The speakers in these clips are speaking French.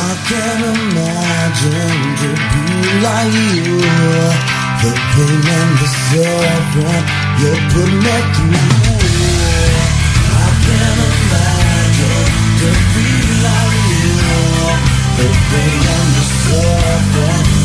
I can't imagine to be like you. The pain and the suffering you put me through. I can't imagine to be like you. The pain and the suffering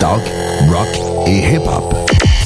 talk, rock et hip-hop.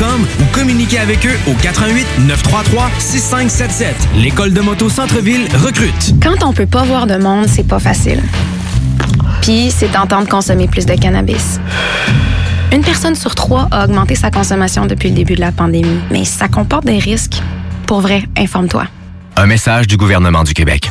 ou communiquez avec eux au 88 933 6577. L'école de moto Centre-ville recrute. Quand on peut pas voir de monde, c'est pas facile. Puis, c'est tentant de consommer plus de cannabis. Une personne sur trois a augmenté sa consommation depuis le début de la pandémie, mais ça comporte des risques. Pour vrai, informe-toi. Un message du gouvernement du Québec.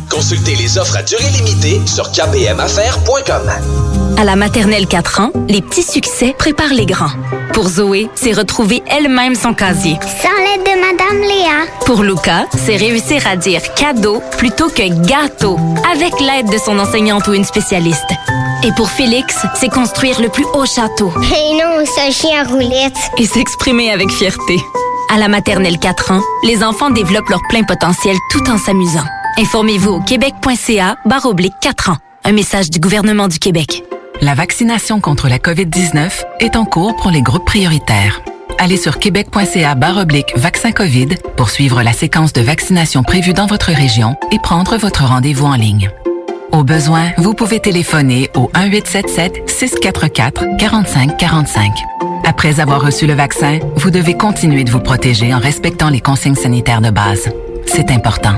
Consultez les offres à durée limitée sur kbmaffaires.com. À la maternelle 4 ans, les petits succès préparent les grands. Pour Zoé, c'est retrouver elle-même son casier. Sans l'aide de Madame Léa. Pour Luca, c'est réussir à dire cadeau plutôt que gâteau, avec l'aide de son enseignante ou une spécialiste. Et pour Félix, c'est construire le plus haut château. Et non, ce chien roulette. Et s'exprimer avec fierté. À la maternelle 4 ans, les enfants développent leur plein potentiel tout en s'amusant. Informez-vous au québec.ca barre oblique 4 ans. Un message du gouvernement du Québec. La vaccination contre la COVID-19 est en cours pour les groupes prioritaires. Allez sur québec.ca oblique vaccin COVID pour suivre la séquence de vaccination prévue dans votre région et prendre votre rendez-vous en ligne. Au besoin, vous pouvez téléphoner au 1-877-644-4545. Après avoir reçu le vaccin, vous devez continuer de vous protéger en respectant les consignes sanitaires de base. C'est important.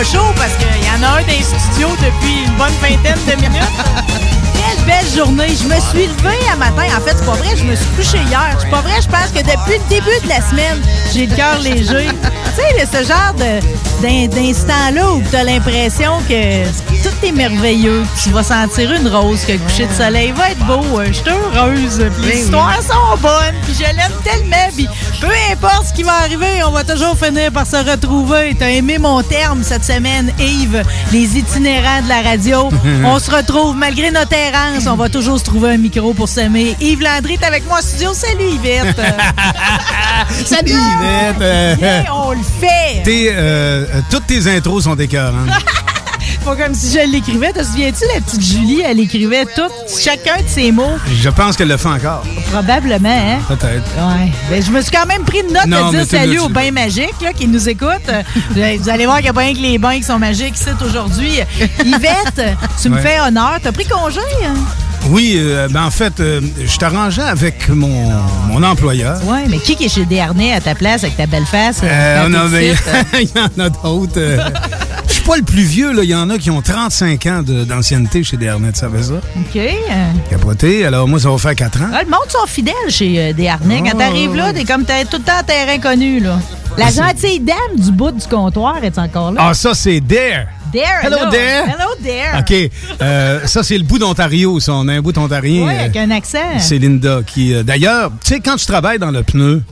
Le show parce qu'il y en a un dans les studios depuis une bonne vingtaine de minutes. Quelle belle journée. Je me suis levée à matin. En fait, c'est pas vrai, je me suis couché hier. C'est pas vrai, je pense que depuis le début de la semaine, j'ai le cœur léger. tu sais, ce genre d'instant-là où tu as l'impression que tout est merveilleux. Tu vas sentir une rose, que le coucher de soleil va être beau. Euh, Je suis heureuse. Puis les histoires sont bonnes. Puis je l'aime tellement. Puis peu importe ce qui va arriver, on va toujours finir par se retrouver. T'as aimé mon terme cette semaine, Yves. Les itinérants de la radio. on se retrouve malgré notre errance. On va toujours se trouver un micro pour s'aimer. Yves Landry est avec moi en studio. Salut Yvette. Salut Yvette. Euh, on le fait. tes, euh, euh, toutes tes intros sont écœurantes. Pas comme si je l'écrivais. Te souviens-tu, la petite Julie, elle écrivait tout, chacun de ses mots? Je pense qu'elle le fait encore. Probablement, hein? Peut-être. Ouais. Ben, je me suis quand même pris une note Non, de dire salut aux bains magiques là, qui nous écoutent. Euh, Vous allez voir qu'il n'y a pas que les bains qui sont magiques ici aujourd'hui. Yvette, tu me Ouais. fais honneur. T'as pris congé? hein? Oui, euh, ben en fait, euh, je t'arrangeais avec mon, mon employeur. Ouais, mais qui qui est chez Desharnais à ta place avec ta belle face? Euh, mais euh? il y en a d'autres. Je suis pas le plus vieux, là. Il y en a qui ont 35 ans de- d'ancienneté chez Desharnais, tu savais ça? OK. Capoté. Alors, moi, ça va faire 4 ans. Ah, le monde sont fidèles chez Desharnais. Quand Oh. t'arrives là, t'es comme tout le temps en terrain connu. Là. La gentille dame du bout du comptoir est encore là. Ah, ça, c'est Dare. Hello, Dare. Hello, Dare. OK. Euh, ça, c'est le bout d'Ontario, ça. On a un bout ontarien. Euh, avec un accent. C'est Linda qui. euh, D'ailleurs, tu sais, quand tu travailles dans le pneu,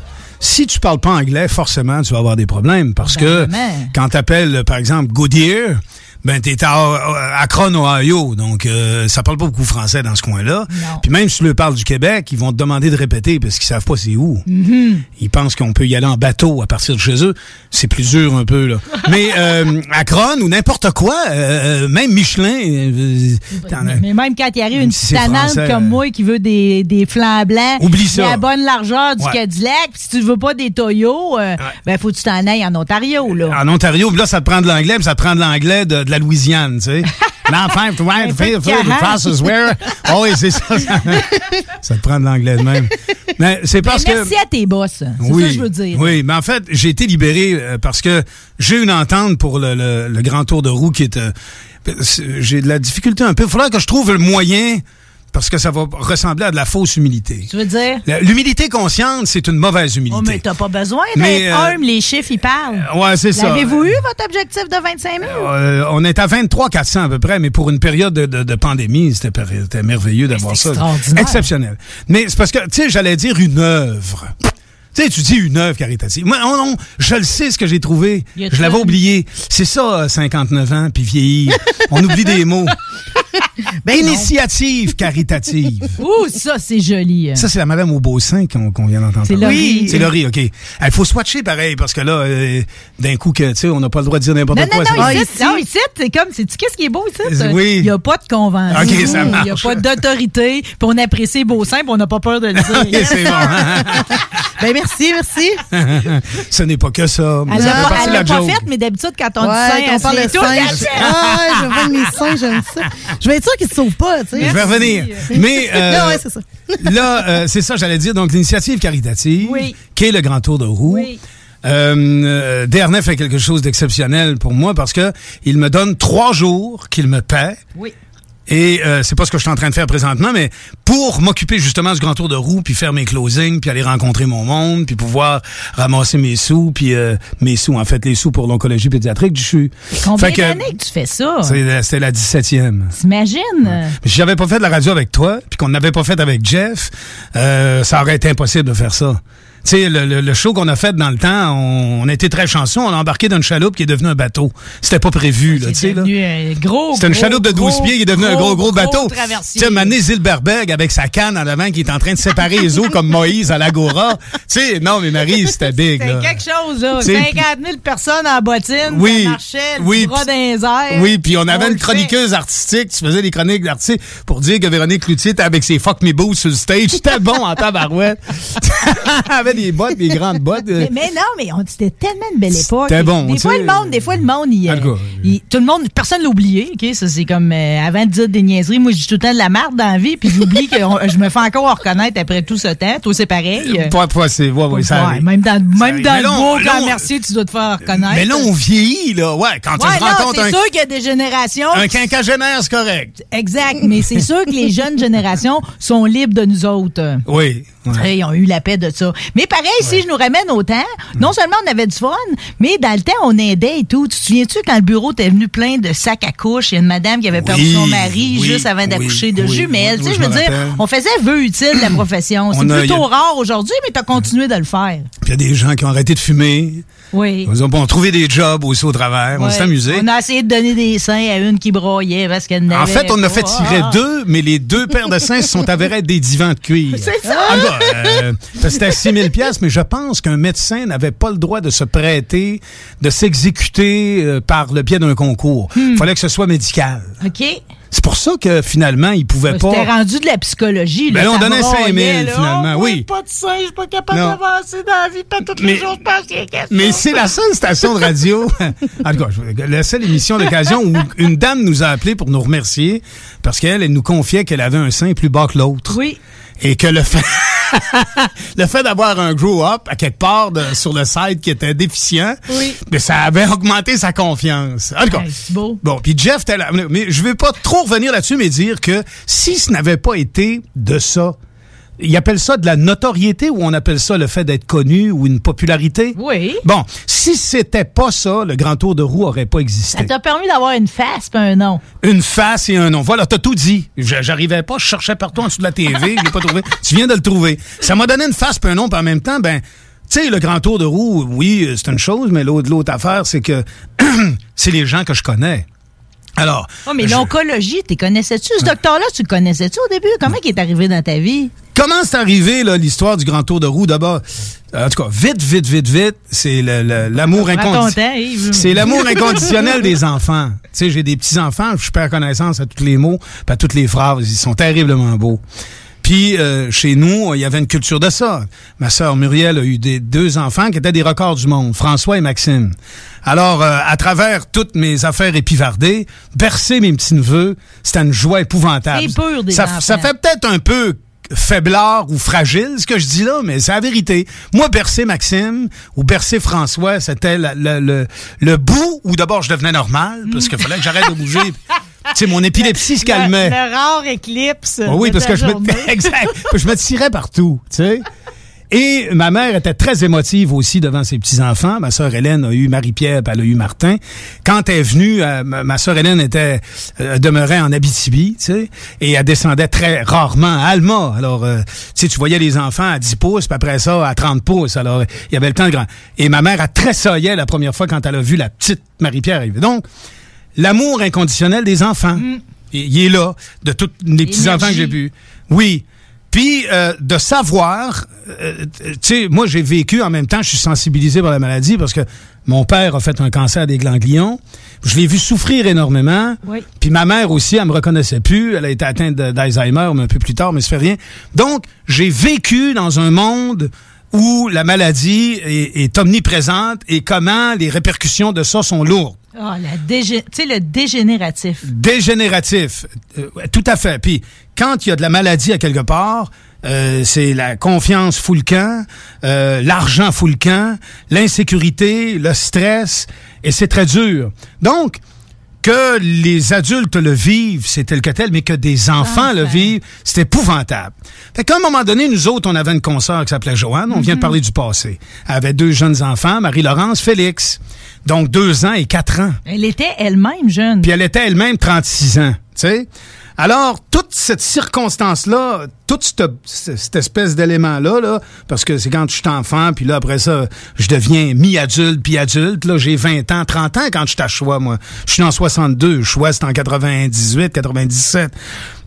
si tu parles pas anglais, forcément, tu vas avoir des problèmes parce que Probablement. quand tu appelles, par exemple, Goodyear, ben, t'es à à Akron, Ohio, donc euh, ça parle pas beaucoup français dans ce coin-là. Puis même si tu leur parles du Québec, ils vont te demander de répéter parce qu'ils savent pas c'est où. Mhm. Ils pensent qu'on peut y aller en bateau à partir de chez eux. C'est plus dur un peu, là. Mais euh, Akron ou n'importe quoi, euh, euh, même Michelin... euh, t'en as- Mais même quand il arrive une si petite comme euh, moi qui veut des, des flancs blancs, Oublie ça. la bonne largeur du Ouais. Cadillac, si tu veux pas des Toyo, euh, ben faut que tu t'en ailles en Ontario. Là. En Ontario, puis là, ça te prend de l'anglais, ça te prend de l'anglais de, de la Louisiane, tu sais. L'enfer, tu vois, the Cahan. process where. Oh, oui, c'est ça. Ça, ça te prend de l'anglais de même. Mais c'est parce Ben, que. merci à tes boss. C'est oui, ça que je veux dire. Oui, mais en fait, j'ai été libéré euh, parce que j'ai une entente pour le, le- le grand tour de roue qui est. euh, j'ai de la difficulté un peu. Il faudra que je trouve le moyen parce que ça va ressembler à de la fausse humilité. Tu veux dire? L'humilité consciente, c'est une mauvaise humilité. Oh, mais t'as pas besoin Mais, d'être euh, humble, les chiffres, ils parlent. ouais, c'est ça. L'avez-vous eu, votre objectif de 25 000? Euh, on est à 23 400 à peu près, mais pour une période de, de- de pandémie, c'était merveilleux d'avoir ça. extraordinaire. Exceptionnel. Mais c'est parce que, tu sais, j'allais dire une œuvre. Tu sais, tu dis une œuvre caritative. Moi, non, non, je le sais ce que j'ai trouvé. Je l'avais oublié. C'est ça, euh, 59 ans, puis vieillir. On oublie des mots. Ben non. Initiative caritative. Ouh, ça, c'est joli. hein. Ça, c'est la madame au Beaucein qu'on qu'on vient d'entendre. C'est. Laurie. C'est Laurie, OK. Il faut swatcher pareil, parce que là, euh, d'un coup, que, tu sais, on n'a pas le droit de dire n'importe Non, quoi. non, non, c'est- ici, non, ici, c'est comme, c'est-tu qu'est-ce qui est beau ici? Oui. Il n'y a pas de convention. OK, ça Il n'y a marche. pas d'autorité. Puis on apprécie beau sein, puis on n'a pas peur de le dire. OK, c'est bon. ben merci, merci. Ce n'est pas que ça. Elle Ça l'a fait pas, elle la pas faite, mais d'habitude, quand on dit Ouais, quand on parle de fait tête. Ah je mes seins, j'aime ça. Je vais être sûr qu'ils se sauvent pas, tu sais. Je vais revenir. Mais euh, Non, ouais, c'est ça. là, euh, c'est ça, j'allais dire. Donc, l'initiative caritative, Oui. qui est le Grand Tour de roue. Oui. Euh, euh, Dernay fait quelque chose d'exceptionnel pour moi parce que il me donne trois jours qu'il me paie Oui. Et euh, c'est pas ce que je suis en train de faire présentement, mais pour m'occuper justement du grand tour de roue, puis faire mes closings, puis aller rencontrer mon monde, puis pouvoir ramasser mes sous, puis euh, mes sous, en fait, les sous pour l'oncologie pédiatrique du CHU. Combien Fait que- d'années que tu fais ça? C'est- C'était la 17e. T'imagines? Mais si j'avais pas fait de la radio avec toi, puis qu'on n'avait pas fait avec Jeff, euh, ça aurait été impossible de faire ça. Tu sais, le, le- le show qu'on a fait dans le temps, on, on a été très chanceux. On a embarqué dans une chaloupe qui est devenue un bateau. C'était pas prévu, là, tu sais, là. devenu un gros, C'était une chaloupe de 12 gros, pieds qui est devenue un gros, gros bateau. Tu sais, Mané Zilberberg avec sa canne en avant qui est en train de séparer les eaux comme Moïse à l'Agora. Tu sais, non, mais Marie, c'était big, C'était quelque chose, là. Tu sais, 50 000 personnes en bottine, Oui, ça marchait, oui, bras dans les airs. Oui, puis on avait une fait. chroniqueuse artistique. Tu faisais des chroniques d'artistes pour dire que Véronique Cloutier était avec ses fuck me boots sur le stage. C'était bon en tabarouette. des bottes, des grandes bottes. euh, Mais, mais non, mais on- c'était tellement une belle époque. C'était bon, Des fois, sais. le monde, des fois, le monde, il, cas, il- tout le monde, personne l'a oublié, OK? Ça, c'est comme, euh, avant de dire des niaiseries, moi, je dis tout le temps de la merde dans la vie, puis j'oublie que on- je me fais encore reconnaître après tout ce temps. Toi, c'est pareil. Pas, c'est, ouais, ouais, ça Ouais, même dans, même dans le beau Grand Mercier, tu dois te faire reconnaître. Mais là, on vieillit, là. Ouais, quand Ouais, tu non, rencontres c'est un, sûr qu'il y a des générations. un quinquagénaire, c'est correct. Exact, mais c'est sûr que les jeunes générations sont libres de nous autres. Oui. Ils ont eu la paix de ça. Mais pareil, si je nous ramène au temps, non seulement on avait du fun, mais dans le temps, on aidait et tout. Tu te souviens-tu quand le bureau était venu plein de sacs à couche? Il y a une madame qui avait perdu son mari oui, juste avant d'accoucher oui, de jumelles. tu sais, je veux dire, on faisait vœu utile de la profession. C'est plutôt a- rare aujourd'hui, mais tu as continué de le faire. Puis il y a des gens qui ont arrêté de fumer. Oui. Ont bon, trouvé des jobs aussi au travers. On s'est amusé. On a essayé de donner des seins à une qui broyait parce qu'elle En n'avait fait, on a fait tirer Ah. deux, mais les deux paires de seins se sont avérés être des divans de cuir. C'est ça. En tout cas, euh, c'était à 6 000 piastres, mais je pense qu'un médecin n'avait pas le droit de se prêter, de s'exécuter euh, par le biais d'un concours. Il Hmm. fallait que ce soit médical. OK. C'est pour ça que finalement, il pouvait pas... C'était rendu de la psychologie. Ben là, là, on ça donnait broyait, 5 000 là. finalement, Oh, oui. Pas de sein, je suis pas capable d'avancer dans la vie, pas tous Mais- les jours, je pense qu'il y a quelque Mais c'est la seule station de radio, en tout cas, je- la seule émission d'occasion où une dame nous a appelé pour nous remercier parce qu'elle, elle nous confiait qu'elle avait un sein plus bas que l'autre. Oui. Et que le fait, le fait d'avoir un grow-up à quelque part de- sur le site qui était déficient, Oui. mais ça avait augmenté sa confiance. En tout cas, beau. Bon, puis Jeff, mais je vais pas trop revenir là-dessus, mais dire que si ce n'avait pas été de ça, il appelle ça de la notoriété ou on appelle ça le fait d'être connu ou une popularité? Oui. Bon, si c'était pas ça, le grand tour de roue aurait pas Ça existé. t'a permis d'avoir une face et un nom. Une face et un nom. Voilà, t'as tout dit. J'arrivais pas, je cherchais partout en dessous de la TV, je l'ai pas trouvé. Tu viens de le trouver. Ça m'a donné une face et un nom, puis en même temps, ben, tu sais, le grand tour de roue, oui, c'est une chose, mais l'autre affaire, c'est que c'est les gens que je connais. Alors, Oh, mais je- l'oncologie, tu connaissais-tu? Ce docteur-là, tu le connaissais-tu au début? Comment il est arrivé dans ta vie? Comment c'est arrivé, là, l'histoire du grand tour de roue? D'abord, euh, en tout cas, vite, vite, vite, vite, c'est l'amour ton inconditionnel. C'est l'amour inconditionnel des enfants. Tu sais, j'ai des petits-enfants, je perds connaissance à tous les mots, à toutes les phrases. Ils sont terriblement beaux. Puis, euh, chez nous, il y avait une culture de ça. Ma sœur Muriel a eu des, deux enfants qui étaient des records du monde, François et Maxime. Alors, euh, à travers toutes mes affaires épivardées, bercer mes petits-neveux, c'était une joie épouvantable. C'est pur, des ça, enfants. ça fait peut-être un peu faiblard ou fragile, ce que je dis là, mais c'est la vérité. Moi, bercer Maxime ou bercer François, c'était la- le, le bout où d'abord je devenais normal, parce qu'il fallait que j'arrête de bouger. Tu sais, mon épilepsie se calmait. Le, le rare éclipse. Ah oui, de parce ta que je me, exact, je me tirais partout, tu sais. Et ma mère était très émotive aussi devant ses petits-enfants. Ma sœur Hélène a eu Marie-Pierre, elle a eu Martin. Quand elle est venue, euh, ma ma sœur Hélène était euh, demeurait en Abitibi, tu sais, et elle descendait très rarement à Alma. Alors, euh, tu sais, tu voyais les enfants à 10 pouces, puis après ça, à 30 pouces. Alors, il y avait le temps de grand. Et ma mère a tressaillé la première fois quand elle a vu la petite Marie-Pierre arriver. Donc, l'amour inconditionnel des enfants. Et Il est là, de tous les petits-enfants que j'ai pu. Oui. Puis, euh, de savoir, euh, tu sais, moi, j'ai vécu en même temps, je suis sensibilisé par la maladie parce que mon père a fait un cancer des ganglions. Je l'ai vu souffrir énormément. Oui. Puis ma mère aussi, elle me reconnaissait plus. Elle a été atteinte d'Alzheimer, mais un peu plus tard, mais ça fait rien. Donc, j'ai vécu dans un monde où la maladie est, est omniprésente et comment les répercussions de ça sont lourdes. Ah, la dégé- tu sais, le dégénératif. Dégénératif. Euh, tout à fait. Puis quand il y a de la maladie à quelque part, euh, c'est la confiance fout le camp, euh, l'argent fout le camp, l'insécurité, le stress, et c'est très dur. Donc, que les adultes le vivent, c'est tel que tel, mais que des enfants le vivent, c'est épouvantable. Fait qu'à un moment donné, nous autres, on avait une consoeur qui s'appelait Joanne, on vient de parler du passé. Elle avait deux jeunes enfants, Marie-Laurence, Félix. Donc, deux ans et quatre ans. Elle était elle-même jeune. Puis elle était elle-même 36 ans, tu sais. Alors, toute cette circonstance-là, toute cette, cette espèce d'élément-là, là, parce que c'est quand je suis enfant, puis là, après ça, je deviens mi-adulte, puis adulte. Là, j'ai 20 ans, 30 ans quand je suis à choix, moi. Je suis en 62, choix, c'est en 98, 97.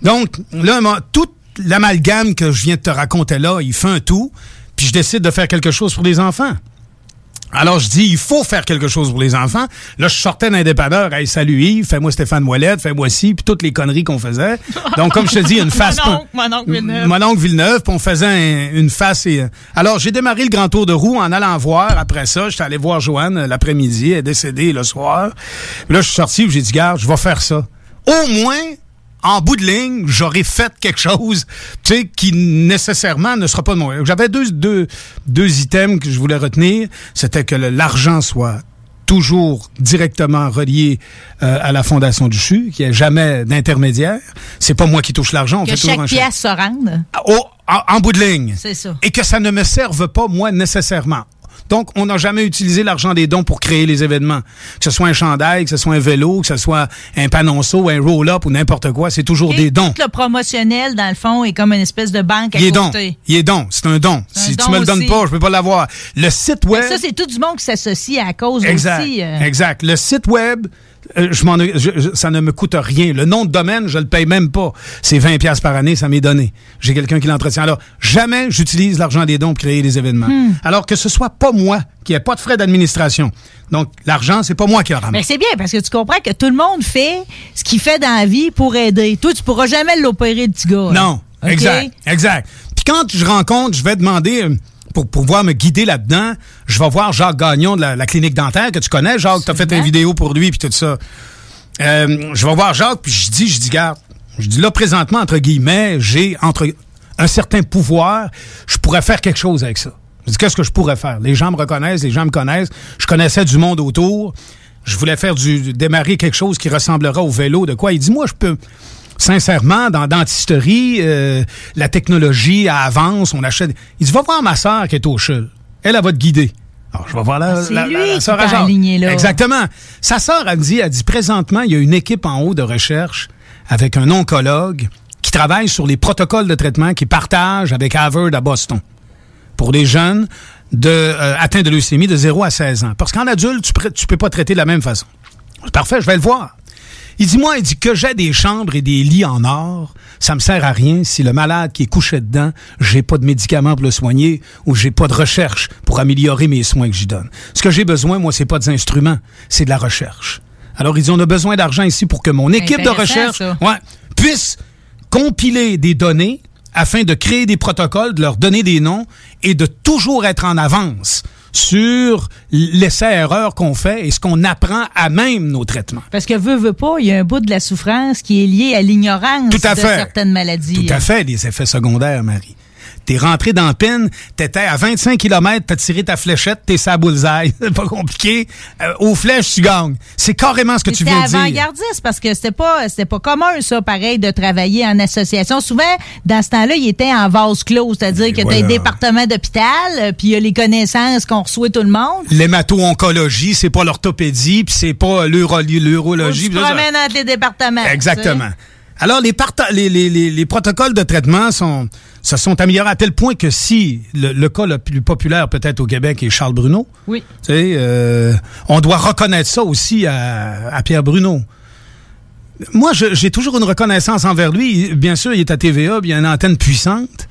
Donc, là, moi, tout l'amalgame que je viens de te raconter là, il fait un tout, puis je décide de faire quelque chose pour les enfants. Alors, je dis, il faut faire quelque chose pour les enfants. Là, je sortais d'un dépanneur. Hey, salut Yves, fais-moi Stéphane Moellette, fais-moi ci, puis toutes les conneries qu'on faisait. Donc, comme je te dis, une face... Mon oncle, mon oncle Villeneuve. Mon oncle Villeneuve, puis on faisait un- une face et... Alors, j'ai démarré le grand tour de roue en allant voir. Après ça, j'étais allé voir Joanne euh, l'après-midi. Elle est décédée le soir. Puis là, je suis sorti, j'ai dit, garde, je vais faire ça. Au moins, en bout de ligne, j'aurais fait quelque chose, tu sais, qui nécessairement ne sera pas de mon. J'avais deux, deux, deux items que je voulais retenir. C'était que l'argent soit toujours directement relié euh, à la fondation du CHU, qu'il n'y ait jamais d'intermédiaire. C'est pas moi qui touche l'argent. on Que fait toujours chaque pièce se rende. Au- en, en bout de ligne. C'est ça. Et que ça ne me serve pas, moi, nécessairement. Donc, on n'a jamais utilisé l'argent des dons pour créer les événements. Que ce soit un chandail, que ce soit un vélo, que ce soit un panonceau, un roll-up ou n'importe quoi, c'est toujours des dons. Tout le promotionnel, dans le fond, est comme une espèce de banque à Il est don. Il est don. C'est un don. C'est un Si don tu me le donnes aussi. pas, je peux pas l'avoir. Le site web. Ça, c'est tout du monde qui s'associe à cause Exact. aussi. euh, Exact. Le site web, je m'en, je- je- ça ne me coûte rien. Le nom de domaine, je le paye même pas. C'est 20 pièces par année, ça m'est donné. J'ai quelqu'un qui l'entretient. Alors, jamais j'utilise l'argent des dons pour créer des événements. Hmm. Alors que ce soit pas moi, qui ait pas de frais d'administration. Donc, l'argent, c'est pas moi qui le ramasse. Mais c'est bien parce que tu comprends que tout le monde fait ce qu'il fait dans la vie pour aider. Toi, tu pourras jamais l'opérer, le petit gars. Non, exact, exact. Puis quand je rencontre, je vais demander euh, pour pouvoir me guider là-dedans, je vais voir Jacques Gagnon de la, la clinique dentaire que tu connais, Jacques, tu as fait une vidéo pour lui puis tout ça. Euh, je vais voir Jacques puis je dis, je dis, garde, je dis là présentement entre guillemets, j'ai entre un certain pouvoir, je pourrais faire quelque chose avec ça. Je dis qu'est-ce que je pourrais faire? Les gens me reconnaissent, les gens me connaissent, je connaissais du monde autour. Je voulais faire du démarrer quelque chose qui ressemblera au vélo. De quoi? Il dit moi je peux sincèrement, dans dentisterie, euh, la technologie avance, on achète. Il dit, va voir ma sœur qui est au CHUL. Elle, elle va te guider. Alors, je vais voir la, Ah, la, lui la- la à là. Exactement. Sa sœur, elle me dit, elle dit, présentement, il y a une équipe en haut de recherche avec un oncologue qui travaille sur les protocoles de traitement qu'il partage avec Harvard à Boston pour les jeunes de, euh, atteints de leucémie de 0 à 16 ans. Parce qu'en adulte, tu ne peux pas traiter de la même façon. Parfait, je vais le voir. Il dit, moi, il dit que j'ai des chambres et des lits en or, ça me sert à rien si le malade qui est couché dedans, j'ai pas de médicaments pour le soigner ou j'ai pas de recherche pour améliorer mes soins que j'y donne. Ce que j'ai besoin, moi, c'est pas des instruments, c'est de la recherche. Alors, il dit, on a besoin d'argent ici pour que mon équipe de recherche ouais, puisse compiler des données afin de créer des protocoles, de leur donner des noms et de toujours être en avance sur l'essai-erreur qu'on fait et ce qu'on apprend à même nos traitements. Parce que veut, veut pas, il y a un bout de la souffrance qui est lié à l'ignorance de certaines maladies. Tout à fait, les effets secondaires, Marie. T'es rentré dans la pine, t'étais à 25 km, t'as tiré ta fléchette, t'es sa bullseye. C'est pas compliqué. Euh, aux flèches, tu gagnes. C'est carrément ce que tu viens de dire. avant-gardiste parce que c'était pas c'était pas commun ça pareil de travailler en association. Souvent dans ce temps-là, il était en vase clos, c'est-à-dire que tu as voilà. un département d'hôpital, euh, puis il y a les connaissances qu'on reçoit tout le monde. L'hémato-oncologie, c'est pas l'orthopédie, puis c'est pas l'uro- l'urologie. Tu promènes entre les départements. Exactement. tu sais. Alors, les, les, les, les protocoles de traitement sont, se sont améliorés à tel point que si le, le cas le plus populaire peut-être au Québec est Charles Bruno, Oui. euh, on doit reconnaître ça aussi à, à Pierre Bruno. Moi, j'ai toujours une reconnaissance envers lui. Bien sûr, il est à TVA, puis il y a une antenne puissante.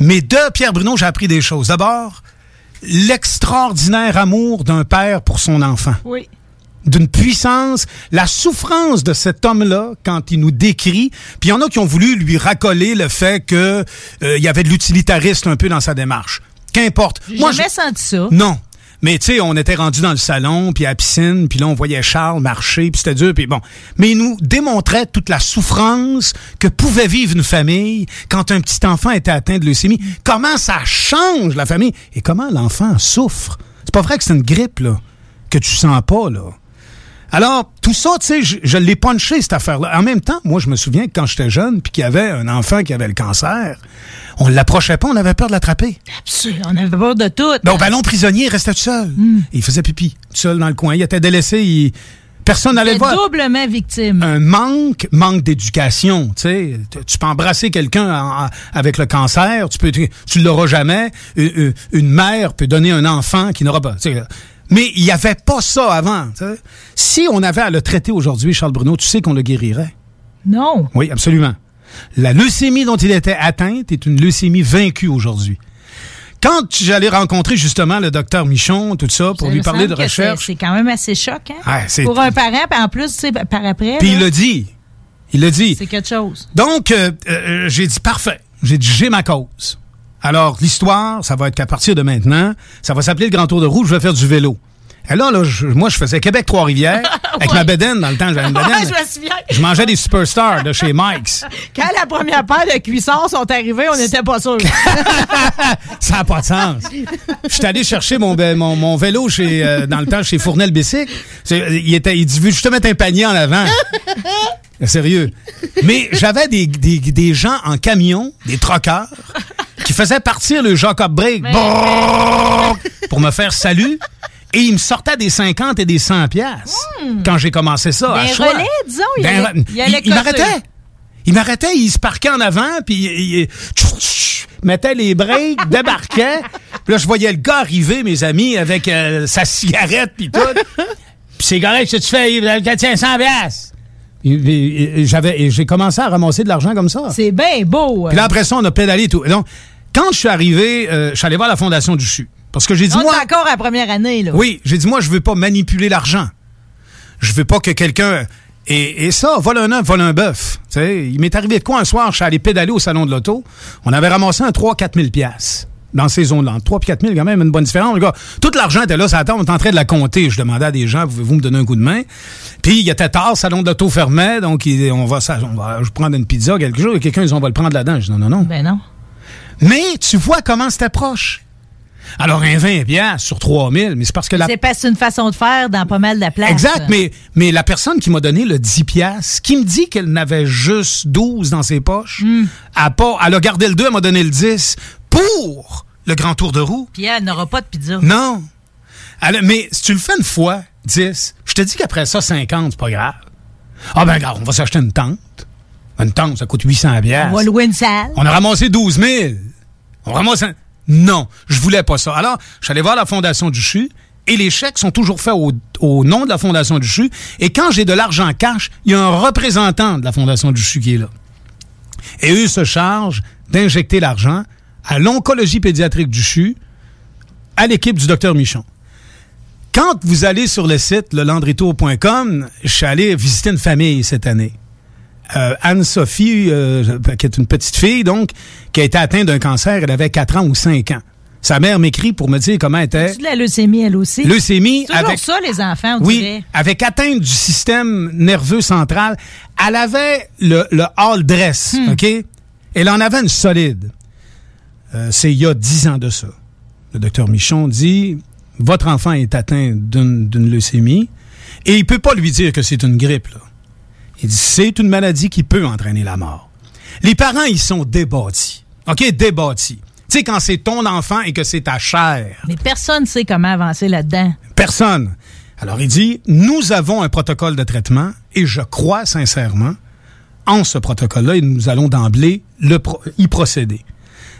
Mais de Pierre Bruno, j'ai appris des choses. D'abord, l'extraordinaire amour d'un père pour son enfant Oui. D'une puissance, la souffrance de cet homme-là quand il nous décrit. Puis il y en a qui ont voulu lui racoler le fait que euh, il y avait de l'utilitariste un peu dans sa démarche. Qu'importe. Moi, jamais senti ça. non. Mais tu sais, on était rendu dans le salon, puis à la piscine, puis là on voyait Charles marcher, puis c'était dur, puis bon. Mais il nous démontrait toute la souffrance que pouvait vivre une famille quand un petit enfant était atteint de leucémie. Comment ça change la famille? Et comment l'enfant souffre? C'est pas vrai que c'est une grippe là que tu sens pas là. Alors, tout ça, tu sais, je, je l'ai punché, cette affaire-là. En même temps, moi, je me souviens que quand j'étais jeune, puis qu'il y avait un enfant qui avait le cancer, on l'approchait pas, on avait peur de l'attraper. Absolument. On avait peur de tout. Ben, au ballon prisonnier, il restait tout seul. Il faisait pipi, tout seul dans le coin. Il était délaissé, il... personne n'allait voir. doublement victime. Un manque, manque d'éducation. Tu sais, Tu- peux embrasser quelqu'un avec le cancer, tu peux, tu, l'auras jamais. Une, une- une mère peut donner un enfant qui n'aura pas. Mais il n'y avait pas ça avant. Si on avait à le traiter aujourd'hui, Charles Bruno, tu sais qu'on le guérirait. Non. Oui, absolument. La leucémie dont il était atteint est une leucémie vaincue aujourd'hui. Quand j'allais rencontrer justement le docteur Michon, tout ça, pour Ça lui parler de recherche, C'est quand même assez choc, hein? Ouais, c'est- Pour un parent, puis en plus, tu sais, par après. puis il l'a dit. Il l'a dit. C'est quelque chose. Donc, euh, euh, j'ai dit parfait. J'ai dit j'ai ma cause. Alors, l'histoire, ça va être qu'à partir de maintenant, ça va s'appeler le Grand Tour de Roue, je vais faire du vélo. Et là, là je- moi, je faisais Québec-Trois-Rivières avec ma bedaine dans le temps, j'avais une. Ouais, je me. Je mangeais des superstars de chez Mike's. Quand la première paire de cuissons sont arrivés, on n'était pas sûrs. Ça n'a pas de sens. Je suis allé chercher mon, be- mon, mon vélo chez, euh, dans le temps chez Fournel Bessic. Il, était, il dit, juste te mettre un panier en avant. Sérieux. Mais j'avais des, des, des gens en camion, des troqueurs, qui faisaient partir le Jacob Break brrr, pour me faire salut. Et ils me sortaient des 50 et des 100 piastres quand j'ai commencé ça. Des relais, disons, il cosser. m'arrêtait. Il m'arrêtait, il se parquait en avant, puis il, mettait les breaks, débarquait. Puis là, je voyais le gars arriver, mes amis, avec euh, sa cigarette, puis tout. Puis c'est correct, que tu fais, tiens 100 piastres. J'avais, j'ai commencé à ramasser de l'argent comme ça. C'est bien beau. Puis là, après ça, on a pédalé et tout. Et donc, quand je suis arrivé, euh, je suis allé voir la Fondation du CHU. Parce que j'ai dit, on moi... est encore à la première année, là. Oui, j'ai dit, moi, je veux pas manipuler l'argent. Je veux pas que quelqu'un... Et, et ça, vole un œuf, vole un bœuf. Il m'est arrivé de quoi un soir, je suis allé pédaler au salon de l'auto. On avait ramassé un 3-4 000 piastres dans ces zones-là. 3 4 000, quand même, une bonne différence. Le gars, tout l'argent était là, ça attend, on était en train de la compter. Je demandais à des gens, pouvez-vous me donner un coup de main? Puis, il était tard, salon de l'auto fermait, donc il- on va, ça, on va je prendre une pizza, quelque chose, et quelqu'un, ils dit, on va le prendre là-dedans. Je dis, non, non, non. Ben non. Mais tu vois comment c'était proche. Alors, un 20 piastres sur 3 000, mais c'est parce que la C'est parce c'est une façon de faire dans pas mal de place. Exact, mais, mais la personne qui m'a donné le 10 piastres, qui me dit qu'elle n'avait juste 12 dans ses poches, a pas, elle a gardé le 2, elle m'a donné le 10 pour le grand tour de roue. Puis elle n'aura pas de pizza. Non. Elle- mais si tu le fais une fois, 10, je te dis qu'après ça, 50, c'est pas grave. Ah ben regarde, on va s'acheter une tente. Une tente, ça coûte 800 piastres. On va louer une salle. On a ramassé 12 000. On ramasse un... Non, je voulais pas ça. Alors, je suis allé voir la Fondation du CHU et les chèques sont toujours faits au, au nom de la Fondation du CHU. Et quand j'ai de l'argent cash, il y a un représentant de la Fondation du CHU qui est là. Et eux se chargent d'injecter l'argent à l'oncologie pédiatrique du CHU, à l'équipe du docteur Michon. Quand vous allez sur le site lelandritour.com, je suis allé visiter une famille cette année. Euh, Anne-Sophie, euh, qui est une petite fille, donc, qui a été atteinte d'un cancer, elle avait 4 ans ou 5 ans. Sa mère m'écrit pour me dire comment elle était. De la leucémie, elle aussi? Leucémie C'est toujours avec- ça, les enfants, on Oui, dirait. avec atteinte du système nerveux central. Elle avait le, le all dress, Hmm. OK? Elle en avait une solide. Euh, C'est il y a 10 ans de ça. Le docteur Michon dit, votre enfant est atteint d'une leucémie et il peut pas lui dire que c'est une grippe. Là. Il dit, c'est une maladie qui peut entraîner la mort. Les parents, ils sont débattis. OK? Débattis. Tu sais, quand c'est ton enfant et que c'est ta chair. Mais personne ne sait comment avancer là-dedans. Personne. Alors il dit, nous avons un protocole de traitement et je crois sincèrement en ce protocole-là et nous allons d'emblée pro- y procéder.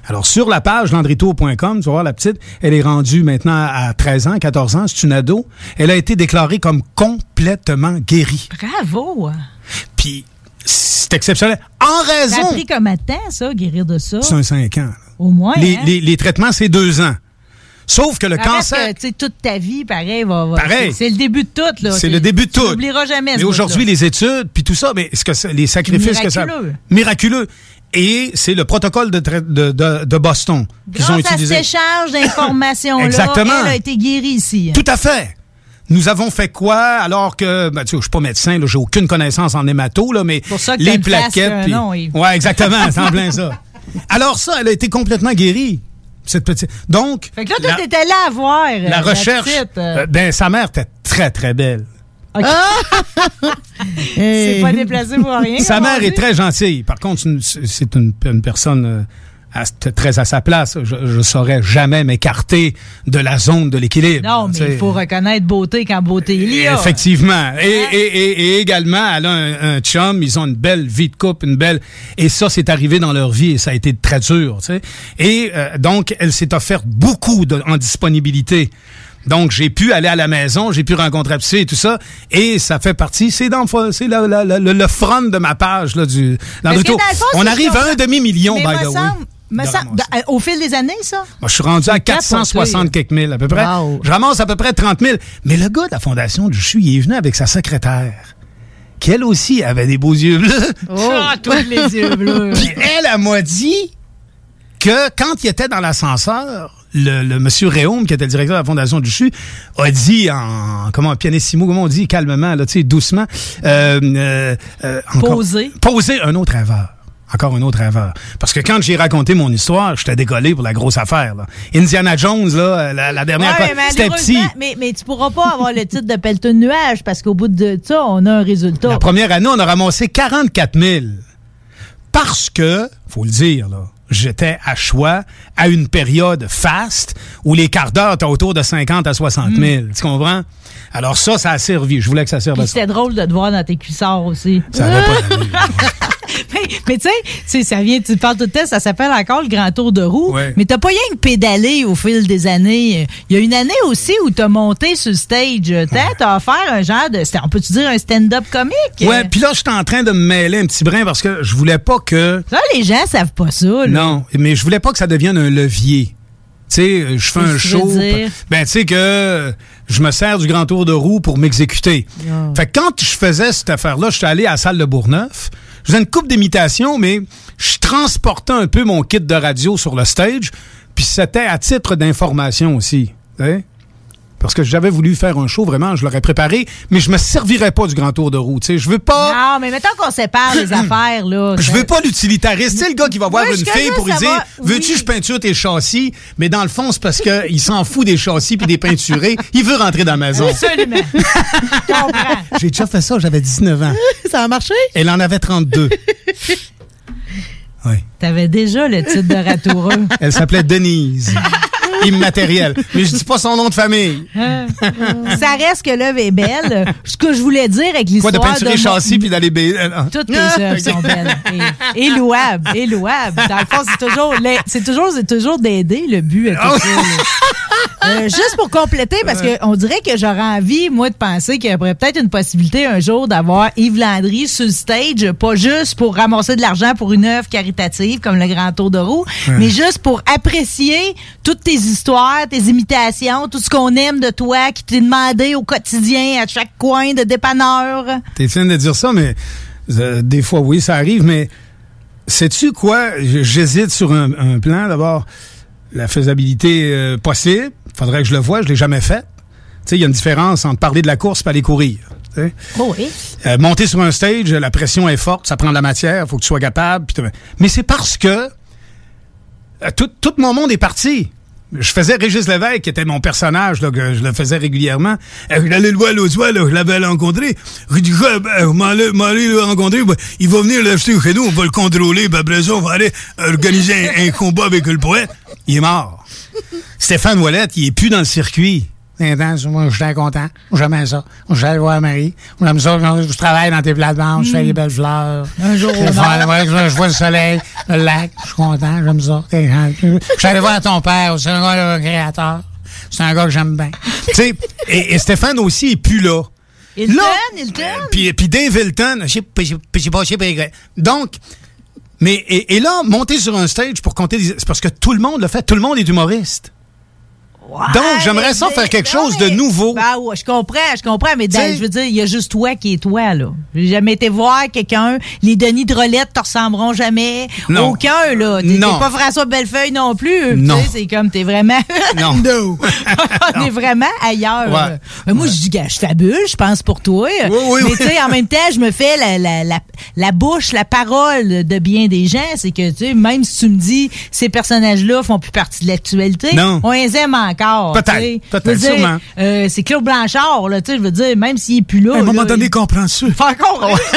Alors sur la page landritour.com, tu vas voir la petite, elle est rendue maintenant à 13 ans, 14 ans, c'est une ado. Elle a été déclarée comme complètement guérie. Bravo! Puis c'est exceptionnel. En Ça a raison... pris de temps, ça, guérir de ça? C'est un 5 ans. Au moins, Les, hein? les- les traitements, c'est 2 ans. Sauf que le cancer... que, tu sais, toute ta vie, pareil, va... va- Pareil. C'est le début de tout, là. C'est le début de tout. Tu n'oublieras jamais Mais aujourd'hui, les études, puis tout ça, mais ce que les sacrifices que ça. Miraculeux. Miraculeux. Et c'est le protocole de, de, de, de Boston qu'ils ont Grâce à utilisé. cet échange d'informations-là, Exactement. elle a été guérie ici. Tout à fait. Nous avons fait quoi alors que, ben, tu sais, je suis pas médecin, j'ai aucune connaissance en hémato, là, mais pour ça que les plaquettes. puis- nom, Yves. ouais, exactement, c'est en plein ça. Alors ça, elle a été complètement guérie, cette petite. Donc, Fait que là, toi, la- t'étais là à voir. euh, la recherche, petite, euh. euh, ben sa mère était très très belle. C'est pas déplacé pour rien. Sa mère est très gentille. Par contre, c'est une- personne euh, à- très à sa place. Je ne saurais jamais m'écarter de la zone de l'équilibre. Non, mais il faut reconnaître beauté quand beauté il y a. Effectivement. Et, et, et, et également, elle a un, un chum, ils ont une belle vie de couple, une belle... Et ça, c'est arrivé dans leur vie et ça a été très dur. Et euh, donc, elle s'est offerte beaucoup de, en disponibilité. Donc, j'ai pu aller à la maison, j'ai pu rencontrer psy et tout ça. Et ça fait partie, c'est dans c'est la- la- la- le, le front de ma page, là, du... Dans le le fond, On arrive à un demi-million, by the way. semble- me de semble- ramasser. au fil des années, ça? Moi, je suis rendu à C'est 460 capoté. quelques mille à peu près. Wow. Je ramasse à peu près 30 000. Mais le gars de la fondation du CHU, il est venu avec sa secrétaire, qui elle aussi avait des beaux yeux bleus. Ah, tous les yeux bleus. Puis elle, elle m'a dit que quand il était dans l'ascenseur, le, le monsieur Réaume, qui était le directeur de la fondation du CHU, a dit en, comment, pianissimo, comment on dit, calmement, là, tu sais, doucement, euh, euh, euh, encore- Poser. Poser un autre erreur. Encore une autre erreur. Parce que quand j'ai raconté mon histoire, j'étais décollé pour la grosse affaire. Là. Indiana Jones, là, la, la dernière Ouais, fois, mais c'était petit. Mais, mais tu pourras pas avoir le titre de pelleton de nuage parce qu'au bout de ça, on a un résultat. La première année, on a ramassé 44 000. Parce que, faut le dire, là, j'étais à choix à une période faste où les quarts d'heure étaient autour de 50 à 60 000. Tu comprends? Alors ça, ça a servi. Je voulais que ça serve à ça. c'était drôle de te voir dans tes cuissards aussi. Ça avait pas mais mais tu sais, ça vient, tu parles tout le temps, ça s'appelle encore le grand tour de roue. Ouais. Mais t'as pas rien que pédalé au fil des années. Il y a une année aussi où t'as monté sur le stage. T'as t'as offert un genre de, on peut-tu dire un stand-up comique? Ouais, puis là, j'étais en train de me mêler un petit brin parce que je voulais pas que... Ça, les gens savent pas ça. là. Non, mais je voulais pas que ça devienne un levier. Tu sais, je fais un show. Ben, tu sais que je me sers du grand tour de roue pour m'exécuter. Ah. Fait que quand je faisais cette affaire-là, j'étais allé à la salle de Bourgneuf. Je faisais une coupe d'imitation, mais je transportais un peu mon kit de radio sur le stage. Puis c'était à titre d'information aussi. Parce que j'avais voulu faire un show, vraiment, je l'aurais préparé, mais je me servirais pas du grand tour de roue. Je veux pas. Non, mais mettons qu'on sépare les affaires, là. Je veux pas l'utilitariste. Sais, le gars qui va voir une fille pour lui dire va. Veux-tu que je peinture tes châssis? Mais dans le fond, c'est parce qu'il s'en fout des châssis puis des peinturés. Il veut rentrer dans la maison. Absolument. J'ai déjà fait ça, j'avais 19 ans. Ça a marché? Elle en avait 32. T'avais déjà le titre de ratoureux. Elle s'appelait Denise. Immatériel. Mais je dis pas son nom de famille. Hein? ça reste que l'œuvre est belle. Ce que je voulais dire avec Quoi, l'histoire de peinturer les châssis puis d'aller... euh, non. Toutes tes œuvres sont belles. Et, et louables. Et louables. Dans le fond, c'est toujours, les- c'est toujours, c'est toujours d'aider le but à tout ça. là. Euh, juste pour compléter, parce que on dirait que j'aurais envie, moi, de penser qu'il y aurait peut-être une possibilité un jour d'avoir Yves Landry sur le stage, pas juste pour ramasser de l'argent pour une œuvre caritative comme le Grand Tour de roue, Ouais. mais juste pour apprécier toutes tes histoires, tes imitations, tout ce qu'on aime de toi, qui t'est demandé au quotidien, à chaque coin de dépanneur. T'es fine de dire ça, mais euh, des fois, oui, ça arrive, mais sais-tu quoi? J'hésite sur un, un plan. D'abord, la faisabilité euh, possible. Faudrait que je le voie, je l'ai jamais fait. Tu sais, il y a une différence entre parler de la course et aller courir. Oh oui. Euh, monter sur un stage, la pression est forte, ça prend de la matière, faut que tu sois capable. Mais c'est parce que euh, tout, tout mon monde est parti. Je faisais Régis Lévesque, qui était mon personnage, là, que je le faisais régulièrement. Euh, J'allais le voir l'autre soir, là, je l'avais rencontré. Je dis, quoi, ben, m'en allez m'en allez le rencontrer, ben, il va venir l'acheter chez nous, on va le contrôler, puis après ça, on va aller organiser un, un combat avec le poète. Il est mort. Stéphane Ouellette, il est plus dans le circuit. Intense, moi, j'étais content. J'aimais ça. J'allais voir Marie. J'aime ça. Je travaille dans tes plates-bandes, je fais des belles fleurs. Un jour Je vois- nord. ouais, je, je vois le soleil, le lac, je suis content, j'aime ça. Je suis allé voir ton père, c'est un gars créateur. C'est un gars que j'aime bien. tu sais, et, et Stéphane aussi est plus là. Hilton, Là, Hilton. Puis, puis Dave Hilton, je sais pas, je sais pas, je sais pas, je sais pas. Donc, mais, et, et là, monter sur un stage pour compter des, c'est parce que tout le monde le fait, tout le monde est humoriste. Donc, j'aimerais ça faire quelque chose de nouveau. Ben ouais, je comprends, je comprends, mais dans- je veux dire, il y a juste toi qui es toi, là. J'ai jamais été voir quelqu'un. Les Denis Drolette te ressembleront jamais. Non. Aucun, là. T'es pas François Bellefeuille non plus. Non. C'est comme, t'es vraiment... Non. On est vraiment ailleurs. Ouais. Mais moi, je dis, gars, je fabule, je pense pour toi. oui, mais oui. tu sais, en même temps, je me fais la, la, la, la bouche, la parole de bien des gens. C'est que, tu sais, même si tu me dis, ces personnages-là font plus partie de l'actualité, Non. on les aime encore. Encore. Peut-être, peut-être, sûrement. euh, c'est Claude Blanchard, là, tu sais, je veux dire, même s'il est plus là. À un moment là, donné, il- comprends ça. Fait encore.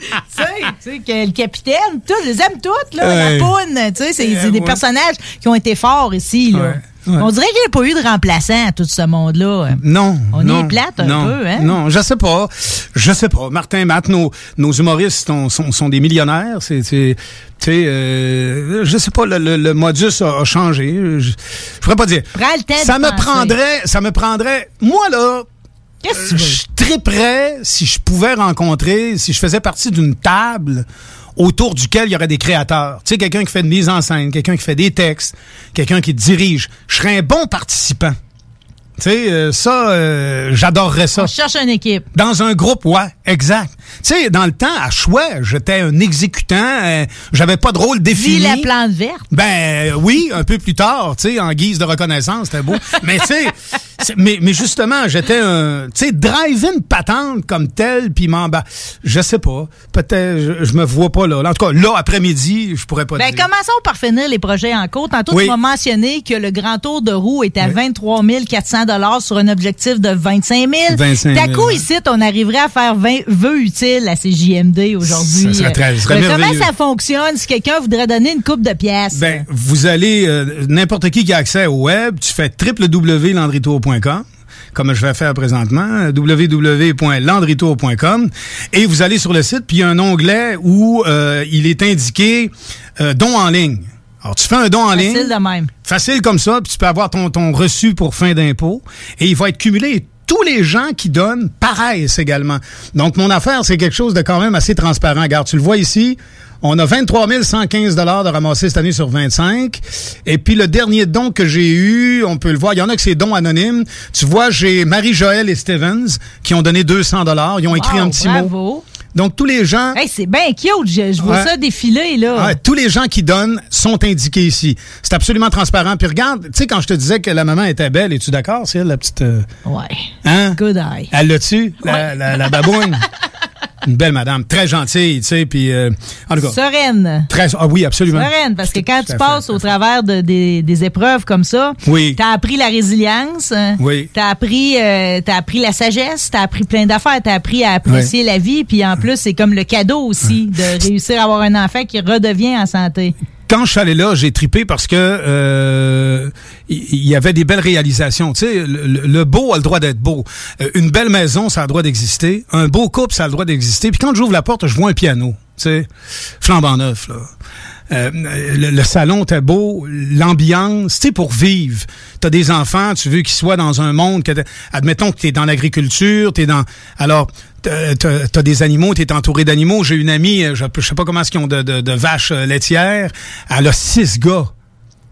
tu sais, tu sais, que le capitaine, tous, je les aime toutes, là, Ouais. la poune, tu sais, c'est Euh, c'est des ouais. personnages qui ont été forts ici, là. Ouais, ouais. On dirait qu'il n'y a pas eu de remplaçant à tout ce monde-là. Non. On non, est plate un non, peu, hein? Non, je sais pas. Je sais pas. Martin, Matt, nos, nos humoristes sont, sont, sont des millionnaires. C'est, tu sais, euh, je sais pas, le, le, le modus a, a changé. Je, je pourrais pas dire. Prends le temps Ça me penser. prendrait, ça me prendrait, moi là, Qu'est-ce que tu veux? je triperais si je pouvais rencontrer, si je faisais partie d'une table autour duquel il y aurait des créateurs. Tu sais, quelqu'un qui fait une mise en scène, quelqu'un qui fait des textes, quelqu'un qui dirige. Je serais un bon participant. Tu sais, euh, ça, euh, j'adorerais ça. On cherche une équipe. Dans un groupe, ouais, exact. Tu sais, dans le temps, à choix, j'étais un exécutant, euh, j'avais pas de rôle Vis défini. la plante verte. Ben euh, oui, un peu plus tard, tu sais, en guise de reconnaissance, c'était beau. mais tu sais, mais, mais justement, j'étais un, tu sais, drive-in patente comme tel, puis m'en bas. Je sais pas, peut-être, je, je me vois pas là. En tout cas, là, après-midi, je pourrais pas Ben, dire. commençons par finir les projets en cours. Tantôt, Oui. tu m'as mentionné que le grand tour de roue est à 23 400 sur un objectif de 25 000. 25 000, T'as coup, ici, on arriverait à faire 20 vœux utiles à ces JMD aujourd'hui. Ça ça Euh, comment ça fonctionne si quelqu'un voudrait donner une coupe de pièces? Ben, vous allez, euh, n'importe qui qui a accès au web, tu fais www.landrytour.com comme je vais faire présentement, www.landrytour.com, et vous allez sur le site, puis il y a un onglet où euh, il est indiqué euh, don en ligne. Alors, tu fais un don en ligne. Facile de même. Facile comme ça, puis tu peux avoir ton, ton reçu pour fin d'impôt, et il va être cumulé. Tous les gens qui donnent paraissent également. Donc, mon affaire, c'est quelque chose de quand même assez transparent. Regarde, tu le vois ici, on a 23 115 de ramasser cette année sur 25. Et puis, le dernier don que j'ai eu, on peut le voir, il y en a que c'est dons anonymes. Tu vois, j'ai Marie-Joëlle et Stevens qui ont donné 200 Ils ont écrit Wow, un petit mot. Donc, tous les gens... Hey, c'est bien cute. Je, je vois Ouais. ça défiler, là. Ouais, tous les gens qui donnent sont indiqués ici. C'est absolument transparent. Puis regarde, tu sais, quand je te disais que la maman était belle, es-tu d'accord, c'est elle, la petite... euh, Ouais. Hein? Good eye. Elle l'a-tu, la, la, la babouine? Une belle madame, très gentille, tu sais, puis... euh, en tout cas, Sereine. très... Ah oui, absolument. Sereine, parce que quand tu fait, passes au travers de- des, des épreuves comme ça, Oui. t'as appris la résilience, hein, Oui. t'as appris, euh, t'as appris la sagesse, t'as appris plein d'affaires, t'as appris à apprécier la vie, puis en plus c'est comme le cadeau aussi de réussir à avoir un enfant qui redevient en santé. Quand je suis allé là, j'ai tripé parce que euh, il y, avait des belles réalisations. Tu sais, le, le- le beau a le droit d'être beau. Euh, une belle maison, ça a le droit d'exister. Un beau couple, ça a le droit d'exister. Puis quand j'ouvre la porte, je vois un piano. Tu sais, flambant neuf là. Euh, le, le salon était beau, l'ambiance, tu sais, pour vivre. T'as des enfants, tu veux qu'ils soient dans un monde que, admettons que t'es dans l'agriculture, t'es dans, alors, t'as des animaux, t'es entouré d'animaux. J'ai une amie, euh, je, je sais pas comment est-ce qu'ils ont de, de, de vaches euh, laitières. Elle a six gars.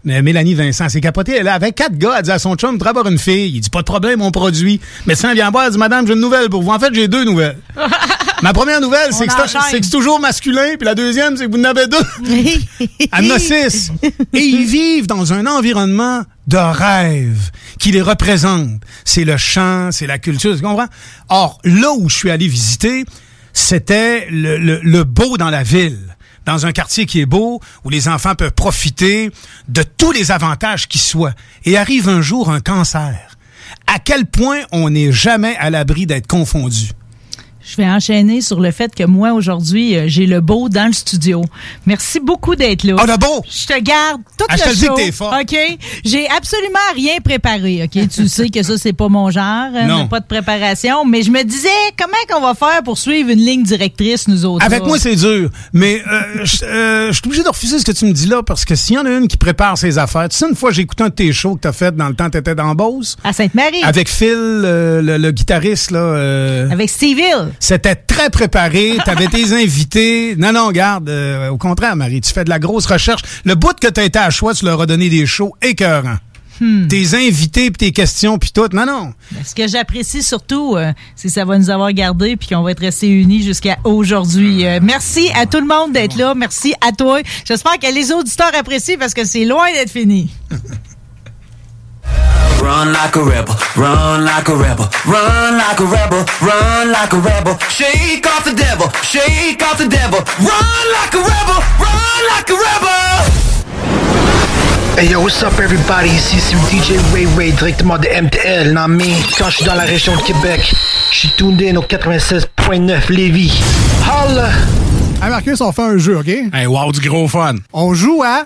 Mais Mélanie Vincent, c'est capoté. Elle avait quatre gars. Elle dit à son chum, tu avoir une fille. Il dit, pas de problème, on produit. Médecin vient voir, elle dit, madame, j'ai une nouvelle pour vous. En fait, j'ai deux nouvelles. Ma première nouvelle, c'est que c'est- toujours masculin, puis la deuxième, c'est que vous en avez deux. Six. Et ils vivent dans un environnement de rêve qui les représente. C'est le chant, c'est la culture, tu comprends? Or, là où je suis allé visiter, c'était le, le- le beau dans la ville. Dans un quartier qui est beau, où les enfants peuvent profiter de tous les avantages qui soient. Et arrive un jour un cancer. À quel point on n'est jamais à l'abri d'être confondu? Je vais enchaîner sur le fait que moi, aujourd'hui, euh, j'ai le beau dans le studio. Merci beaucoup d'être là. Ah, le beau! Je te garde tout Ah, le je te dis que t'es fort. OK? J'ai absolument rien préparé, OK? tu sais que ça, c'est pas mon genre. hein, Non. Pas de préparation. Mais je me disais, comment qu'on va faire pour suivre une ligne directrice, nous autres? Avec là? moi, c'est dur. Mais euh, je euh, je suis obligé de refuser ce que tu me dis là parce que s'il y en a une qui prépare ses affaires, tu sais, une fois, j'ai écouté un de tes shows que t'as fait dans le temps que t'étais dans Beauce. À Sainte-Marie. Avec Phil, euh, le, le guitariste, là. Avec Steve Hill. C'était très préparé. T'avais tes invités. Non, non, garde. euh, au contraire, Marie, tu fais de la grosse recherche. Le bout que t'as été à choix, tu leur as donné des shows écœurants. Hmm. Tes invités, puis tes questions, puis tout. Non, non. Ce que j'apprécie surtout, euh, c'est que ça va nous avoir gardés puis qu'on va être restés unis jusqu'à aujourd'hui. Euh, merci à tout le monde d'être là. Merci à toi. J'espère que les auditeurs apprécient parce que c'est loin d'être fini. Run like a rebel, run like a rebel, run like a rebel, run like a rebel. Shake off the devil, shake off the devil. Run like a rebel, run like a rebel. Hey yo, what's up everybody? Ici c'est DJ Ray Ray directement de MTL, non mais quand je suis dans la région de Québec, je suis tourné au 96.9 Lévis. Holla! Hey Marcus, on fait un jeu, OK? Hey, wow, du gros fun. On joue à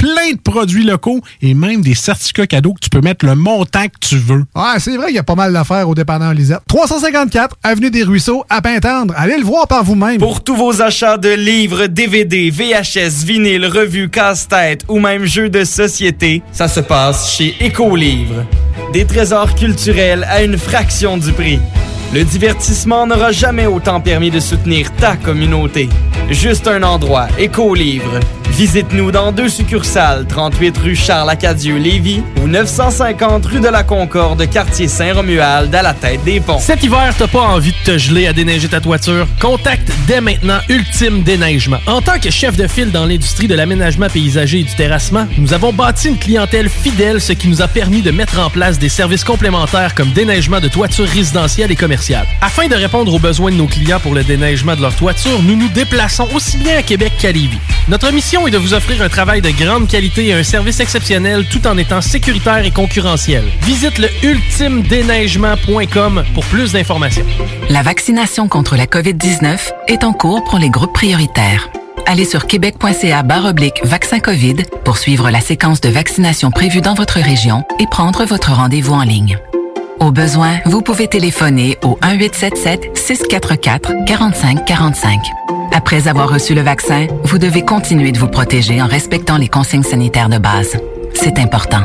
plein de produits locaux et même des certificats cadeaux que tu peux mettre le montant que tu veux. Ouais, c'est vrai qu'il y a pas mal d'affaires au dépanneur Lisette. 354 Avenue des Ruisseaux, à Pintendre. Allez le voir par vous-même. Pour tous vos achats de livres, DVD, VHS, vinyle, revues, casse-tête ou même jeux de société, ça se passe chez Écolivre. Des trésors culturels à une fraction du prix. Le divertissement n'aura jamais autant permis de soutenir ta communauté. Juste un endroit, Écolivre. Visite-nous dans deux succursales, 38 rue Charles-Acadieux-Lévis ou 950 rue de la Concorde, quartier Saint-Romuald, à la tête des ponts. Cet hiver, t'as pas envie de te geler à déneiger ta toiture? Contacte dès maintenant Ultime Déneigement. En tant que chef de file dans l'industrie de l'aménagement paysager et du terrassement, nous avons bâti une clientèle fidèle, ce qui nous a permis de mettre en place des services complémentaires comme déneigement de toitures résidentielles et commerciales. Afin de répondre aux besoins de nos clients pour le déneigement de leur toiture, nous nous déplaçons aussi bien à Québec qu'à Lévis. Notre mission est de vous offrir un travail de grande qualité et un service exceptionnel tout en étant sécuritaire et concurrentiel. Visite le ultimedéneigement.com pour plus d'informations. La vaccination contre la COVID-19 est en cours pour les groupes prioritaires. Allez sur québec.ca oblique vaccin COVID pour suivre la séquence de vaccination prévue dans votre région et prendre votre rendez-vous en ligne. Au besoin, vous pouvez téléphoner au 1-877-644-4545. Après avoir reçu le vaccin, vous devez continuer de vous protéger en respectant les consignes sanitaires de base. C'est important.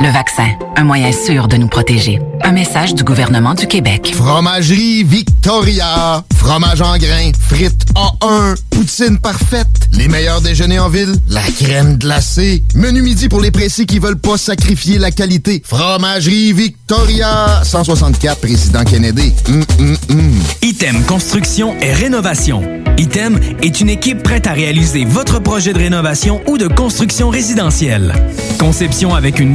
Le vaccin, un moyen sûr de nous protéger. Un message du gouvernement du Québec. Fromagerie Victoria. Fromage en grains. Frites A1. Poutine parfaite. Les meilleurs déjeuners en ville. La crème glacée. Menu midi pour les pressés qui veulent pas sacrifier la qualité. Fromagerie Victoria. 164 Président Kennedy. Hum, hum, hum. Item Construction et Rénovation. Item est une équipe prête à réaliser votre projet de rénovation ou de construction résidentielle. Conception avec une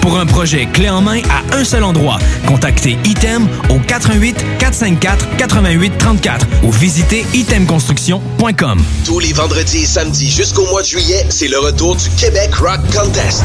Pour un projet clé en main à un seul endroit, contactez Item au 88 454 88 34 ou visitez itemconstruction.com. Tous les vendredis et samedis jusqu'au mois de juillet, c'est le retour du Québec Rock Contest.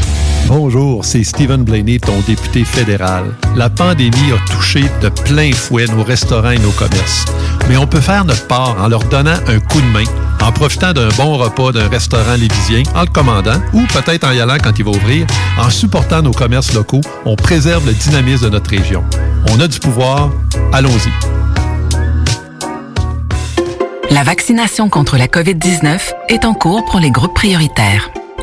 Bonjour, c'est Stephen Blaney, ton député fédéral. La pandémie a touché de plein fouet nos restaurants et nos commerces. Mais on peut faire notre part en leur donnant un coup de main, en profitant d'un bon repas d'un restaurant lévisien, en le commandant, ou peut-être en y allant quand il va ouvrir. En supportant nos commerces locaux, on préserve le dynamisme de notre région. On a du pouvoir, allons-y. La vaccination contre la COVID-19 est en cours pour les groupes prioritaires.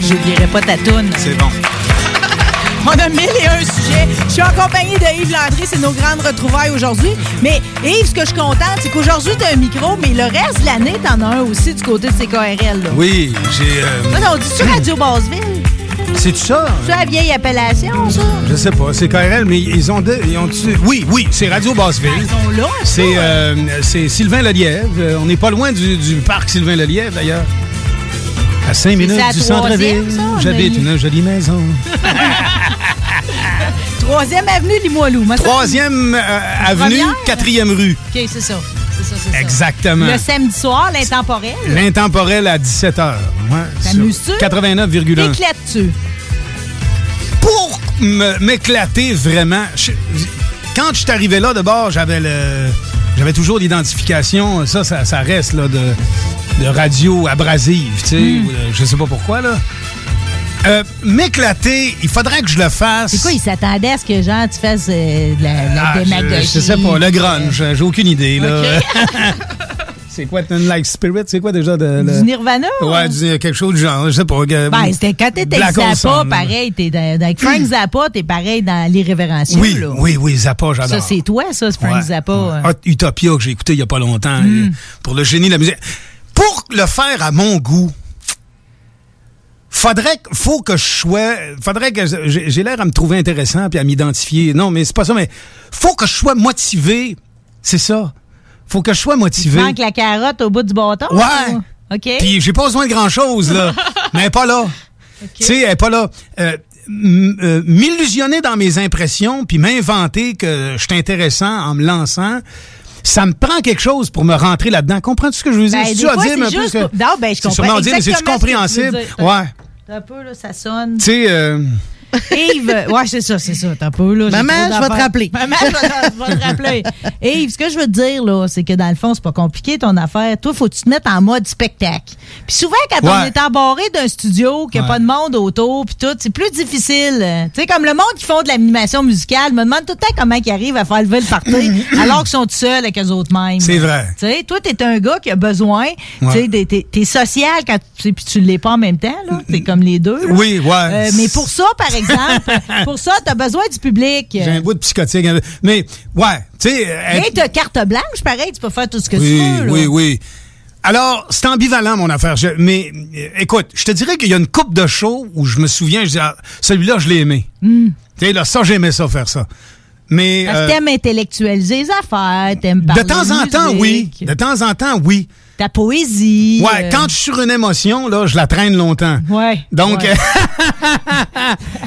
j'oublierai pas ta toune. C'est bon. On a mille et un sujets. Je suis en compagnie de Yves Landry, c'est nos grandes retrouvailles aujourd'hui. Mais Yves, ce que je suis contente, c'est qu'aujourd'hui, tu as un micro, mais le reste de l'année, t'en as un aussi du côté de CKRL. Là. Oui, j'ai. euh, Ça, on dit-tu Radio Basseville? C'est ça? C'est la vieille appellation, ça? Je sais pas, c'est KRL, mais ils ont... de- ils ont oui, oui, c'est Radio Basseville. Ils sont là. C'est euh, c'est Sylvain Lelièvre. Euh, On n'est pas loin du, du parc Sylvain Lelièvre, d'ailleurs. À 5 minutes du centre-ville, j'habite mais- une jolie maison. Troisième avenue Limoilou. Troisième euh, avenue, quatrième rue. OK, c'est ça. C'est ça, c'est ça. Exactement. Le samedi soir, l'intemporel. L'intemporel à 17h. Ouais, sur T'amuses-tu? 89,1. T'éclates-tu? Pour m'éclater vraiment, je- quand je suis arrivé là, d'abord, j'avais le. Toujours l'identification, ça, ça, ça reste là, de, de radio abrasive, tu sais, Hmm. je sais pas pourquoi, là. Euh, M'éclater, il faudrait que je le fasse. C'est quoi, il s'attendait à ce que, genre, tu fasses euh, de la, la Ah, je, démagogie? je sais pas, le grunge, j'ai aucune idée, là. c'est quoi, Ten Like Spirit? C'est quoi déjà de. Du le- Nirvana? Ouais, du- quelque chose du genre, je sais pas. Ben, c'était quand t'étais Zappa, pareil. T'es dans, avec Frank Zappa, t'es pareil dans l'irrévérencieux, Oui, là. oui, oui, Zappa, j'adore. Ça, c'est toi, ça, c'est Frank Ouais. Zappa. euh. Hot Utopia que j'ai écouté il y a pas longtemps Mm. euh, pour le génie de la musique. Pour le faire à mon goût, faudrait que- faut que je sois faudrait que j'ai l'air à me trouver intéressant puis à m'identifier. Non, mais c'est pas ça mais faut que je sois motivé. C'est ça. Faut que je sois motivé. Manque la carotte au bout du bâton? Ouais. ou? OK. Puis j'ai pas besoin de grand-chose, là. mais elle est pas là. Tu sais, elle est pas là. Euh, euh, M'illusionner dans mes impressions, puis m'inventer que je suis intéressant en me lançant, ça me prend quelque chose pour me rentrer là-dedans. Comprends-tu ce que je veux dire? Ben, fois, audible c'est un peu que- Non, ben, je C'est comprends sûrement audible, mais c'est-tu exactement ce que tu veux compréhensible? dire. Ouais. Un peu, là, ça sonne. Tu sais, euh, Yves, ouais, c'est ça, c'est ça. T'as peu, là. Maman, je vais te rappeler. Maman, je vais te- je vais te rappeler. Yves, ce que je veux te dire, là, c'est que dans le fond, c'est pas compliqué ton affaire. Toi, faut que tu te mettes en mode spectacle. Puis souvent, quand on est embarré d'un studio, qu'il n'y a Ouais. pas de monde autour, puis tout, c'est plus difficile. Tu sais, comme le monde qui font de l'animation musicale, me demande tout le temps comment ils arrivent à faire lever le party, alors qu'ils sont tout seuls avec eux autres mêmes. C'est vrai. Tu sais, toi, t'es un gars qui a besoin, tu sais, t'es social quand tu sais, puis tu l'es pas en même temps, là. T'es comme les deux. là. Oui, ouais. Euh, mais pour ça, par exemple, pour ça, t'as besoin du public. j'ai un bout de psychotique. Mais, ouais, tu sais... Mais t'as carte blanche, pareil, tu peux faire tout ce que oui, tu veux. là. Oui, oui, Alors, c'est ambivalent, mon affaire. Je- mais, euh, écoute, je te dirais qu'il y a une coupe de shows où je me souviens, je dis, ah, celui-là, je l'ai aimé. Hmm. Tu sais, là, ça, j'aimais ça, faire ça. Mais... Parce que euh, t'aimes intellectualiser les affaires, t'aimes parler de temps en temps, oui. De temps en temps, oui. Ta poésie. Ouais, euh, quand je suis sur une émotion, là, je la traîne longtemps. Ouais. Donc, ouais.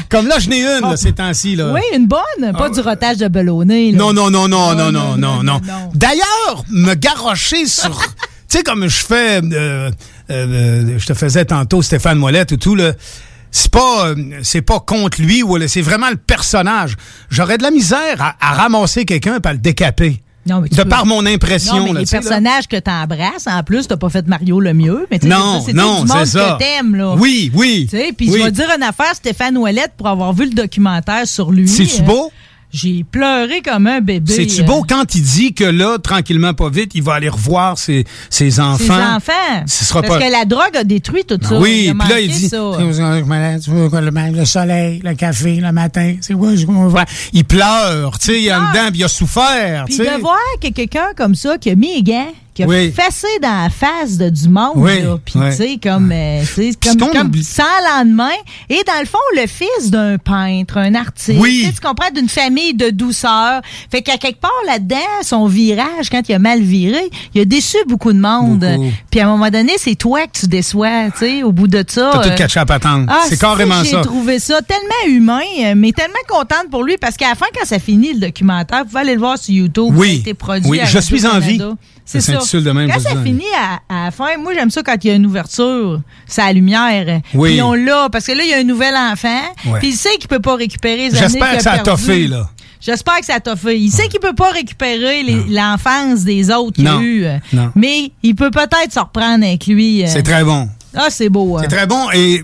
comme là, je n'ai une, là, ces temps-ci, là. Oui, une bonne, pas du rotage de ballonné. là. Non, non, non, non, non, non, non, non. D'ailleurs, me garrocher sur. tu sais, comme je fais. euh, euh, je te faisais tantôt Stéphane Mollette ou tout, là. C'est pas, euh, c'est pas contre lui, ou c'est vraiment le personnage. J'aurais de la misère à, à ramasser quelqu'un et à le décaper. Non, mais tu de peux- par mon impression. Non, mais là, les tu là. personnages que t'embrasses, en plus, t'as pas fait Mario le mieux. Mais tu Non, c'est non, c'est ça. que t'aimes, là. Oui, oui. Tu sais, puis oui. je vais dire une affaire, Stéphane Ouellette, pour avoir vu le documentaire sur lui. C'est-tu euh, beau? J'ai pleuré comme un bébé. C'est-tu euh, beau quand il dit que là, tranquillement, pas vite, il va aller revoir ses, ses Ses enfants? enfants. Ce sera Parce pas- que la drogue a détruit tout ça. Oui, Il a puis là, il dit ça. Le, le soleil, le café, le matin, c'est quoi. Il pleure, tu sais, il est en dedans, puis il a souffert, Puis de voir que quelqu'un comme ça, qui a mis les gants, qui a Oui. fessé dans la face de du monde, Oui, là, puis oui. tu sais, comme, euh, comme, comme sans lendemain. Et dans le fond, le fils d'un peintre, un artiste, Oui. tu comprends, d'une famille de douceur. Fait qu'à quelque part là-dedans, son virage, quand il a mal viré, il a déçu beaucoup de monde. Puis à un moment donné, c'est toi que tu déçois, tu sais, au bout de ça. T'as tout euh, catché à patente. ah, c'est carrément J'ai ça. trouvé ça tellement humain, euh, mais tellement contente pour lui parce qu'à la fin, quand ça finit le documentaire, vous pouvez aller le voir sur YouTube. Oui. A été produit Oui, à Je suis en vie. C'est Ça ça. de même, Quand ça finit à, à la fin, moi j'aime ça quand il y a une ouverture, c'est la lumière. Oui. Puis on l'a parce que là il y a un nouvel enfant, puis il sait qu'il peut pas récupérer les années J'espère que ça a toffé, là. J'espère que ça a toffé. Il sait qu'il peut pas récupérer l'enfance des autres qu'il a Non. eu, Non. mais il peut peut-être se reprendre avec lui. euh. C'est très bon. Ah, c'est beau. hein. C'est très bon. Et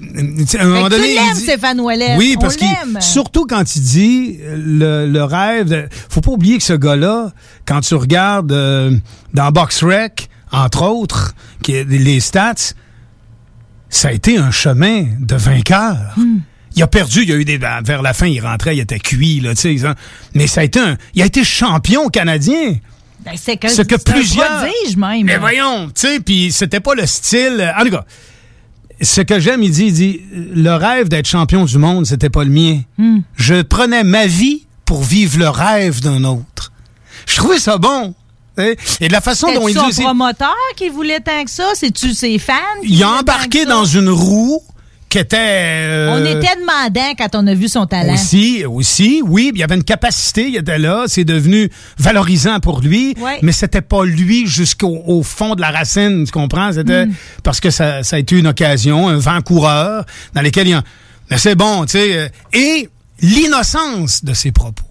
tu à un moment que tu donné. il l'aimes, dit- Stéphane Ouellet. Oui, parce qu'il. l'aime. Surtout quand il dit euh, le, le rêve. de- faut pas oublier que ce gars-là, quand tu regardes euh, dans Box Rec, entre autres, qui les stats, ça a été un chemin de vainqueur. Hmm. Il a perdu, il a eu des. ben, Vers la fin, il rentrait, il était cuit, là, tu sais. Mais ça a été un. Il a été champion canadien. Ben, c'est que, Ce que un plusieurs. prodige, même. Mais voyons, tu sais, puis c'était pas le style. En tout cas, ce que j'aime, il dit, il dit, le rêve d'être champion du monde, c'était pas le mien. Hmm. Je prenais ma vie pour vivre le rêve d'un autre. Je trouvais ça bon. Et de la façon dont C'est il dit aussi, promoteur qui voulait tant que ça? C'est-tu ses fans? qui il a embarqué dans une roue qui était... euh, On était demandant quand on a vu son talent. Aussi, aussi, oui, il y avait une capacité, il était là, c'est devenu valorisant pour lui, Ouais. mais c'était pas lui jusqu'au au fond de la racine, tu comprends? C'était Mm. parce que ça, ça a été une occasion, un vent coureur dans lequel il y a... Mais c'est bon, tu sais. euh, Et l'innocence de ses propos.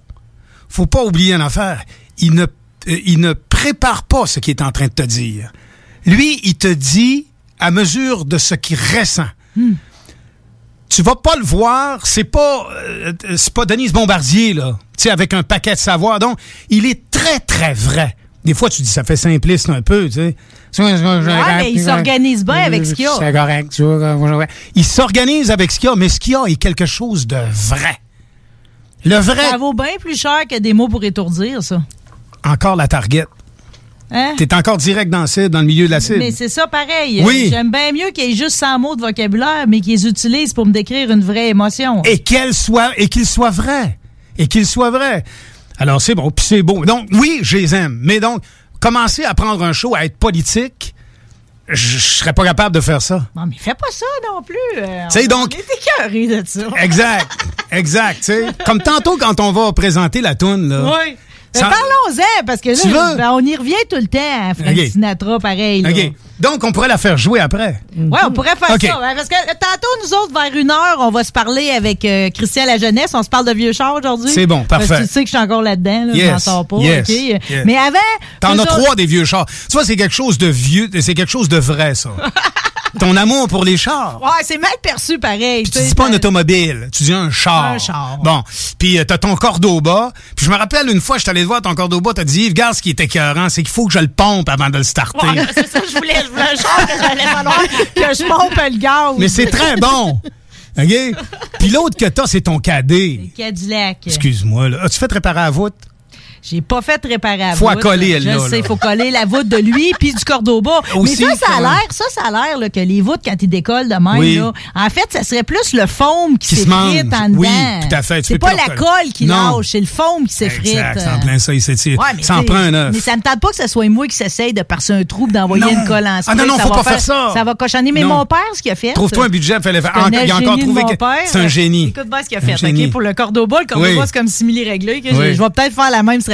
Faut pas oublier une affaire. Il ne, euh, il ne prépare pas ce qu'il est en train de te dire. Lui, il te dit à mesure de ce qu'il ressent tu vas pas le voir, c'est pas euh, c'est pas Denise Bombardier là, tu avec un paquet de savoir. Donc, il est très très vrai. Des fois tu dis ça fait simpliste un peu, tu sais. Mais il s'organise bien avec ce qu'il y a. C'est correct. Il s'organise avec ce qu'il y a, mais ce qu'il y a est quelque chose de vrai. Le vrai, Ça vaut bien plus cher que des mots pour étourdir, ça. encore la target. Hein? T'es encore direct dans, le milieu de la cible. Mais c'est ça pareil. Oui. J'aime bien mieux qu'il y ait juste 100 mots de vocabulaire, mais qu'ils utilisent pour me décrire une vraie émotion. et qu'elle soit et qu'il soit vrai et qu'il soit vrai. Alors c'est bon, puis c'est beau. Donc oui, je les aime, mais donc commencer à prendre un show à être politique, je serais pas capable de faire ça. Non, mais fais pas ça non plus. Euh, C'est on- donc- écœurés de ça. Exact, exact. tu sais. Comme tantôt quand on va présenter la toune là. Oui. Ça- Parlons-en, parce que là, ben, on y revient tout le temps à Frank. Sinatra, pareil. là. Donc on pourrait la faire jouer après. Ouais, on pourrait faire ça. hein, parce que euh, tantôt, nous autres, vers une heure, on va se parler avec euh, Christian La Jeunesse. On se parle de vieux chars aujourd'hui. C'est bon, Parce que parfait. tu sais que je suis encore là-dedans. Là, je Yes, sors pas. yes. Mais avant. T'en as autres- trois des vieux chars. Tu vois, c'est quelque chose de vieux, c'est quelque chose de vrai ça. Ton amour pour les chars. Ouais, c'est mal perçu pareil. Tu dis pas un automobile, tu dis un char. Un char. Bon, puis euh, t'as ton Cordoba. Puis je me rappelle une fois, je t'allais voir ton Cordoba, t'as dit, regarde ce qui est écœurant, c'est qu'il faut que je le pompe avant de le starter. Ouais, c'est ça, je voulais, je voulais un char que j'allais falloir que je pompe le gaz. Mais c'est très bon. OK? Puis l'autre que t'as, c'est ton cadet. Cadillac. Excuse-moi, là. As-tu fait réparer à voûte? J'ai pas fait réparer à Faut voûte. accoler, elle, Je là, sais, là. faut coller la voûte de lui puis du Cordoba. Aussi, Mais ça, ça a l'air, ça, ça a l'air là, que les voûtes quand ils décollent de même, Oui. là, en fait, ça serait plus le foam qui, Qui se s'effrite en dedans. Oui, tout à fait. C'est pas la colle qui lâche, c'est le foam qui s'effrite. Exact, c'est en euh. plein ça, il s'étire. Ouais, ça en prend un œuf. Mais ça me tente pas que ce soit moi qui s'essaye de percer un trou d'envoyer une colle en Ah non, non, faut pas faire ça. Ça va cochonner. Mais mon père, ce qu'il a fait. Trouve-toi un budget. Je connais Il a le encore trouvé que c'est un génie. Écoute bien ce qu'il a fait. OK, pour le Cordoba, le Cordoba, Oui. c'est comme simili-réglé. Je, je vais peut-être faire la même stratégie.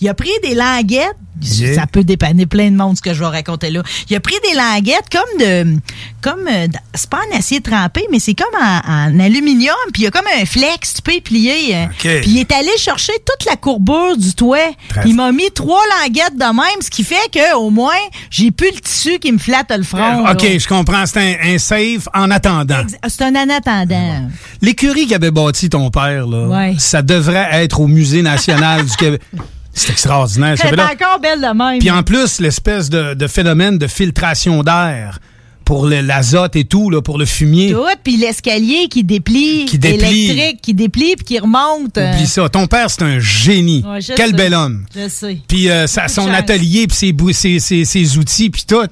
Il a pris des languettes. Ça peut dépanner plein de monde, ce que je vais raconter là. Il a pris des languettes comme de. comme euh, C'est pas en acier trempé, mais c'est comme en, en aluminium. Puis il y a comme un flex, tu peux plier. euh. Puis il est allé chercher toute la courbure du toit. Très Il m'a mis trois languettes de même, ce qui fait que au moins, j'ai plus le tissu qui me flatte le front. là. OK, je comprends. C'est un, un save en attendant. C'est un en attendant. L'écurie qu'avait bâti ton père, là, Ouais. ça devrait être au Musée national du Québec. C'est extraordinaire. ça Elle fait est là. encore belle de même. Puis en plus, l'espèce de, de phénomène de filtration d'air pour le- l'azote et tout, là, pour le fumier. Tout, puis l'escalier qui déplie, Qui déplie. électrique, qui déplie puis qui remonte. euh. Oublie ça. Ton père, c'est un génie. Ouais, Quel sais. bel homme. Je sais. Puis euh, son chance. atelier, puis ses, ses, ses- ses outils, puis tout.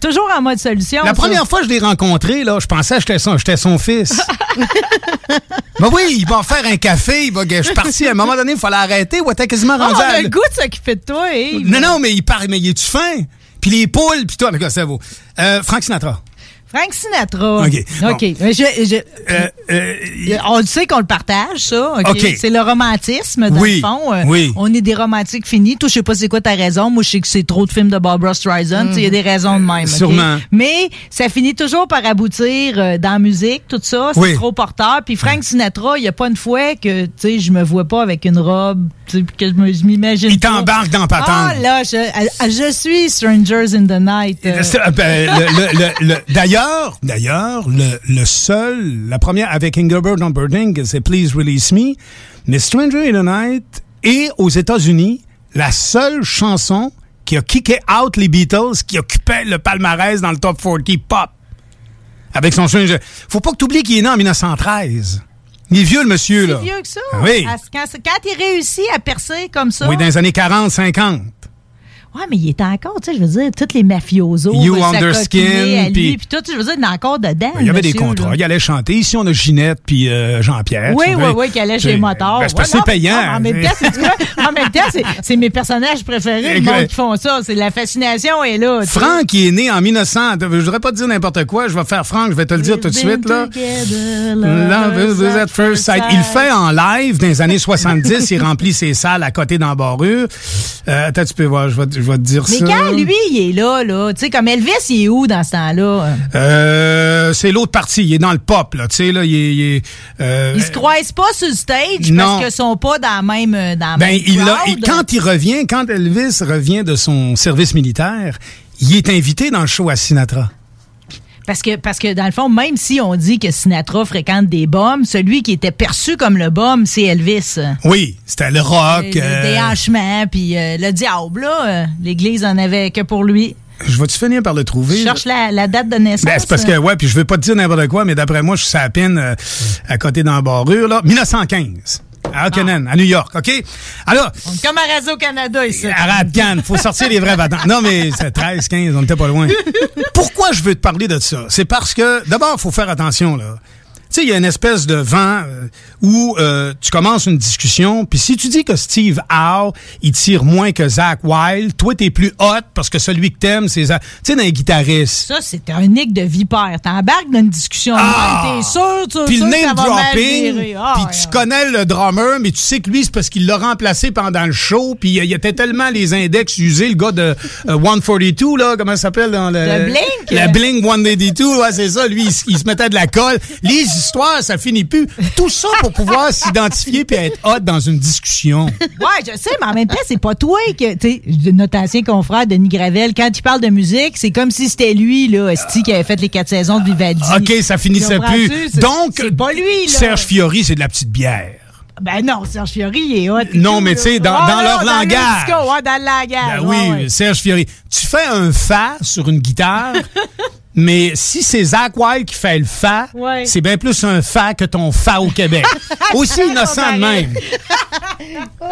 Toujours en mode solution. La ça. première fois que je l'ai rencontré, là, je pensais que j'étais son, j'étais son fils. ben oui, il va faire un café, il va, je suis parti, à un moment donné, il fallait arrêter, ou t'es quasiment Ah, rendu on à- a le goût de s'occuper de toi. Non, non, mais il parle, mais il est-tu fin? Puis les poules, puis en tout cas, ça vaut. Euh, Frank Sinatra. Frank Sinatra. OK, bon. OK. Je- je- Euh, euh, on le sait qu'on le partage, ça. OK? C'est le romantisme, dans Oui, le fond. Euh, oui. On est des romantiques finis. Toi, je sais pas c'est quoi ta raison. Moi, je sais que c'est trop de films de Barbara Streisand. Tu sais, Il y a des raisons de même. Sûrement. Mais ça finit toujours par aboutir euh, dans la musique, tout ça. C'est Oui. trop porteur. Puis Frank Sinatra, il y a pas une fois que, tu sais, je me vois pas avec une robe, que je m'imagine Il t'embarque dans patente. Ah là, je, euh, je suis Strangers in the Night. euh. D'ailleurs, d'ailleurs, le, le seul, la première avec Engelbert Humperdinck, c'est Please Release Me, mais Stranger in the Night est aux États-Unis la seule chanson qui a kické out les Beatles, qui occupait le palmarès dans le top 40 pop. Avec son Stranger. Faut pas que tu oublies qu'il est né en 1913. Il est vieux, le monsieur, là. C'est vieux que ça. Ah oui. Quand, quand il réussit à percer comme ça. Oui, dans les années 40, 50. Ouais, mais il est encore, tu sais, je veux dire, tous les mafiosos. You euh, Underskin, puis- tout, je veux dire, il est encore dedans. Il y avait des contrats. là. Il allait chanter. Ici, on a Ginette puis euh, Jean-Pierre. Oui, oui, oui, qui allait chez Motard. ben, c'est Ouais, non, payant. non, en même temps, c'est mes personnages préférés, le Écoute. monde qui font ça. C'est la fascination est là. Franck, qui est né en 1900. Je voudrais pas te dire n'importe quoi. Je vais faire Franck, je vais te le dire tout de suite. Là. Love is at first sight. Il fait en live dans les années 70. il remplit ses salles à côté d'embarrure. Euh, attends, tu peux voir, je vais, je vais te dire Mais ça. quand lui, il est là, là, tu sais, comme Elvis, il est où dans ce temps-là? Euh, c'est l'autre partie. Il est dans le pop, là. Tu sais, là, il est. il est, euh, Ils se croisent pas sur le stage Non. parce qu'ils sont pas dans la même, euh, dans la Ben, même il a- crowd. il- quand il revient, quand Elvis revient de son service militaire, il est invité dans le show à Sinatra. Parce que, parce que, dans le fond, même si on dit que Sinatra fréquente des bombes, celui qui était perçu comme le bombe, c'est Elvis. Oui, c'était le rock. Le euh, déhanchement, puis euh, le diable, là, euh, l'Église en avait que pour lui. je vais-tu finir par le trouver? Je cherche la, la date de naissance. Ben, c'est parce que, ouais, puis je veux pas te dire n'importe quoi, mais d'après moi, je suis à peine euh, à côté d'embarrure, là. 1915. À à New York, OK? Alors, On est comme à Radio-Canada ici. Arrête, Cannes, faut sortir les vrais battants. Non, mais c'est 13, 15, on était pas loin. Pourquoi je veux te parler de ça? C'est parce que, d'abord, faut faire attention, là. Sais, il y a une espèce de vent euh, où euh, tu commences une discussion, puis si tu dis que Steve Howe, il tire moins que Zach Wilde, toi, t'es plus hot parce que celui que t'aimes, c'est Zach. Tu sais, dans les guitaristes. Ça, c'est un nick de vipère. T'embarques dans une discussion. Ah! T'es sûr, tu Puis sûr le name dropping. Ah, puis ouais. tu connais le drummer, mais tu sais que lui, c'est parce qu'il l'a remplacé pendant le show, puis euh, il y était tellement les index usés, le gars de euh, 142, là, comment ça s'appelle? Dans le, Le Blink? La Blink 182, ouais, c'est ça. Lui, il, se mettait de la colle. Ça finit plus. Tout ça pour pouvoir s'identifier puis être hot dans une discussion. Ouais, je sais, mais en même temps, c'est pas toi que, tu sais, notre ancien confrère Denis Gravel, quand il parle de musique, c'est comme si c'était lui, là, Esti, qui avait fait les quatre saisons de Vivaldi. OK, ça finissait plus. Donc, c'est pas lui, là. Serge Fiori, c'est de la petite bière. Ben non, Serge Fiori, il est hot. Non, mais tu sais, dans- Ah, dans non, leur le langage. disco, ouais, dans le langage. Ben oui, ouais, ouais. Serge Fiori. Tu fais un fa sur une guitare, mais si c'est Zach Wilde qui fait le fa, Ouais. c'est bien plus un fa que ton fa au Québec. Aussi innocent de même.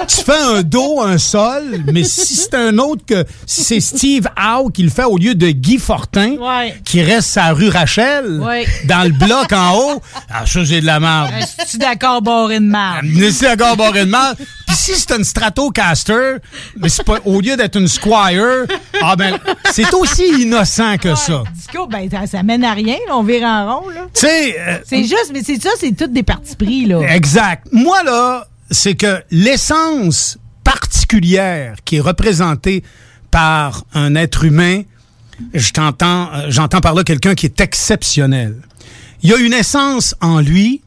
tu fais un do, un sol, mais si c'est un autre que si c'est Steve Howe qui le fait au lieu de Guy Fortin, Ouais. qui reste sa rue Rachel, Ouais. dans le bloc en haut, ah, ça, j'ai de la merde. Est-ce d'accord, barré de marde? Mais c'est encore barré de mal. Si c'est une Stratocaster, mais c'est pas au lieu d'être une Squire, ah ben c'est aussi innocent que ça. Disco, ben, ça, ça mène à rien, là, on vire en rond, là. Tu sais, euh, C'est juste, mais c'est ça, c'est toutes des parties pris, là. exact. Moi là, c'est que l'essence particulière qui est représentée par un être humain, je t'entends, euh, j'entends par là quelqu'un qui est exceptionnel. Il y a une essence en lui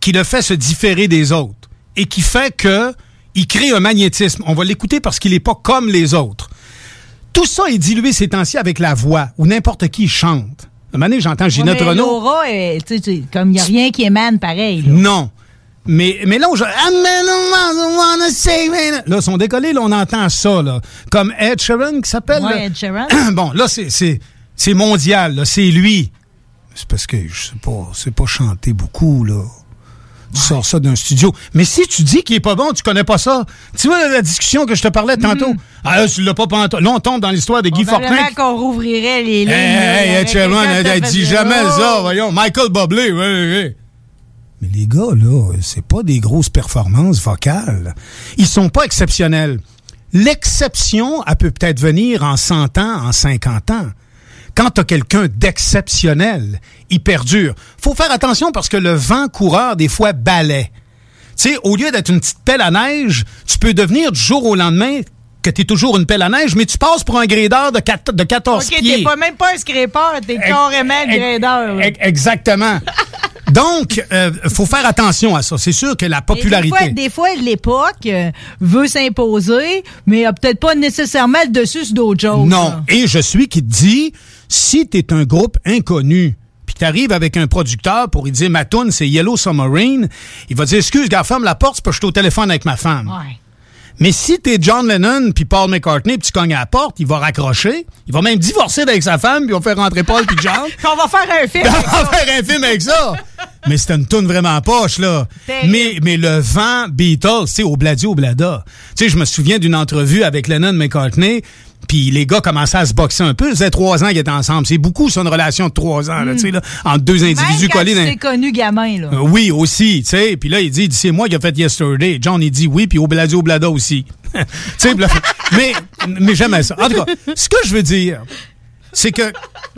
qui le fait se différer des autres et qui fait que il crée un magnétisme. On va l'écouter parce qu'il n'est pas comme les autres. Tout ça est dilué ces temps-ci avec la voix ou n'importe qui chante. Un moment j'entends Ginette Ouais, Renault. Laura, sais, comme il n'y a rien qui émane pareil. là. Non. Mais, mais là, je... I don't wanna say, man. Là, là, on entend ça, là. Comme Ed Sheeran, qui s'appelle. Ouais, là. Ed Sheeran. bon, là, c'est, mondial, là. C'est lui. C'est parce que, je sais pas, c'est pas chanter beaucoup, là. Tu sors ça d'un studio. Mais si tu dis qu'il est pas bon, tu connais pas ça. Tu vois la discussion que je te parlais tantôt? Ah, là, tu l'as pas pantoute. Là, on tombe dans l'histoire de Guy Fortin. Probablement qu'on rouvrirait les lignes. Hey, hey, quelqu'un elle, dit jamais ça, voyons. Michael Bublé, oui, oui, oui. Mais les gars, là, c'est pas des grosses performances vocales. Ils sont pas exceptionnels. L'exception, elle peut peut-être venir en 100 ans, en 50 ans. Quand t'as quelqu'un d'exceptionnel, il perdure. Faut faire attention parce que le vent coureur, des fois, balaie. Tu sais, au lieu d'être une petite pelle à neige, tu peux devenir du jour au lendemain que tu es toujours une pelle à neige, mais tu passes pour un gradeur de, quat- de 14 OK, pieds. t'es pas même pas un scraper, t'es carrément là. Ex- Exactement. Donc, euh, faut faire attention à ça. C'est sûr que la Des popularité. fois, des fois, l'époque euh, veut s'imposer, mais a peut-être pas nécessairement le dessus sur d'autres choses. Non. là. Et je suis qui te dit, si tu es un groupe inconnu, puis tu arrives avec un producteur pour lui dire, ma toune, c'est Yellow Submarine, il va dire, excuse, gars, ferme la porte, c'est parce que je suis au téléphone avec ma femme. Ouais. Mais si t'es John Lennon puis Paul McCartney puis tu cognes à la porte, il va raccrocher. Il va même divorcer avec sa femme puis on va faire rentrer Paul puis John. On va faire un film. on va faire un film avec ça. Mais c'était une toune vraiment poche, là. Mais, mais le vent Beatles, tu sais, au bladi, au blada. Tu sais, je me souviens d'une entrevue avec Lennon McCartney. Puis les gars commençaient à se boxer un peu. Ça faisait trois ans qu'ils étaient ensemble. C'est beaucoup, ça, une relation de trois ans, là, Mm. tu sais, là, entre deux individus quand collés tu dans- connu gamin, là. Euh, oui, aussi, tu sais. Puis là, il dit, c'est moi qui ai fait Yesterday. John, il dit oui, puis Obladi Oblada aussi. tu sais, mais, mais jamais ça. En tout cas, ce que je veux dire, c'est que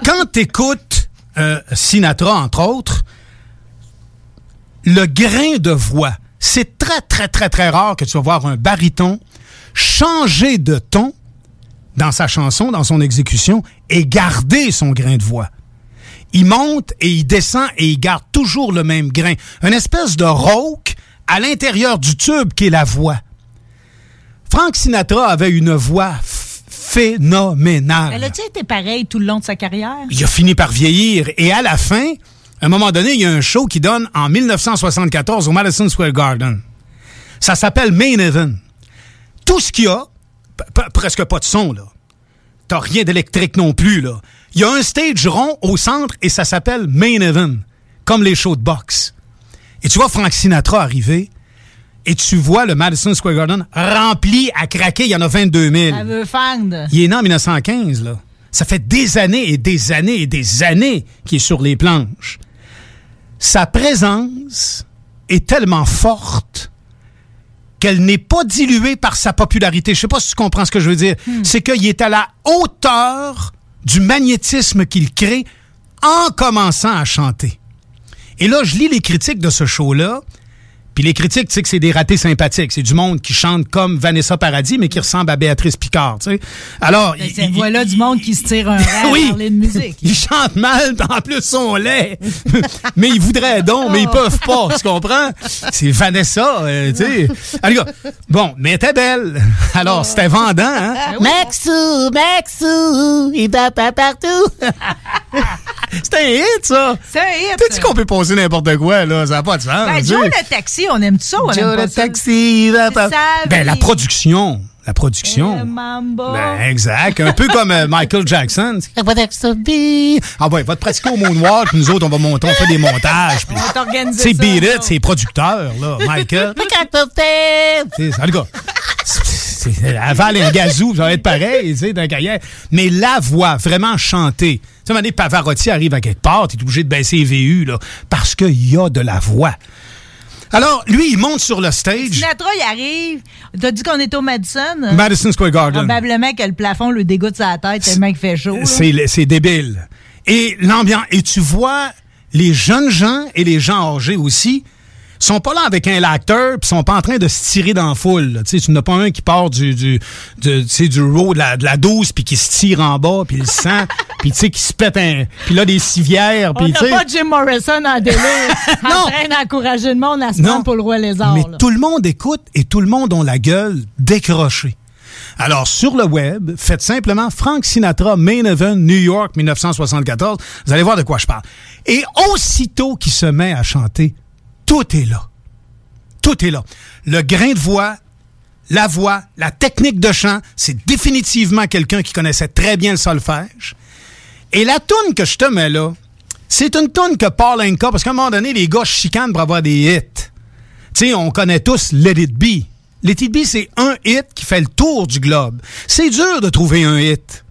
quand t'écoutes euh, Sinatra, entre autres, le grain de voix, c'est très, très, très, très rare que tu vas voir un baryton changer de ton dans sa chanson, dans son exécution, et garder son grain de voix. Il monte et il descend et il garde toujours le même grain. Une espèce de rauque à l'intérieur du tube qui est la voix. Frank Sinatra avait une voix phénoménale. Elle a-tu été pareil tout le long de sa carrière? Il a fini par vieillir et à la fin, à un moment donné, il y a un show qui donne en 1974 au Madison Square Garden. Ça s'appelle Main Event. Tout ce qu'il y a, presque pas de son, là. T'as rien d'électrique non plus, là. Il y a un stage rond au centre et ça s'appelle Main Event, comme les shows de boxe. Et tu vois Frank Sinatra arriver et tu vois le Madison Square Garden rempli à craquer. Il y en a 22 000. Elle veut fendre. Il est né en 1915, là. Ça fait des années et des années et des années qu'il est sur les planches. Sa présence est tellement forte qu'elle n'est pas diluée par sa popularité. Je sais pas si tu comprends ce que je veux dire. C'est qu'il est à la hauteur du magnétisme qu'il crée en commençant à chanter. Et là, je lis les critiques de ce show-là. Puis les critiques, tu sais que c'est des ratés sympathiques. C'est du monde qui chante comme Vanessa Paradis, mais qui ressemble à Béatrice Picard, tu sais. Alors, il- C'est voilà du monde qui se tire un rêve Oui. parler de musique. ils chantent mal, en plus sont laids. mais ils voudraient donc, mais ils peuvent pas, tu comprends? C'est Vanessa, euh, tu sais. Alors, bon, mais elle était belle. Alors, c'était vendant, hein? Maxou, Maxou, il va pas partout. C'était un hit, ça. C'est un hit. T'as dit qu'on peut poser n'importe quoi, là? Ça n'a pas de sens. Ben, Joe le taxi, on aime ça ou on Joe aime pas le ça? taxi, va pas- Ça Ben, la production. La production. Le mambo. Ben, exact. Un peu comme euh, Michael Jackson. Ah ouais, va te pratiquer au moonwalk, puis nous autres, on va monter, on fait des montages. puis- On va t'organiser C'est Beat It, c'est producteur, là, Michael. C'est- En tout cas, c'est- les gazou, ça va être pareil, tu sais, dans la carrière. Mais la voix, vraiment chantée. Tu sais, à un moment donné, Pavarotti arrive à quelque part, t'es obligé de baisser les VU, là, parce qu'il y a de la voix. Alors, lui, il monte sur le stage. Sinatra, il arrive. T'as dit qu'on était au Madison? Madison Square Garden. Probablement que le plafond le dégoûte sa tête tellement qu'il fait chaud. c'est débile. Et l'ambiance. Et tu vois, les jeunes gens et les gens âgés aussi sont pas là avec un lacteur puis sont pas en train de se tirer dans la foule. là. Tu sais, tu n'as pas un qui part du du du, du row de la, de la 12 puis qui se tire en bas puis le sang puis tu sais qui se pète un puis là des civières puis tu sais pas Jim Morrison en délire en train d'encourager le monde à se prendre pour le roi lézard. mais là. tout le monde écoute et tout le monde a la gueule décrochée. Alors, sur le web, faites simplement Frank Sinatra, Main Event, New York, 1974. Vous allez voir de quoi je parle. Et aussitôt qu'il se met à chanter, tout est là. Tout est là. Le grain de voix, la voix, la technique de chant, c'est définitivement quelqu'un qui connaissait très bien le solfège. Et la toune que je te mets là, c'est une toune que Paul Anka, parce qu'à un moment donné, les gars chicanent pour avoir des hits. Tu sais, on connaît tous Let It Be. Let It Be, c'est un hit qui fait le tour du globe. C'est dur de trouver un hit.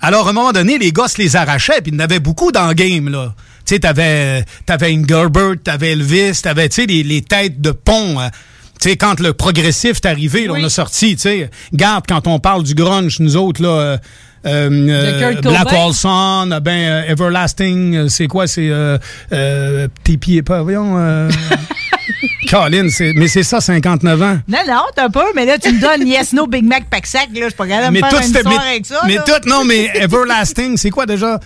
Alors, à un moment donné, les gars se les arrachaient, puis il y en avait beaucoup dans le game, là. Tu sais, t'avais, t'avais Engelbert, t'avais Elvis, t'avais, tu sais, les, les têtes de pont. euh, tu sais, quand le progressif est arrivé, là, on a sorti, tu sais. Garde, quand on parle du grunge, nous autres, là... euh, euh, euh, Black Cobain. Olson, euh, ben euh, Everlasting, c'est quoi, c'est tes pieds pas, voyons. Colin, c'est- mais c'est ça, 59 ans. Non, non, t'as pas, mais là, tu me donnes Yes, No, Big Mac, Pack Sac, là, je suis pas capable de me faire tout, une mais, avec ça. mais là. tout, non, mais Everlasting, c'est quoi déjà?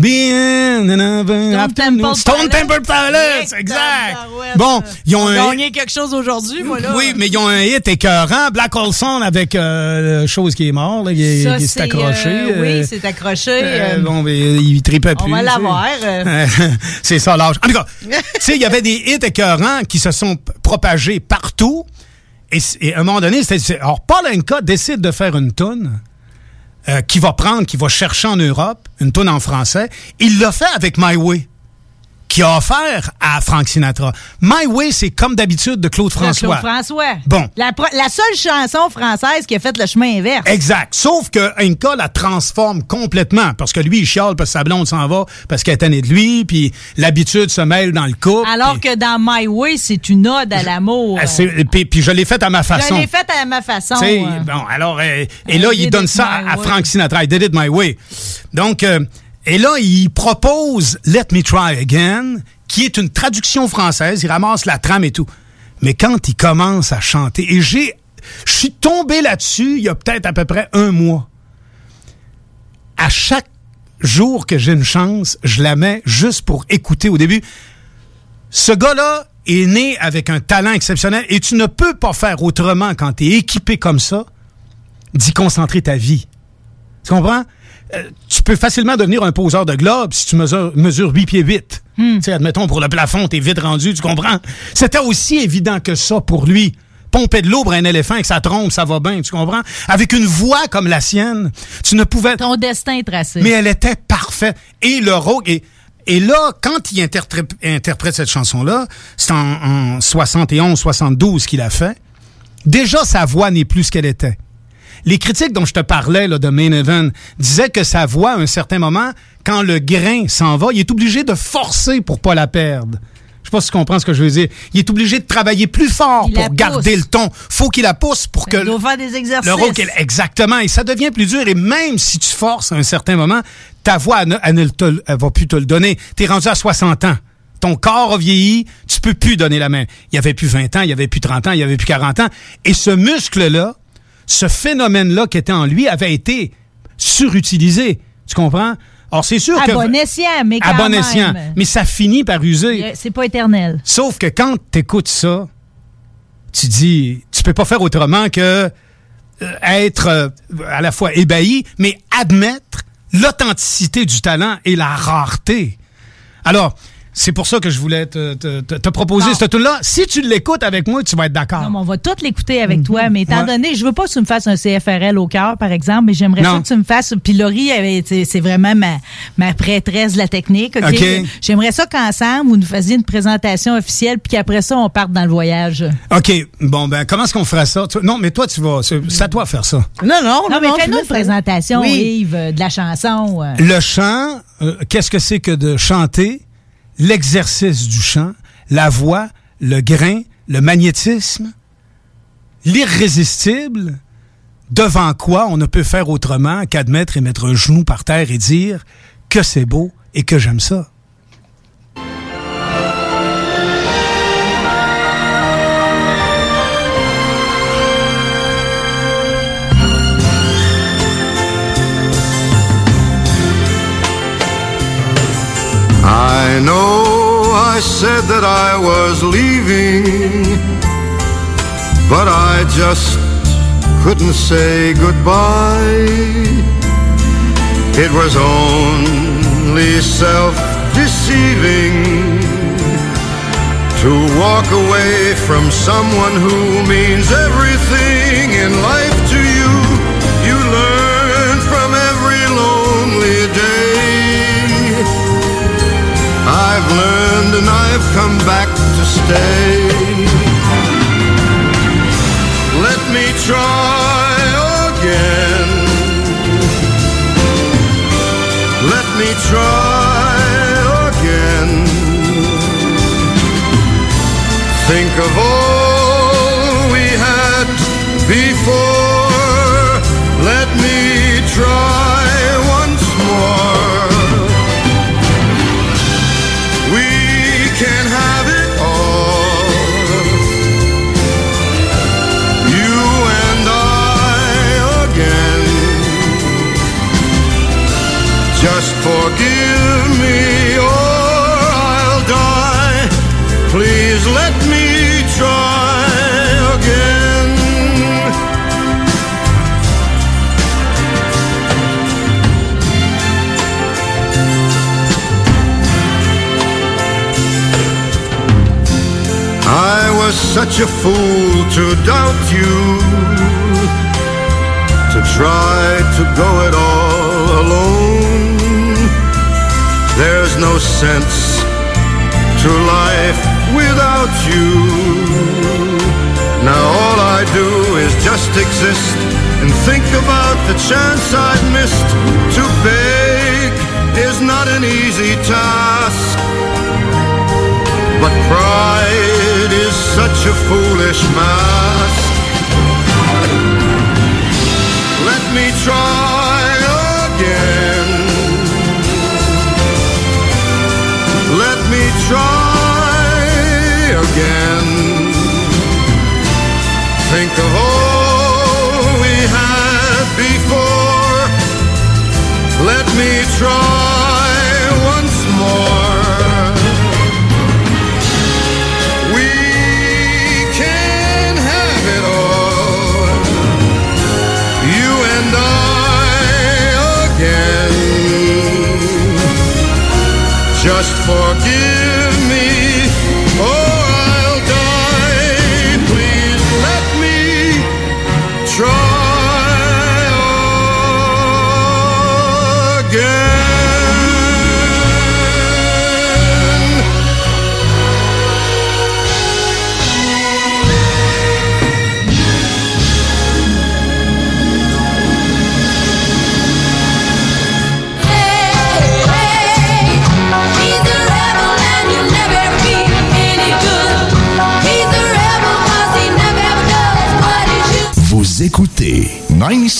Bien, Stone Temple Stone. Temple Pilots, exact. Bon, ils ont On un, gagné quelque chose aujourd'hui, moi, là. oui, mais ils ont un hit écœurant. Black Olson avec euh, chose qui est mort, là, qui, Ça, s'est accroché. euh, euh, oui, c'est accroché. euh, euh, bon, mais il tripait on plus. va tu sais. l'avoir. euh. c'est ça l'âge. En tout cas, tu sais, il y avait des hits écœurants qui se sont propagés partout. Et, à un moment donné, c'était. c'est- Alors, Paul Anka décide de faire une toune euh, qui va prendre, qui va chercher en Europe, une toune en français. Il l'a fait avec My Way. Qui a offert à Frank Sinatra. My Way, c'est comme d'habitude de Claude François. Claude François. Bon. La, seule chanson française qui a fait le chemin inverse. Exact. Sauf que Inca la transforme complètement parce que lui, il chiale parce que sa blonde s'en va parce qu'elle est tannée de lui, puis l'habitude se mêle dans le couple. Alors que dans My Way, c'est une ode à l'amour. Ah, Puis, puis je l'ai fait à ma façon. Je l'ai faite à ma façon. Euh. bon, alors, euh, et là, il donne ça à, à. Frank Sinatra. I did it my way. Donc, euh, et là, il propose Let Me Try Again, qui est une traduction française. Il ramasse la trame et tout. Mais quand il commence à chanter, et j'ai, je suis tombé là-dessus il y a peut-être à peu près un mois. À chaque jour que j'ai une chance, je la mets juste pour écouter au début. Ce gars-là est né avec un talent exceptionnel et tu ne peux pas faire autrement quand tu es équipé comme ça d'y concentrer ta vie. Tu comprends? Euh, tu peux facilement devenir un poseur de globe si tu mesures, mesures 8 pieds 8. Tu sais, admettons, pour le plafond, t'es vite rendu, tu comprends? C'était aussi évident que ça pour lui. Pomper de l'eau pour un éléphant avec sa trompe, ça va bien, tu comprends? Avec une voix comme la sienne, tu ne pouvais... Ton destin est tracé. Mais elle était parfaite. Et le rôle... Et, et là, quand il interprète, interprète cette chanson-là, c'est en, en 71-72 qu'il a fait, déjà sa voix n'est plus ce qu'elle était. Les critiques dont je te parlais là, de Main Event disaient que sa voix, à un certain moment, quand le grain s'en va, il est obligé de forcer pour pas la perdre. Je sais pas si tu comprends ce que je veux dire. Il est obligé de travailler plus fort Il pour garder pousse. le ton. Faut qu'il la pousse pour que Il doit faire des exercices. le exactement et ça devient plus dur et même si tu forces à un certain moment, ta voix elle, ne- elle ne te- elle va plus te le donner. T'es rendu à 60 ans. Ton corps a vieilli, tu peux plus donner la main. Il y avait plus 20 ans, il y avait plus 30 ans, il y avait plus 40 ans et ce muscle là, ce phénomène là qui était en lui avait été surutilisé. Tu comprends? Alors c'est sûr À que bon escient, mais quand à bon même. mais ça finit par user. Euh, C'est pas éternel. Sauf que quand tu écoutes ça, tu dis, tu peux pas faire autrement que euh, être euh, à la fois ébahi, mais admettre l'authenticité du talent et la rareté. Alors, c'est pour ça que je voulais te, te- te- te proposer Bon. ce tune-là. Si tu l'écoutes avec moi, tu vas être d'accord. Non, mais on va tout l'écouter avec toi, mais étant Ouais. donné, je veux pas que tu me fasses un CFRL au cœur, par exemple, mais j'aimerais ça que tu me fasses. Puis Laurie, c'est vraiment ma, ma prêtresse de la technique. J'aimerais ça qu'ensemble, vous nous fassiez une présentation officielle, puis qu'après ça, on parte dans le voyage. OK. Bon, ben, comment est-ce qu'on ferait ça? Tu- Non, mais toi, tu vas. C'est c'est à toi de faire ça. Non, non, Non, mais fais-nous une présentation, Oui. Yves, euh, de la chanson. euh. Le chant, euh, qu'est-ce que c'est que de chanter? L'exercice du chant, la voix, le grain, le magnétisme, l'irrésistible, devant quoi on ne peut faire autrement qu'admettre et mettre un genou par terre et dire que c'est beau et que j'aime ça. I know I said that I was leaving, but I just couldn't say goodbye. It was only self deceiving to walk away from someone who means everything in life I've come back to stay. Let me try again. Let me try again. Think of all a fool to doubt you, to try to go it all alone. There's no sense to life without you. Now all I do is just exist and think about the chance I've missed. To beg is not an easy task. But pride is such a foolish mask. Let me try again. Let me try again. Think of all we had before. Let me try forgive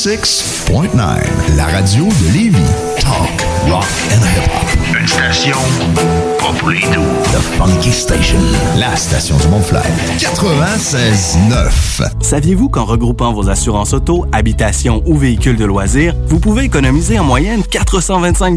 96.9, la radio de Lévis. Talk, rock and hip-hop. Une station pas pour les doux. The Funky Station, la station du Mont-Flair. 96.9. Saviez-vous qu'en regroupant vos assurances auto, habitation ou véhicules de loisirs, vous pouvez économiser en moyenne 425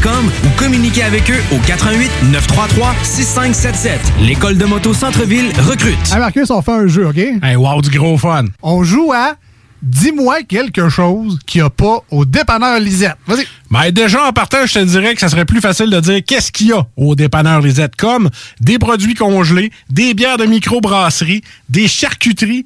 ou communiquez avec eux au 88 933 6577. L'école de moto Centre-ville recrute. Hey Marcus, on fait un jeu, OK? Hey, wow, du gros fun. On joue à Dis-moi quelque chose qu'il n'y a pas au dépanneur Lisette. Vas-y. Ben déjà, en partant, je te dirais que ça serait plus facile de dire qu'est-ce qu'il y a au dépanneur Lisette, comme des produits congelés, des bières de microbrasserie, des charcuteries,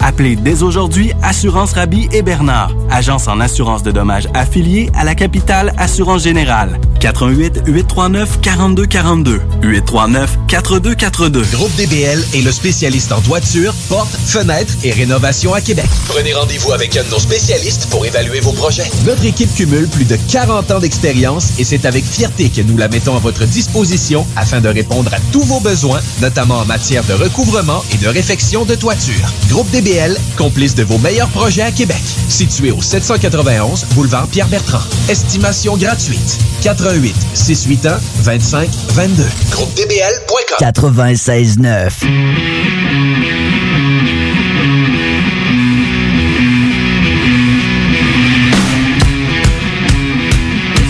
Appelez dès aujourd'hui Assurance Rabi et Bernard, agence en assurance de dommages affiliée à la capitale Assurance Générale. 88 839 42 42 839 42 42. Groupe DBL est le spécialiste en toiture, portes, fenêtres et rénovation à Québec. Prenez rendez-vous avec un de nos spécialistes pour évaluer vos projets. Notre équipe cumule plus de 40 ans d'expérience et c'est avec fierté que nous la mettons à votre disposition afin de répondre à tous vos besoins, notamment en matière de recouvrement et de réfection de toiture. Groupe DBL, complice de vos meilleurs projets à Québec. Situé au 791 boulevard Pierre-Bertrand. Estimation gratuite. 88 681 25 22. Groupe DBL.com. 96.9.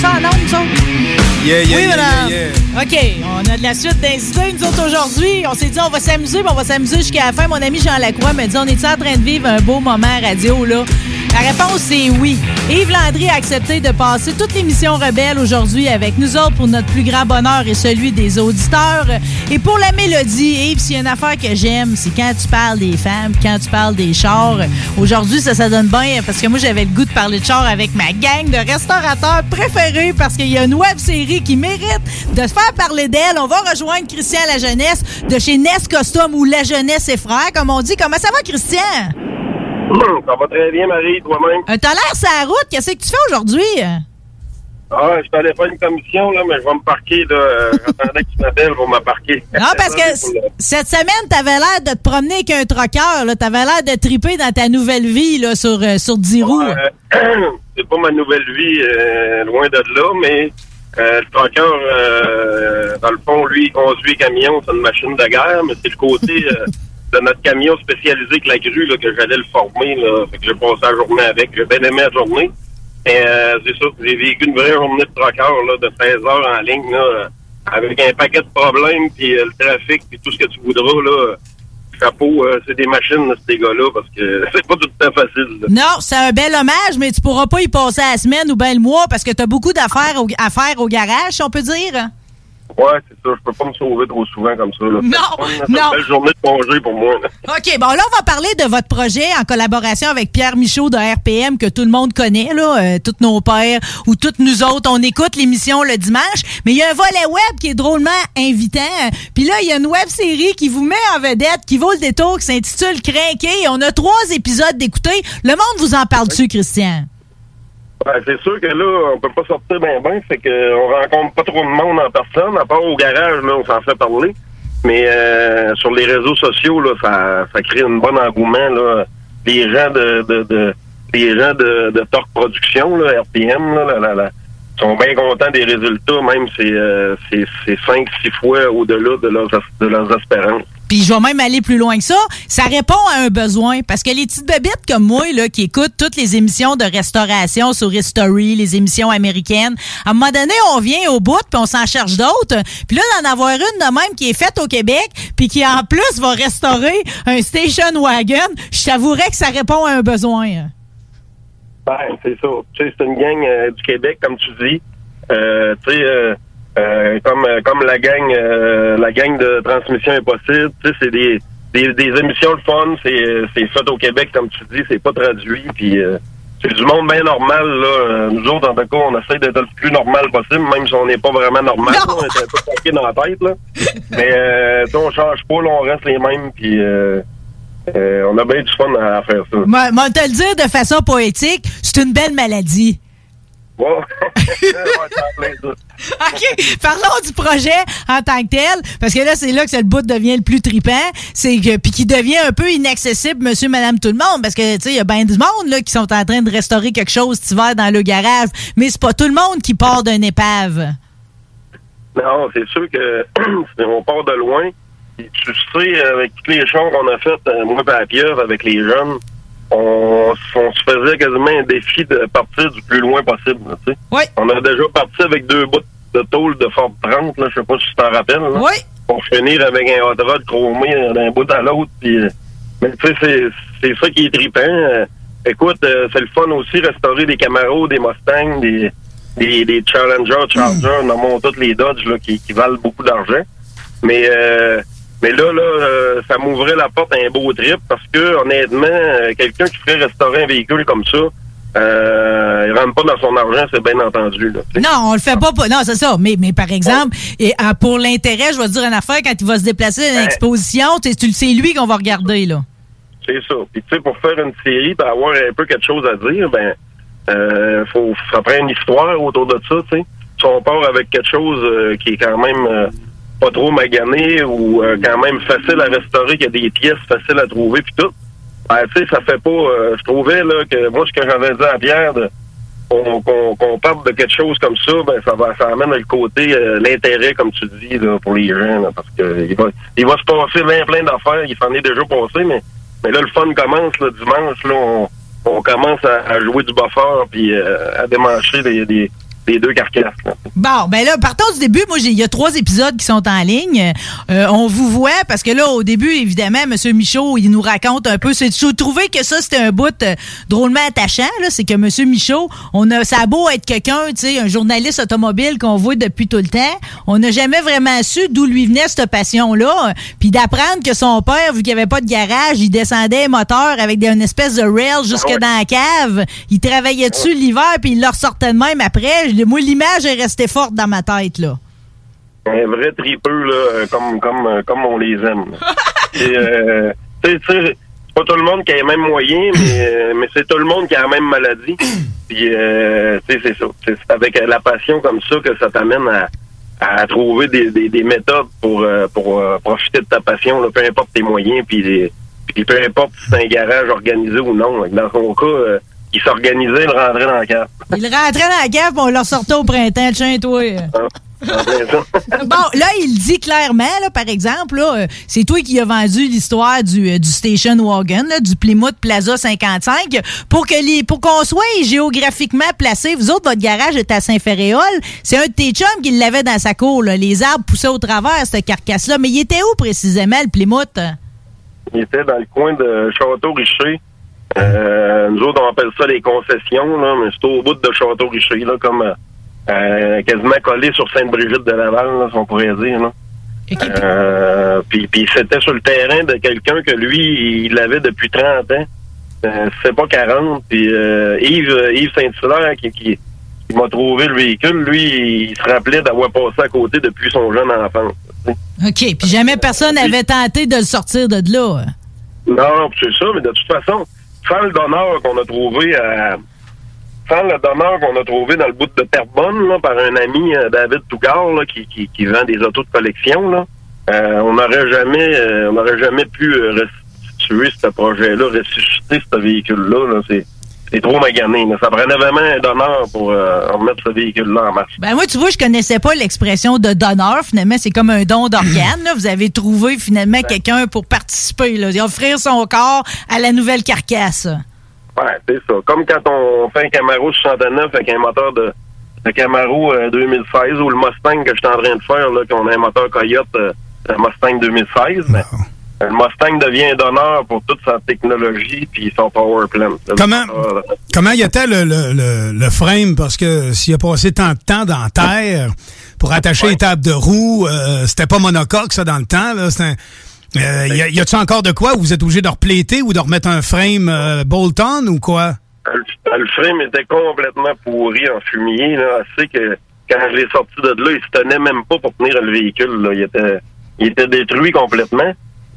Ça en ondes, nous autres? Yeah, yeah, oui, yeah, madame. OK, on a de la suite d'incités, nous autres, aujourd'hui. On s'est dit, on va s'amuser, on va s'amuser jusqu'à la fin. Mon ami Jean Lacroix me dit, on est en train de vivre un beau moment à radio, là? La réponse, c'est oui. Yves Landry a accepté de passer toute l'émission Rebelle aujourd'hui avec nous autres pour notre plus grand bonheur et celui des auditeurs. Et pour la mélodie, Yves, s'il y a une affaire que j'aime, c'est quand tu parles des femmes, quand tu parles des chars. Aujourd'hui, ça, ça donne bien parce que moi, j'avais le goût de parler de chars avec ma gang de restaurateurs préférés parce qu'il y a une web série qui mérite de se faire parler d'elle. On va rejoindre Christian La Jeunesse de chez Nest Custom ou La Jeunesse et Frères, comme on dit. Comment ça va, Christian? Ça va très bien, Marie, toi-même. Euh, T'as l'air sur la route. Qu'est-ce que tu fais aujourd'hui? Ah, je t'allais faire une commission, là, mais je vais me parquer, là. Euh, J'attendais que tu m'appelles pour me parquer. Non, parce que cette semaine, t'avais l'air de te promener avec un troqueur. T'avais l'air de triper dans ta nouvelle vie, là, sur, euh, sur 10 roues. Euh, c'est pas ma nouvelle vie, loin de là, mais euh, le trucker, euh, dans le fond, lui, il conduit camion, c'est une machine de guerre, mais c'est le côté euh, de notre camion spécialisé avec la grue là, que j'allais le former. Là, fait que j'ai passé la journée avec. J'ai bien aimé la journée. Et euh, c'est ça, j'ai vécu une vraie journée de trucker là, de 16 heures en ligne, là, avec un paquet de problèmes, puis euh, le trafic, puis tout ce que tu voudras. là. Chapeau, euh, c'est des machines, ces gars-là, parce que c'est pas tout le temps facile. Non, c'est un bel hommage, mais tu pourras pas y passer la semaine ou bien le mois parce que t'as beaucoup d'affaires au- à faire au garage, si on peut dire. Ouais, c'est ça. Je peux pas me sauver trop souvent comme ça. Là. Non, C'est une non. belle journée de congé pour moi. là. OK, bon là, on va parler de votre projet en collaboration avec Pierre Michaud de RPM que tout le monde connaît, là, euh, tous nos pères ou toutes nous autres. On écoute l'émission le dimanche, mais il y a un volet web qui est drôlement invitant. Puis là, il y a une web série qui vous met en vedette, qui vaut le détour, qui s'intitule Crinqué. On a trois épisodes d'écouter. Le monde vous en parle-tu, Christian? Ouais, c'est sûr que là, on peut pas sortir bien bien, fait que on rencontre pas trop de monde en personne, à part au garage, là, on s'en fait parler. Mais euh, sur les réseaux sociaux, là, ça, ça crée un bon engouement. Là. Les gens de, de, de les gens de, de Torque Production, là, RPM, là, la- la, sont bien contents des résultats, même c'est euh, c'est c'est cinq, six fois au-delà de leurs de leurs espérances. Puis je vais même aller plus loin que ça. Ça répond à un besoin. Parce que les petites bébites comme moi, là, qui écoutent toutes les émissions de restauration sur History, les émissions américaines, à un moment donné, on vient au bout, puis on s'en cherche d'autres. Puis là, d'en avoir une de même qui est faite au Québec, puis qui en plus va restaurer un station wagon, je t'avouerais que ça répond à un besoin. Ben, c'est ça. Tu sais, c'est une gang euh, du Québec, comme tu dis. Euh, tu euh, euh, comme euh, comme la gang euh, la gang de transmission impossible, tu sais, c'est des, des des émissions de fun, c'est c'est fait au Québec, comme tu dis, c'est pas traduit, puis euh, c'est du monde bien normal là. Nous autres, en tout cas, on essaie d'être le plus normal possible, même si on n'est pas vraiment normal. là. on est un peu coqué dans la tête là. Mais euh, on change pas, là, on reste les mêmes, puis on a bien du fun à faire ça. Moi, te le dire de façon poétique, c'est une belle maladie. OK, parlons du projet en tant que tel, parce que là, c'est là que le bout devient le plus tripant, c'est que puis qui devient un peu inaccessible, monsieur, madame, tout le monde, parce que, tu sais, il y a bien du monde, là, qui sont en train de restaurer quelque chose cet hiver dans le garage, mais c'est pas tout le monde qui part d'un épave. Non, c'est sûr que on part de loin. Puis Tu sais, avec tous les shows qu'on a fait, euh, moi et la pieuvre, avec les jeunes, on, on se faisait quasiment un défi de partir du plus loin possible. sais. On a déjà parti avec deux bouts de tôle de Ford 30, là, je sais pas si tu t'en rappelles. Là, Oui. Pour finir avec un hot rod chromé d'un bout à l'autre. Euh, mais tu sais, c'est, c'est ça qui est trippant. Euh, écoute, euh, c'est le fun aussi, restaurer des Camaro, des Mustangs, des, des, des Challenger, Charger, nommons toutes les Dodge là, qui, qui valent beaucoup d'argent. Mais euh, mais là, là, euh, ça m'ouvrait la porte à un beau trip parce que honnêtement, euh, quelqu'un qui ferait restaurer un véhicule comme ça, euh, il rentre pas dans son argent, c'est bien entendu. Là. Non, on le fait pas. pour- Non, c'est ça. Mais, mais par exemple, et, ah, pour l'intérêt, je vais te dire une affaire, quand il va se déplacer dans une exposition, tu le- c'est lui qu'on va regarder, là. C'est ça. Puis tu sais, pour faire une série, pour avoir un peu quelque chose à dire, ben, euh, faut, ça prend une histoire autour de ça, tu sais. Si on part avec quelque chose euh, qui est quand même pas trop magané ou euh, quand même facile à restaurer, qu'il y a des pièces faciles à trouver, puis tout, ben, tu sais, ça fait pas... euh, je trouvais, là, que moi, ce que j'avais dit à Pierre, qu'on qu'on qu'on parte de quelque chose comme ça, ben ça va ça amène le côté euh, l'intérêt comme tu dis là, pour les gens là, parce que il va il va se passer bien plein d'affaires, il s'en est déjà passé mais mais là le fun commence le dimanche là on, on commence à, à jouer du buffer puis euh, à démancher des, des, des deux carcasses. là. Bon, ben là, partons du début. Moi, j'ai- il y a trois épisodes qui sont en ligne. Euh, on vous voit parce que là, au début, évidemment, M. Michaud, il nous raconte un peu. C'est je trouvais que ça, c'était un bout euh, drôlement attachant. Là, c'est que M. Michaud, on a, ça a beau être quelqu'un, tu sais, un journaliste automobile qu'on voit depuis tout le temps. On n'a jamais vraiment su d'où lui venait cette passion-là. Puis d'apprendre que son père, vu qu'il n'y avait pas de garage, il descendait un moteur avec des, une espèce de rail jusque dans la cave. Il travaillait dessus l'hiver, puis il le ressortait de même après. Moi, l'image est restée forte dans ma tête, là. Un vrai tripeux là, euh, comme comme euh, comme on les aime. Et, euh, c'est pas tout le monde qui a les mêmes moyens, mais, euh, mais c'est tout le monde qui a la même maladie. Puis, euh, c'est ça. C'est avec la passion comme ça que ça t'amène à, à trouver des, des, des méthodes pour, euh, pour euh, profiter de ta passion, là, peu importe tes moyens, puis, puis peu importe si c'est un garage organisé ou non. Dans son cas, il s'organisait, il rentrait dans le cadre. Il rentrait dans la cave, puis on le sortait au printemps. Tiens, toi. Bon, là, il dit clairement, là, par exemple, euh, c'est toi qui as vendu l'histoire du, euh, du Station Wagon, là, du Plymouth Plaza 55, pour que les, pour qu'on soit géographiquement placé. Vous autres, votre garage est à Saint-Ferréol. C'est un de tes chums qui l'avait dans sa cour. là. Les arbres poussaient au travers, cette carcasse-là. Mais il était où précisément, le Plymouth? Il était dans le coin de Château-Richer. Euh, nous autres, on appelle ça les concessions, là, mais c'est au bout de Château-Richer, là, comme euh, euh, quasiment collé sur Sainte-Brigitte de Laval, là, si on pourrait dire. Là. Euh, puis, puis c'était sur le terrain de quelqu'un que lui, il l'avait depuis 30 ans. C'est pas 40. Puis Yves, Yves Saint-Hilaire, qui, qui, qui m'a trouvé le véhicule, lui, il se rappelait d'avoir passé à côté depuis son jeune enfance. OK. Puis jamais personne n'avait tenté de le sortir de là. Non, c'est ça, mais de toute façon, sans le donneur qu'on a trouvé à. Sans le donneur qu'on a trouvé dans le bout de Terrebonne, par un ami, euh, David Tougar, là, qui, vend des autos de collection, euh, on n'aurait jamais euh, on n'aurait jamais pu restituer ce projet-là, ressusciter ce véhicule-là. Là, c'est. C'est trop magané. Ça prenait vraiment un donneur pour euh, remettre ce véhicule-là en marche. Ben moi, tu vois, je connaissais pas l'expression de donneur. Finalement, c'est comme un don d'organe. Vous avez trouvé finalement quelqu'un pour participer, là, et offrir son corps à la nouvelle carcasse. Ouais, c'est ça. Comme quand on fait un Camaro 69 avec un moteur de, de Camaro euh, 2016 ou le Mustang que je suis en train de faire, là, qu'on a un moteur Coyote euh, un Mustang 2016, mais le Mustang devient un donneur pour toute sa technologie puis son power plant. Comment, comment y était le, le, le, le frame? Parce que s'il a passé tant de temps dans terre pour attacher les tables de roue, euh, c'était pas monocoque, ça, dans le temps. Là, un- euh, y a- y a-tu encore de quoi? Vous êtes obligé de repléter ou de remettre un frame euh, bolt-on ou quoi? Le, le frame était complètement pourri en fumier, là, assez que quand je l'ai sorti de là, il se tenait même pas pour tenir le véhicule. Là. Il, était, il était détruit complètement.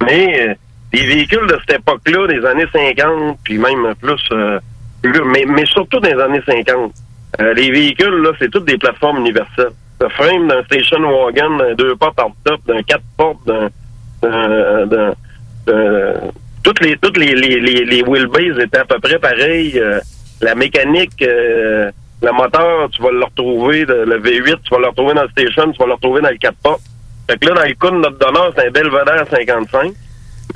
Mais euh, les véhicules de cette époque-là, des années 50, puis même plus, euh, mais, mais surtout des années 50, euh, les véhicules, là, c'est toutes des plateformes universelles. Le frame d'un station wagon, deux portes hard-top, d'un quatre portes, d'un... toutes les toutes les, les, les, les étaient à peu près pareilles. Euh, la mécanique, euh, le moteur, tu vas le retrouver, le, le V8, tu vas le retrouver dans le station, tu vas le retrouver dans le 4 portes. Fait que là, dans le cas de notre donneur, c'est un Belvedere 55.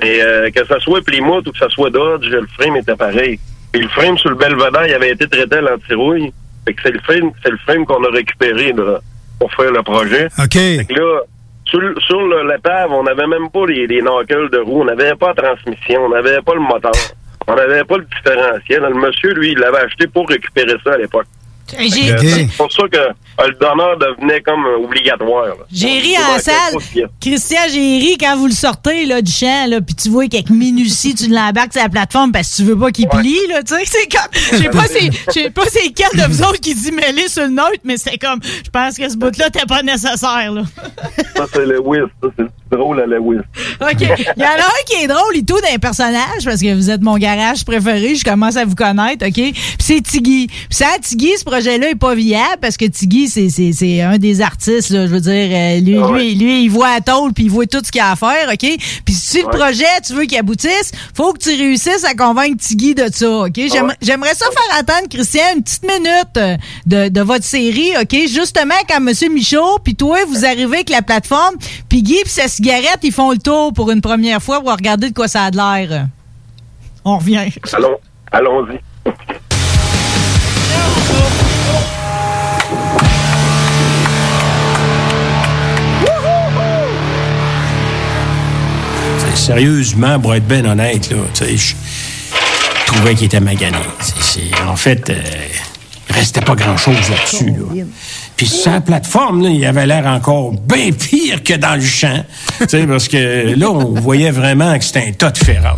Mais euh, que ce soit Plymouth ou que ce soit Dodge, le frame était pareil. Et le frame sur le Belvedere, il avait été traité à l'antirouille. Fait que c'est le frame, c'est le frame qu'on a récupéré là, pour faire le projet. OK. Fait que là, sur, sur le- l'épave, on n'avait même pas les, les knuckles de roue, on n'avait pas la transmission, on n'avait pas le moteur, on n'avait pas le différentiel. Le monsieur, lui, il l'avait acheté pour récupérer ça à l'époque. Que C'est pour ça que le donneur devenait comme obligatoire. J'ai ri en manquait salle. Christian, j'ai ri quand vous le sortez là, du champ, là, puis tu vois qu'avec minutie, tu l'embarques sur la plateforme parce que tu veux pas qu'il plie. Là, tu sais, c'est comme. Je sais pas c'est quel de vous autres qui dit mêler sur le neutre, mais c'est comme. Je pense que ce bout-là t'es pas nécessaire. Là. Ça, c'est le whist. Ça, c'est drôle à la whist. OK. Il y en a un qui est drôle et tout d'un personnage parce que vous êtes mon garage préféré. Je commence à vous connaître, OK? Puis c'est Tiggy. Puis ça, Tiggy, ce projet-là est pas viable parce que Tiggy, c'est, un des artistes, là. Je veux dire, euh, lui, lui, lui, il voit à tôle puis il voit tout ce qu'il a à faire, OK? Puis si le projet, tu veux qu'il aboutisse, faut que tu réussisses à convaincre Tiggy de ça, OK? J'aimerais, j'aimerais ça faire attendre, Christian, une petite minute euh, de, de votre série, OK? Justement, quand M. Michaud puis toi, vous arrivez avec la plateforme, puis Guy puis sa cigarette, ils font le tour pour une première fois pour regarder de quoi ça a de l'air. On revient. Allons, allons-y. Sérieusement, pour être bien honnête, là, je trouvais qu'il était magané. En fait, euh, il restait pas grand-chose là-dessus. Là. Puis sur la plateforme, là, il avait l'air encore bien pire que dans le champ. Parce que là, on voyait vraiment que c'était un tas de ferraille.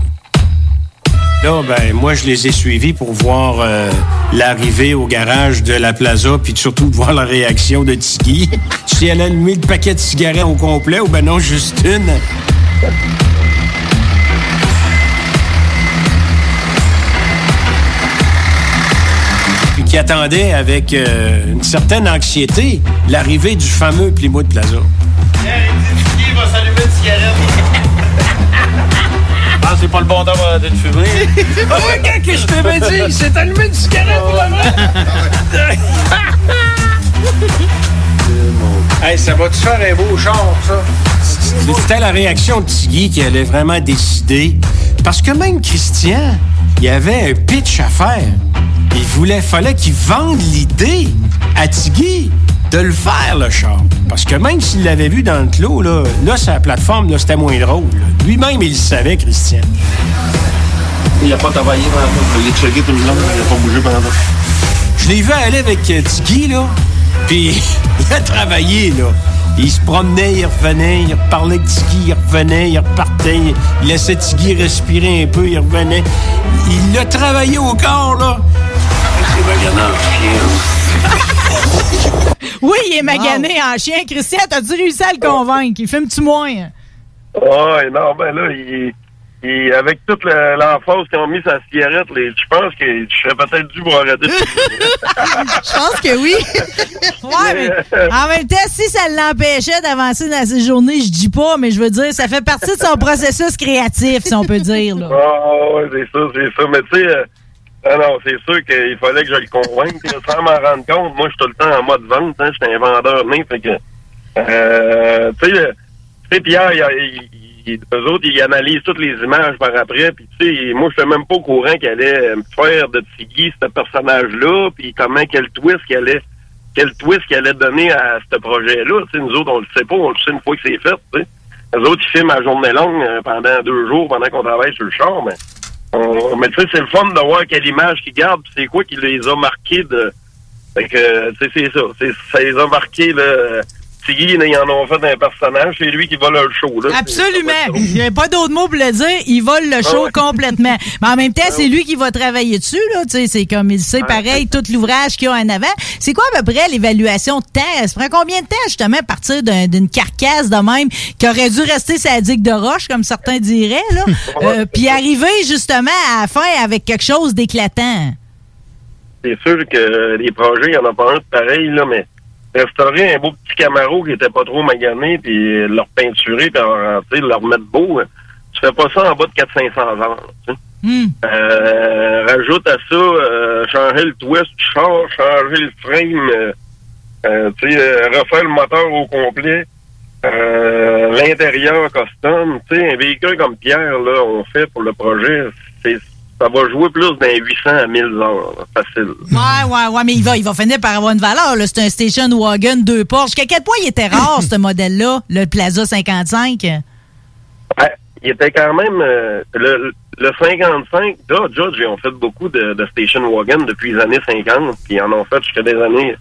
Là, ben, moi, je les ai suivis pour voir euh, l'arrivée au garage de la plaza, puis surtout voir la réaction de Tiggy. si elle a allumé le paquet de cigarettes au complet ou ben non, juste une. Qui attendait avec euh, une certaine anxiété l'arrivée du fameux Plymouth Plaza. Va s'allumer une cigarette? Ah, c'est pas le bon temps de te fumer. Ah ouais, quand que je t'avais dit, il s'est allumé une cigarette Hey, ça va-tu faire un beau char, ça? C'était la réaction de Tiggy qui allait vraiment décider. Parce que même Christian, il avait un pitch à faire. Il voulait, fallait qu'il vende l'idée à Tiggy de le faire, le char. Parce que même s'il l'avait vu dans le clos, là, là la plateforme, là, c'était moins drôle. Lui-même, il le savait, Christian. Il a pas travaillé pendant. Il a checké tout le long. Il a pas bougé pendant. Je l'ai vu aller avec euh, Tiggy, là. Puis il a travaillé, là. Il se promenait, il revenait, il parlait avec Tiggy, il revenait, il repartait, il laissait Tiggy respirer un peu, il revenait. Il l'a travaillé au corps, là. Oui, il est magané en chien. Christian, t'as-tu réussi à le convaincre? Il fume-tu moins? Ouais, non, ben là, il, il- avec toute la- l'emphase qu'ils ont mis sa cigarette, les- je pense que je serais peut-être dû pour arrêter. Je pense que oui. ouais, mais en même temps, si ça l'empêchait d'avancer dans ses journées, je dis pas, mais je veux dire, ça fait partie de son processus créatif, si on peut dire. Là. Ah, ouais, c'est ça, c'est ça. Mais tu sais, euh, ah non, c'est sûr qu'il fallait que je le convainque. Sans m'en rendre compte, moi, je suis tout le temps en mode vente. Hein, J'étais un vendeur né. Fait que, euh, tu sais, euh, tu sais, Pierre, il, il- il- eux autres, ils analysent toutes les images par après. Puis, tu sais, moi, je suis même pas au courant qu'il allait me faire de Tiggy ce personnage-là. Puis, comment, quel twist qu'il allait, quel twist qu'il allait donner à ce projet-là. Tu nous autres, on le sait pas. On le sait une fois que c'est fait. Tu. Les autres, ils filment à journée longue euh, pendant deux jours pendant qu'on travaille sur le char. Mais, on- mais tu sais, c'est le fun de voir quelle image qu'ils gardent. C'est quoi qui les a marqués de. Fait que, tu sais, c'est ça. Ça les a marqués, là. Tiggy, ils en ont fait un personnage. C'est lui qui va le show, là. Absolument. Il n'y a pas d'autre mot pour le dire. Il vole le show Ah ouais. complètement. Mais en même temps, c'est lui qui va travailler dessus. Là. Tu sais, C'est comme il sait pareil tout l'ouvrage qu'il y a en avant. C'est quoi à peu près l'évaluation de temps? Ça prend combien de temps justement à partir d'un- d'une carcasse de même qui aurait dû rester sa digue de roche, comme certains diraient, là, euh, puis arriver justement à la fin avec quelque chose d'éclatant? C'est sûr que les projets, il n'y en a pas un de pareil, là, mais restaurer un beau petit Camaro qui était pas trop magané, puis le repeinturer, puis en- tu sais, le remettre beau, hein, tu fais pas ça en bas de 400-500 ans. sais. Euh, rajoute à ça, euh, changer le twist du char, changer le frame, euh, refaire le moteur au complet, l'intérieur custom. Tu sais, un véhicule comme Pierre, là, on fait pour le projet, c'est ça va jouer plus d'un 800 à 1000 heures, là, facile. Ouais, ouais, ouais, mais il va, il va finir par avoir une valeur. là. C'est un station wagon, deux porches. Jusqu'à quel point il était rare, ce modèle-là, le Plaza 55? Ouais, il était quand même euh, le, le 55, Dodge, Dodge, ils ont fait beaucoup de, de station wagon depuis les années 50, puis ils en ont fait jusqu'à des années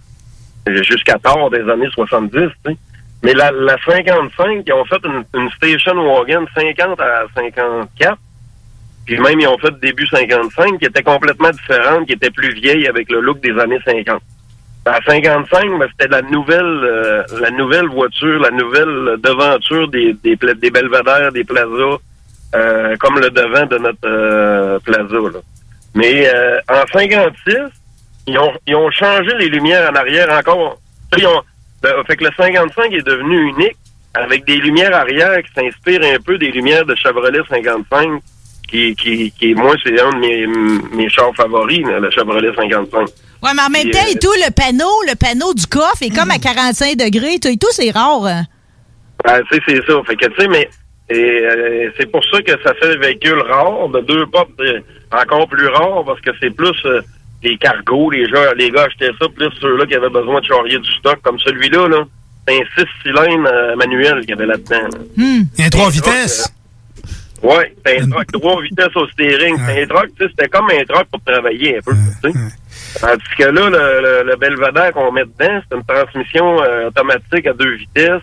jusqu'à tard des années 70, tu sais. Mais la, la 55, ils ont fait une, une station wagon 50 à 54. Puis même, ils ont fait début 55, qui était complètement différente, qui était plus vieille avec le look des années 50. À 55, ben, c'était la nouvelle euh, la nouvelle voiture, la nouvelle devanture des, des, des belvédères, des plazas, euh, comme le devant de notre euh, plaza. Là. Mais euh, en 56, ils ont, ils ont changé les lumières en arrière encore. Ben, fait que le 55 est devenu unique avec des lumières arrière qui s'inspirent un peu des lumières de Chevrolet 55 qui, qui, qui moi, c'est un de mes, mes chars favoris, le Chevrolet 55. Ouais, mais en même temps, euh, et tout, le panneau, le panneau du coffre est comme à 45 degrés. Tout et tout, c'est rare. Ben, tu sais, c'est ça. Fait que, tu sais, mais euh, c'est pour ça que ça fait véhicule rare, de deux portes euh, encore plus rare, parce que c'est plus euh, les cargos, les gens, les gars achetaient ça, plus ceux-là qui avaient besoin de charrier du stock, comme celui-là, là. C'est un six cylindres euh, manuel qu'il y avait là-dedans. là. Il y a un trois vitesses. Ouais, c'est un truck trois vitesses au steering. C'est un truck, tu sais, c'était comme un truck pour travailler un peu, tu sais. Tandis que là, le, le, le belvédère qu'on met dedans, c'est une transmission euh, automatique à deux vitesses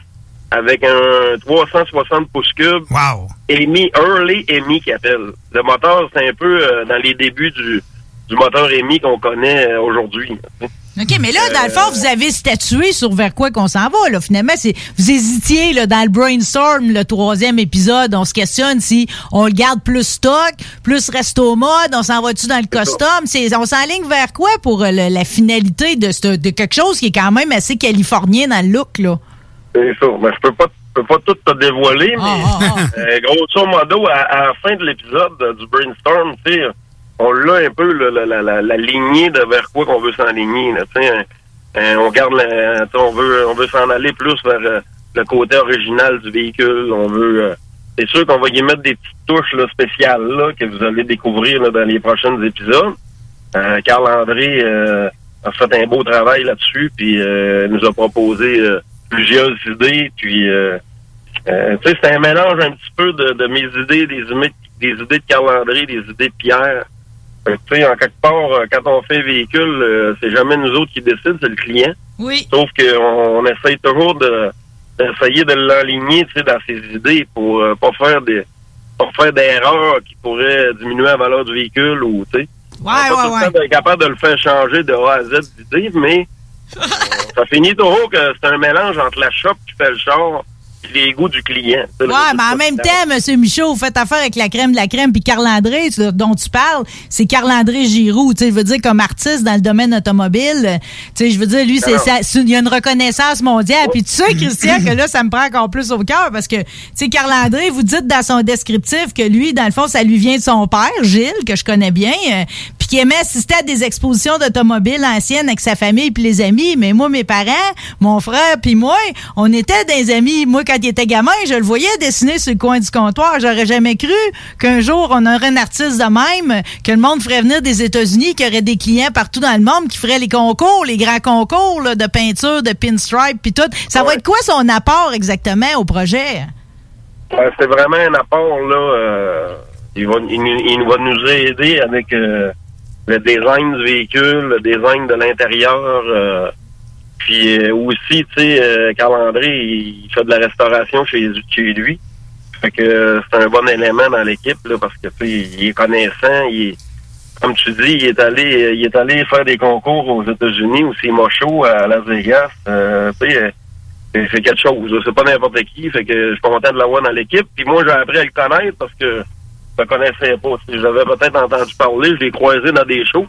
avec un 360 pouces cubes. Wow. EMI, Early EMI qui appelle. Le moteur, c'est un peu euh, dans les débuts du, du moteur EMI qu'on connaît euh, aujourd'hui. tu sais. OK, mais là, dans le fond, vous avez statué sur vers quoi qu'on s'en va, là. Finalement, c'est, vous hésitiez, là, dans le brainstorm, le troisième épisode. On se questionne si on le garde plus stock, plus resto mode, on s'en va-tu dans le custom? C'est, on s'enligne vers quoi pour euh, le- la finalité de, ce- de quelque chose qui est quand même assez californien dans le look, là? C'est ça. Mais je peux pas, je peux pas tout te dévoiler, mais Ah, euh, grosso modo, à, à la fin de l'épisode euh, du brainstorm, tu sais, on l'a un peu la, lignée de vers quoi qu'on veut s'enligner. sais, euh, on garde, la- on veut, s'en aller plus vers euh, le côté original du véhicule. On veut, euh, c'est sûr qu'on va y mettre des petites touches spéciales que vous allez découvrir dans les prochains épisodes. Carl André a fait un beau travail là-dessus, puis nous a proposé plusieurs idées, puis c'est un mélange un petit peu de, de mes idées, des, idées- des idées de Carl André, des idées de Pierre. Fait que, Tu sais, en quelque part, euh, quand on fait un véhicule, euh, c'est jamais nous autres qui décident, c'est le client. Oui. Sauf qu'on on essaye toujours de d'essayer de l'enligner, tu sais, dans ses idées pour euh, pas faire des pas faire d'erreurs qui pourraient diminuer la valeur du véhicule ou tu sais. Ouais, On pas tout le temps capable de le faire changer de A à Z d'idée, mais euh, ça finit toujours que c'est un mélange entre la shop qui fait le char les goûts du client. Ouais, mais en même temps, M. Michaud, vous faites affaire avec la crème de la crème, puis Carl-André, tu- dont tu parles, c'est Carl-André Giroux, tu sais, je veux dire, comme artiste dans le domaine automobile, tu sais, je veux dire, lui, c'est, il y a une reconnaissance mondiale, puis tu sais, Christian, que là, ça me prend encore plus au cœur, parce que, tu sais, Carl-André, vous dites dans son descriptif que lui, dans le fond, ça lui vient de son père, Gilles, que je connais bien, euh, puis qui aimait assister à des expositions d'automobiles anciennes avec sa famille puis les amis, mais moi, mes parents, mon frère puis moi, on était des amis. Moi, quand il était gamin, je le voyais dessiner sur le coin du comptoir. J'aurais jamais cru qu'un jour, on aurait un artiste de même, que le monde ferait venir des États-Unis, qu'il y aurait des clients partout dans le monde qui feraient les concours, les grands concours là, de peinture, de pinstripe puis tout. Ça va être quoi son apport exactement au projet? Ouais, c'est vraiment un apport, là. euh, il, va, il va nous aider avec euh, le design du véhicule, le design de l'intérieur. euh, puis euh, aussi, tu sais, euh, André, il fait de la restauration chez, lui. Fait que euh, c'est un bon élément dans l'équipe, là, parce que il est connaissant, il est, comme tu dis, il est allé euh, il est allé faire des concours aux États-Unis, aussi Mocho à Las Vegas. Euh, tu sais, c'est quelque chose. C'est pas n'importe qui. Fait que je suis content de l'avoir dans l'équipe. Puis moi, j'ai appris à le connaître parce que je connaissais pas. J'avais peut-être entendu parler, je l'ai croisé dans des shows.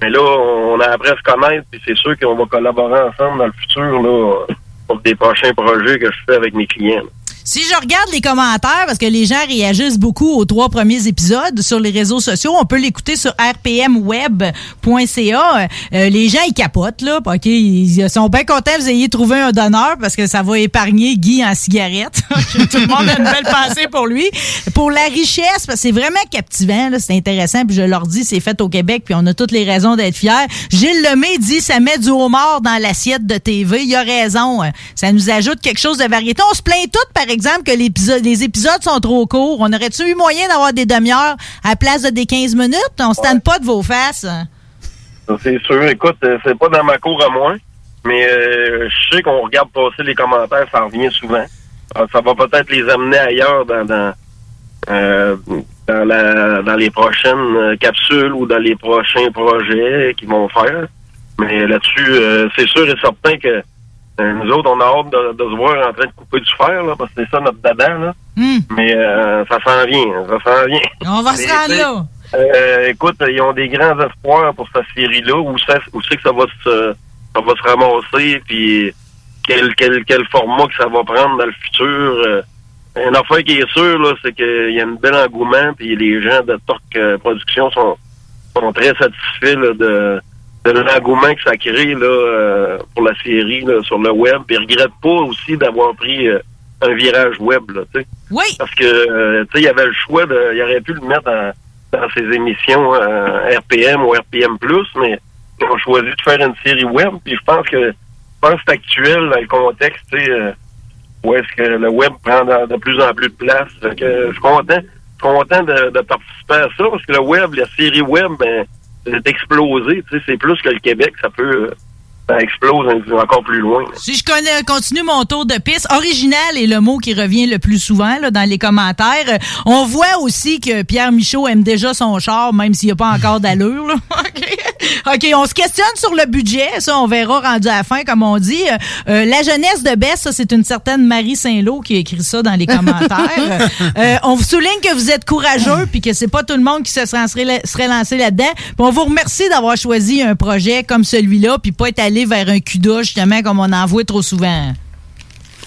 Mais là, on a appris à se connaître, puis c'est sûr qu'on va collaborer ensemble dans le futur là, pour des prochains projets que je fais avec mes clients. Si je regarde les commentaires, parce que les gens réagissent beaucoup aux trois premiers épisodes sur les réseaux sociaux, on peut l'écouter sur rpmweb.ca. Euh, les gens, ils capotent, là. OK, ils sont bien contents vous ayez trouvé un donneur parce que ça va épargner Guy en cigarette. Tout le monde a une belle pensée pour lui. Pour la richesse, parce que c'est vraiment captivant, là. C'est intéressant. Puis je leur dis, c'est fait au Québec, puis on a toutes les raisons d'être fiers. Gilles Lemay dit, ça met du homard dans l'assiette de TV. Il a raison. Ça nous ajoute quelque chose de variété. On se plaint toutes, par exemple, que l'épisode, les épisodes sont trop courts. On aurait-tu eu moyen d'avoir des demi-heures à la place de des 15 minutes? On se tente pas de vos faces. C'est sûr. Écoute, euh, c'est pas dans ma cour à moi, mais euh, je sais qu'on regarde passer les commentaires, ça revient souvent. Alors, ça va peut-être les amener ailleurs dans dans, euh, dans, la, dans les prochaines capsules ou dans les prochains projets qu'ils vont faire. Mais là-dessus, euh, c'est sûr et certain que euh, nous autres, on a hâte de, de se voir en train de couper du fer, là, parce que c'est ça notre dada, là. Mais euh, ça s'en vient, ça s'en vient. On va se rendre là. euh, écoute, ils ont des grands espoirs pour cette série-là. Où c'est où c'est que ça va se ça va se ramasser, puis quel, quel, quel format que ça va prendre dans le futur. Euh, une affaire qui est sûre, là, c'est qu'il y a un bel engouement, puis les gens de Torque euh, Production sont, sont très satisfaits là, de, de l'engouement que ça crée là, euh, pour la série là, sur le web. Puis ils regrettent pas aussi d'avoir pris euh, un virage web, là, tu sais. Oui. Parce que, euh, tu sais, il y avait le choix de, il aurait pu le mettre en- dans ses émissions euh, RPM ou RPM+, mais ils ont choisi de faire une série web, puis je pense que, je pense que c'est actuel, dans le contexte, tu sais, où est-ce que le web prend de, de plus en plus de place. Que je suis content, content de, de participer à ça, parce que le web, la série web, ben, explosé, tu sais, c'est plus que le Québec, ça peut, euh, ça explose encore plus loin. Si je connais, continue mon tour de piste, original est le mot qui revient le plus souvent là, dans les commentaires. On voit aussi que Pierre Michaud aime déjà son char, même s'il n'y a pas encore d'allure. là. OK. On se questionne sur le budget. Ça, on verra rendu à la fin, comme on dit. Euh, euh, la jeunesse de Bess, ça, c'est une certaine Marie Saint-Lô qui a écrit ça dans les commentaires. Euh, on vous souligne que vous êtes courageux puis que c'est pas tout le monde qui se serait, serait, lancé là-dedans. On vous remercie d'avoir choisi un projet comme celui-là puis pas être allé vers un CUDA, justement, comme on en voit trop souvent.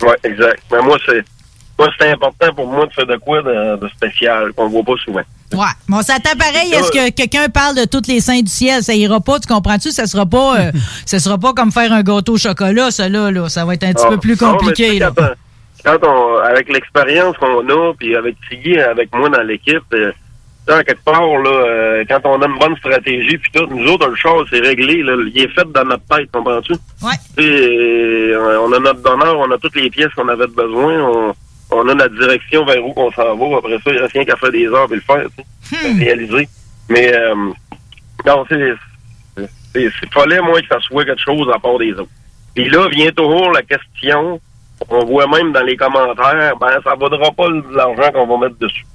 Oui, exact. Mais moi, c'est moi c'est important pour moi de faire de quoi de, de spécial qu'on voit pas souvent. Ouais. Bon, ça t'a pareil. Est-ce que quelqu'un parle de toutes les saints du ciel? Ça ira pas, tu comprends-tu? Ça sera pas, euh, ça sera pas comme faire un gâteau au chocolat, ça là, là. Ça va être un petit Ah, peu plus non, compliqué, là. Quand, on- avec l'expérience qu'on a, puis avec Tiggy, avec moi dans l'équipe, euh, à quelque part, là, euh, quand on a une bonne stratégie, puis tout, nous autres, le char, c'est réglé, là, il est fait dans notre tête, comprends-tu? Sais, euh, on a notre donneur, on a toutes les pièces qu'on avait besoin, on, on a notre direction vers où qu'on s'en va. Après ça, il reste rien qu'à faire des heures et le faire, tu sais, réaliser. Mais, euh, non, c'est, fallait, moi, que ça soit quelque chose à part des autres. Puis là vient toujours la question, on voit même dans les commentaires, ben, ça vaudra pas l'argent qu'on va mettre dessus.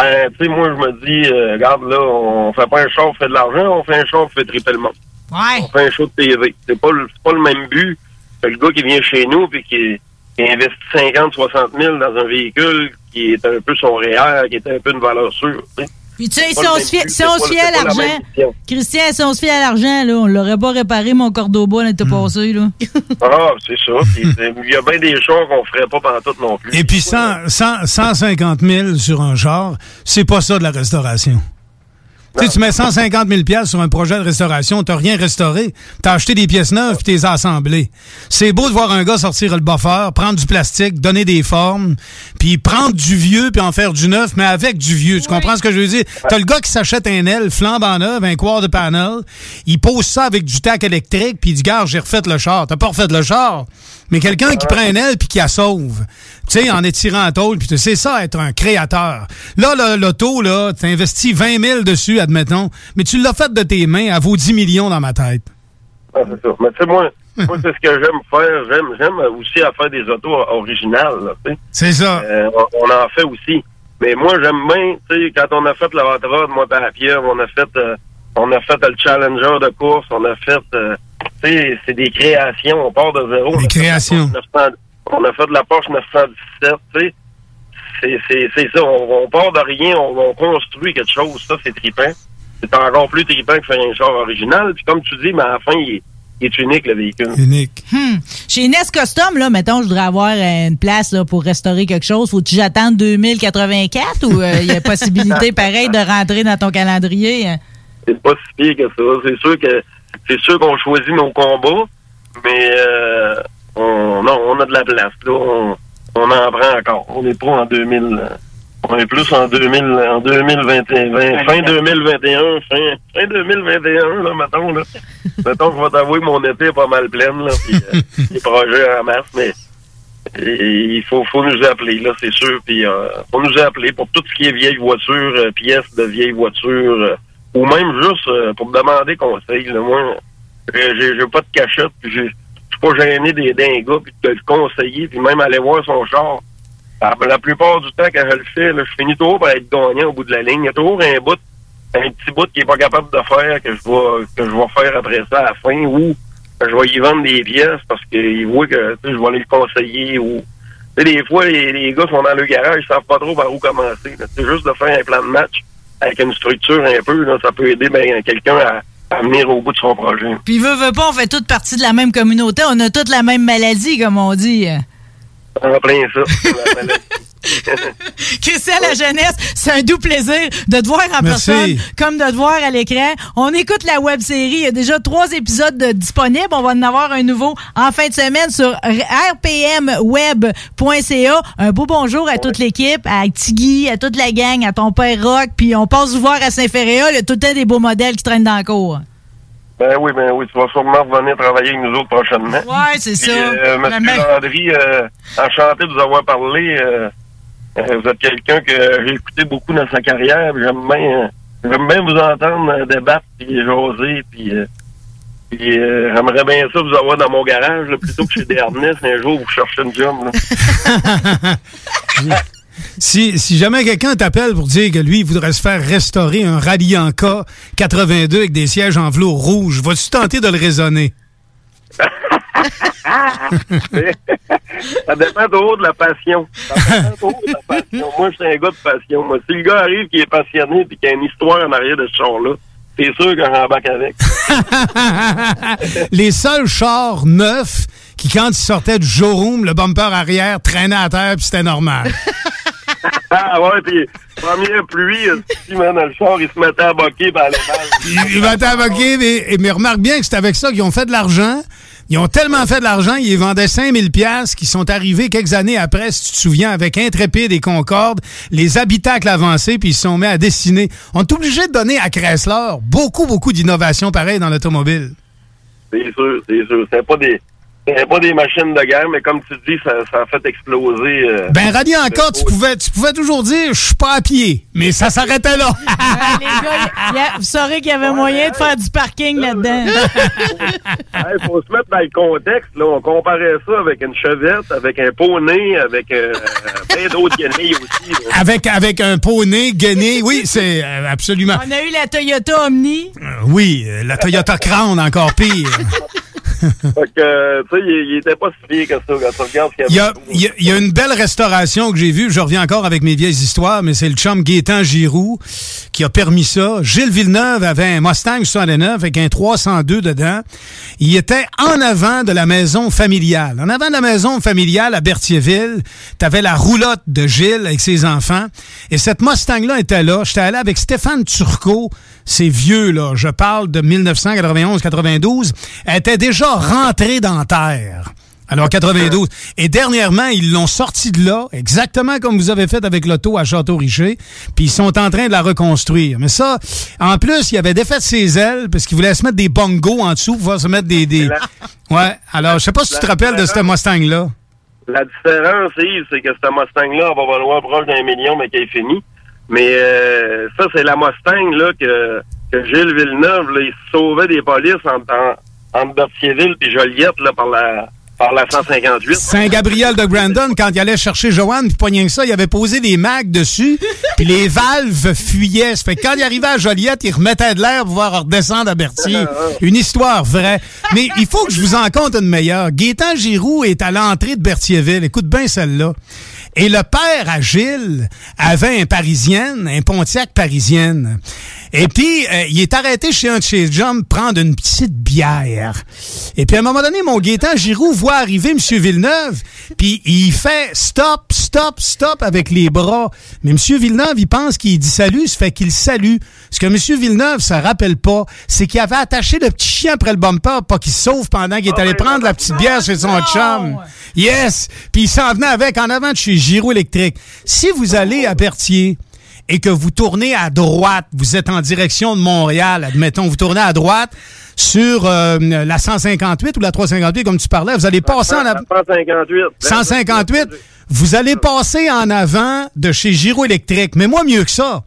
Ben, tu sais, moi, je me dis, euh, regarde, là, on fait pas un show, on fait de l'argent, on fait un show, on fait triper le monde. Ouais. On fait un show de TV. C'est pas, le- pas le même but que le gars qui vient chez nous puis qui, qui investit 50, 60 000 dans un véhicule qui est un peu son réel, qui est un peu une valeur sûre. Puis tu sais, C'est si pas on se but, si pas fie à pas l'argent. Christian, si on se fie à l'argent, là, on l'aurait pas réparé mon cordeau bas l'année passée, là. Ah, c'est ça. Il y a bien des choses qu'on ferait pas pendant tout non plus. Et puis 100, 100, 150 000 sur un char, c'est pas ça de la restauration. Tu sais, tu mets 150 000 piastres sur un projet de restauration, t'as rien restauré. T'as acheté des pièces neuves puis t'es assemblées. C'est beau de voir un gars sortir le buffer, prendre du plastique, donner des formes, puis prendre du vieux puis en faire du neuf, mais avec du vieux. Tu comprends ce que je veux dire? T'as le gars qui s'achète un aile flambant neuf, un quart de panel, il pose ça avec du tac électrique puis il dit, gars, j'ai refait le char. T'as pas refait le char, mais quelqu'un qui prend un aile puis qui la sauve. Tu sais, en étirant la tôle, puis c'est ça, être un créateur. Là, le- l'auto, là, t'as investi 20 000 dessus, admettons, mais tu l'as fait de tes mains, elle vaut 10 millions dans ma tête. Ah, c'est ça. Mais tu sais, moi, moi c'est ce que j'aime faire. J'aime, j'aime aussi à faire des autos originales, tu. C'est ça. Euh, on, on en fait aussi. Mais moi, j'aime bien, tu sais, quand on a fait la Rod, moi, par la pierre, on a fait, euh, on a fait euh, le Challenger de course, on a fait, euh, tu sais, c'est des créations, on part de zéro. Des créations. On a fait de la Porsche 917, tu sais. C'est, c'est, c'est ça, on, on part de rien, on, on construit quelque chose, ça, c'est trippant. C'est encore plus trippant que faire un char original. Puis comme tu dis, mais à la fin, il est, il est unique, le véhicule. Unique. Hmm. Chez Nes Custom, là, mettons, je voudrais avoir euh, une place là, pour restaurer quelque chose. Faut-tu que j'attende 2084 ou il y a possibilité, pareil, de rentrer dans ton calendrier? hein? C'est pas si pire que ça. C'est sûr que c'est sûr qu'on choisit nos combats, mais euh, on, non, on a de la place. Là, on, on en prend encore. On n'est pas en 2000. euh, On est plus en 2000, en 2021, vingt- fin 2021, fin, fin 2021, là, mettons, là. mettons, je vais t'avouer mon été est pas mal pleine, là, euh, les projets en masse, mais il faut, faut nous appeler, là, c'est sûr. Puis, euh, faut nous appeler pour tout ce qui est vieille voiture, euh, pièces de vieilles voitures, euh, ou même juste euh, pour me demander conseil. Là, moi, j'ai j'ai- pas de cachette, puis je suis pas gêné des d'un gars, puis de le conseiller, puis même aller voir son char. La, la plupart du temps, quand je le fais, je finis toujours par être gagnant au bout de la ligne. Il y a toujours un bout, un petit bout qui est pas capable de faire, que je vais, que je vais faire après ça à la fin, ou je vais y vendre des pièces parce qu'il voit que je vais aller le conseiller ou des fois les, les gars sont dans le garage, ils savent pas trop par où commencer. C'est juste de faire un plan de match avec une structure un peu, là, ça peut aider ben, quelqu'un à, à venir au bout de son projet. Puis, veut, veut pas, on fait toute partie de la même communauté. On a toute la même maladie, comme on dit. En plein ça. Christian La Jeunesse, c'est un doux plaisir de te voir en Merci. personne comme de te voir à l'écran. On écoute la web série. Il y a déjà trois épisodes de- disponibles. On va en avoir un nouveau en fin de semaine sur rpmweb.ca. Un beau bonjour à toute l'équipe, à Tigui, à toute la gang, à ton père Rock. Puis on passe vous voir à Saint-Ferréol. Il y a tout le temps des beaux modèles qui traînent dans le cours. Ben oui, ben oui, tu vas sûrement revenir travailler avec nous autres prochainement. Ouais, c'est ça. Euh, La Monsieur Landry, euh, enchanté de vous avoir parlé. euh, vous êtes quelqu'un que j'ai écouté beaucoup dans sa carrière. J'aime bien, euh, j'aime bien vous entendre euh, débattre puis jaser. Puis, euh, Puis euh, j'aimerais bien ça vous avoir dans mon garage, là, plutôt que chez Desharnais, un jour vous cherchez une job. Si, si jamais quelqu'un t'appelle pour dire que lui, il voudrait se faire restaurer un rallye en K 82 avec des sièges en velours rouge, vas-tu tenter de le raisonner? ça dépend trop de la passion. Ça dépend trop de la passion. Moi, je suis un gars de passion. Moi, si le gars arrive qui est passionné et qui a une histoire en arrière de ce char-là, c'est sûr qu'on rembarque avec. Les seuls chars neufs qui, quand ils sortaient du showroom, le bumper arrière traînait à terre puis c'était normal. ah ouais, puis première pluie, si man, dans le char, il se mettait à boquer par les balles. Ils ils mettaient à moquer, mais, mais remarque bien que c'est avec ça qu'ils ont fait de l'argent. Ils ont tellement fait de l'argent, ils vendaient 5000 pièces qui sont arrivés quelques années après, si tu te souviens, avec Intrépide et Concorde, les habitacles avancés, puis ils se sont mis à dessiner. On est obligé de donner à Chrysler beaucoup, beaucoup d'innovations pareilles dans l'automobile. C'est sûr, c'est sûr. C'est pas des. C'est pas des machines de guerre, mais comme tu dis, ça, ça a fait exploser. euh, Ben, rallier encore, tu pouvais, tu pouvais toujours dire, je suis pas à pied, mais ça s'arrêtait là. les gars, il y a- vous saurez qu'il y avait moyen de faire du parking là-dedans. Il faut se mettre dans le contexte. Là. On comparait ça avec une chevette, avec un poney, avec euh, plein d'autres guenilles aussi. là. avec, avec un poney gainé, oui, c'est euh, absolument. On a eu la Toyota Omni. Euh, Oui, euh, la Toyota Crown, encore pire. fait que, tu sais, il, il était pas si pire que ça quand tu regardes ce qu'il a, il y a- il y a une belle restauration que j'ai vue. Je reviens encore avec mes vieilles histoires, mais c'est le chum Gaétan Giroux qui a permis ça. Gilles Villeneuve avait un Mustang 69 avec un 302 dedans. Il était en avant de la maison familiale. En avant de la maison familiale à Berthierville, t'avais la roulotte de Gilles avec ses enfants. Et cette Mustang-là était là. J'étais allé avec Stéphane Turcot. C'est vieux, là. Je parle de 1991-92. Elle était déjà rentrée dans terre. Alors, 92. Et dernièrement, ils l'ont sorti de là, exactement comme vous avez fait avec l'auto à Château-Richer, puis ils sont en train de la reconstruire. Mais ça, en plus, il avait défait ses ailes, parce qu'il voulait se mettre des bongos en dessous, pour pouvoir se mettre des... des... Ouais, alors, je sais pas si tu te rappelles de ce Mustang-là. La différence, Yves, c'est que cette Mustang-là, on va valoir proche d'un million, mais qu'elle est finie. Mais euh, ça, c'est la Mustang là que, que Gilles Villeneuve, là, il sauvait des polices entre, en- entre Berthierville et Joliette là, par la par la 158. Saint-Gabriel de Brandon, quand il allait chercher Joanne, puis pas rien que ça, il avait posé des mags dessus, puis les valves fuyaient. Ça fait que quand il arrivait à Joliette, il remettait de l'air pour pouvoir redescendre à Berthier. Une histoire vraie. Mais il faut que je vous en conte une meilleure. Gaétan Giroux est à l'entrée de Berthierville. Écoute bien celle-là. Et le père à Gilles avait un Parisienne, un Pontiac parisienne. Et puis, euh, il est arrêté chez un de ses chums prendre une petite bière. Et puis, à un moment donné, mon Gaétan Giroux voit arriver M. Villeneuve, puis il fait stop, stop, stop avec les bras. Mais M. Villeneuve, il pense qu'il dit salut, ça fait qu'il salue. Ce que M. Villeneuve se rappelle pas, c'est qu'il avait attaché le petit chien après le bumper, pas qu'il sauve pendant qu'il est allé prendre la petite bière chez son chum. Yes! Puis il s'en venait avec en avant de chez Giro Électrique. Si vous allez à Berthier, et que vous tournez à droite, vous êtes en direction de Montréal, admettons, vous tournez à droite sur euh, la 158 ou la 358, comme tu parlais, vous allez passer en avant. 158. 158, vous allez passer en avant de chez Giro Électrique. Mais moi, mieux que ça.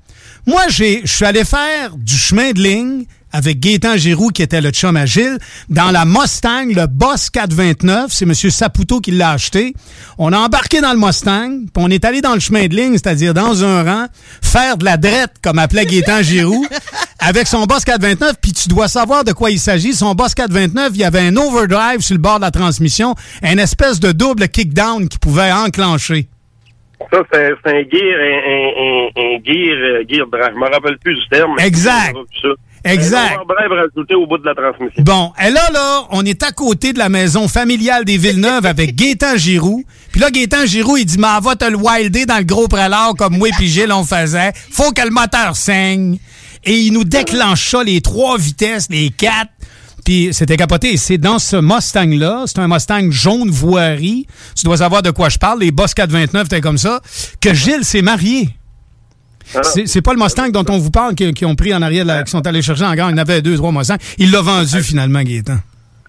Moi, j'ai, je suis allé faire du chemin de ligne avec Gaétan Giroux, qui était le chum agile, dans la Mustang, le Boss 429. C'est M. Saputo qui l'a acheté. On a embarqué dans le Mustang, puis on est allé dans le chemin de ligne, c'est-à-dire dans un rang, faire de la drette, comme appelait Gaétan Giroux, avec son Boss 429, puis tu dois savoir de quoi il s'agit. Son Boss 429, il y avait un overdrive sur le bord de la transmission, une espèce de double kickdown qui pouvait enclencher. Ça, c'est un gear, un, un, un, gear, euh, gear drive. Je me rappelle plus du terme. mais Exact. Exact. Un overdrive rajouté au bout de la transmission. Bon, et là, là, on est à côté de la maison familiale des Villeneuve avec Gaétan Giroux. Puis là, Gaétan Giroux, il dit, mais va te le wilder dans le gros prélat comme moi et Gilles, on faisait. Faut que le moteur saigne. Et il nous déclenche ça, les trois vitesses, les quatre. Puis c'était capoté. C'est dans ce Mustang-là, c'est un Mustang jaune voirie. Tu dois savoir de quoi je parle. Les Boss 429, t'es comme ça. Que Gilles s'est marié. C'est c'est pas le Mustang dont on vous parle qui, qui ont pris en arrière, qui sont allés chercher en gang. Il y en avait deux, trois Mustangs. Il l'a vendu finalement, Gaétan.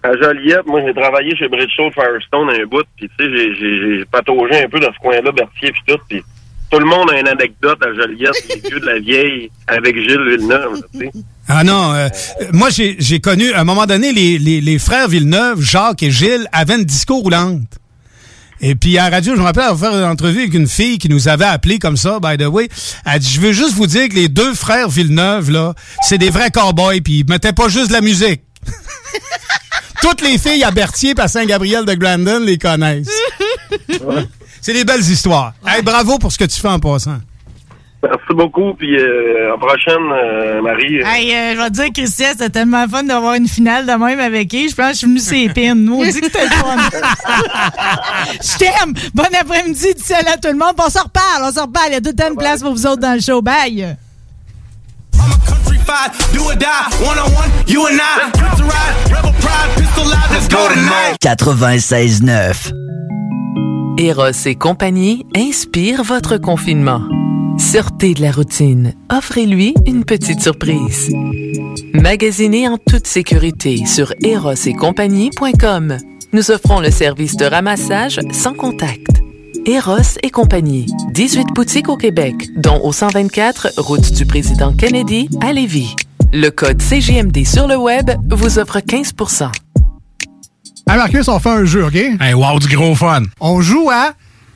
À Joliette, moi, j'ai travaillé chez Bridgestone Firestone un bout, puis tu sais, j'ai- pataugé un peu dans ce coin-là, Berthier puis tout, puis tout le monde a une anecdote à Joliette, les vieux de la vieille, avec Gilles Villeneuve. tu sais. Ah non, euh, moi j'ai j'ai connu, à un moment donné, les, les, les frères Villeneuve, Jacques et Gilles, avaient une disco roulante. Et puis à la radio, je me rappelle avoir fait une entrevue avec une fille qui nous avait appelé comme ça, by the way. Elle dit, je veux juste vous dire que les deux frères Villeneuve, là, c'est des vrais cowboys, puis ils mettaient pas juste de la musique. Toutes les filles à Berthier à Saint-Gabriel de Grandon les connaissent. C'est des belles histoires. Hey, bravo pour ce que tu fais en passant. Merci beaucoup, puis euh, à la prochaine, euh, Marie. Hey, euh, je vais te dire, Christian, c'était tellement fun d'avoir une finale de même avec elle. Je pense que je suis venu sur les pins. Nous, on dit que c'était le fun. Je t'aime. Bon après-midi, dis à tout le monde. Puis On se reparle, on se reparle. Il y a tout le temps de place pour vous autres dans le show. Bye. Do or die, one on one, you and I. Trip to ride, rebel pride, pistol out, let's go tonight. 96.9. Eros et compagnie inspire votre confinement. Sortez de la routine. Offrez-lui une petite surprise. Magasinez en toute sécurité sur erosetcompagnie.com. Nous offrons le service de ramassage sans contact. Eros et compagnie. 18 boutiques au Québec, dont au 124 route du président Kennedy à Lévis. Le code CGMD sur le web vous offre 15 Hey Marcus, on fait un jeu, OK? Hey, wow, du gros fun. On joue à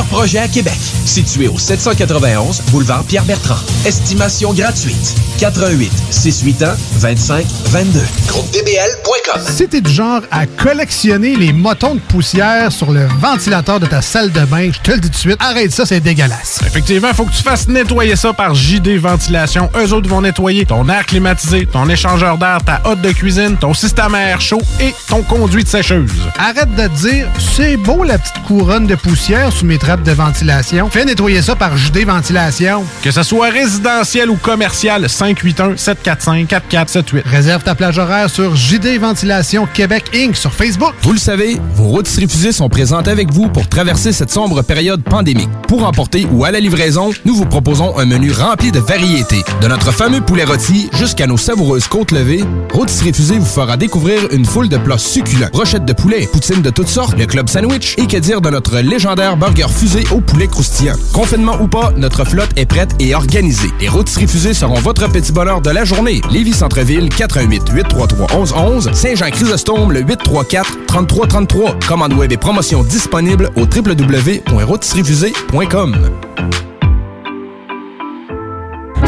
projets à Québec. Situé au 791 boulevard Pierre-Bertrand. Estimation gratuite. 88 681 25 22. GroupeDBL.com. Si t'es du genre à collectionner les motons de poussière sur le ventilateur de ta salle de bain, je te le dis tout de suite, arrête ça, c'est dégueulasse. Effectivement, il faut que tu fasses nettoyer ça par JD Ventilation. Eux autres vont nettoyer ton air climatisé, ton échangeur d'air, ta hotte de cuisine, ton système à air chaud et ton conduit de sécheuse. Arrête de te dire, c'est beau la petite couronne de poussière sous mes trappes de ventilation. Fais nettoyer ça par JD Ventilation. Que ce soit résidentiel ou commercial, 581-745-4478. Réserve ta plage horaire sur JD Ventilation Québec Inc. sur Facebook. Vous le savez, vos routes refusées sont présentes avec vous pour traverser cette sombre période pandémique. Pour emporter ou à la livraison, nous vous proposons un menu rempli de variétés. De notre fameux poulet rôti jusqu'à nos savoureuses côtes levées, Rôtisserie Fusée vous fera découvrir une foule de plats succulents. Brochettes de poulet, poutines de toutes sortes, le club sandwich et que dire de notre légendaire burger fusée au poulet croustillant. Confinement ou pas, notre flotte est prête et organisée. Les Rôtisseries Fusées seront votre petit bonheur de la journée. Lévis Centreville, 418 833 1111 Saint-Jean-Chrysostome, le 834 3333. Commande web et promotion disponible au www.rôtisseriefusée.com.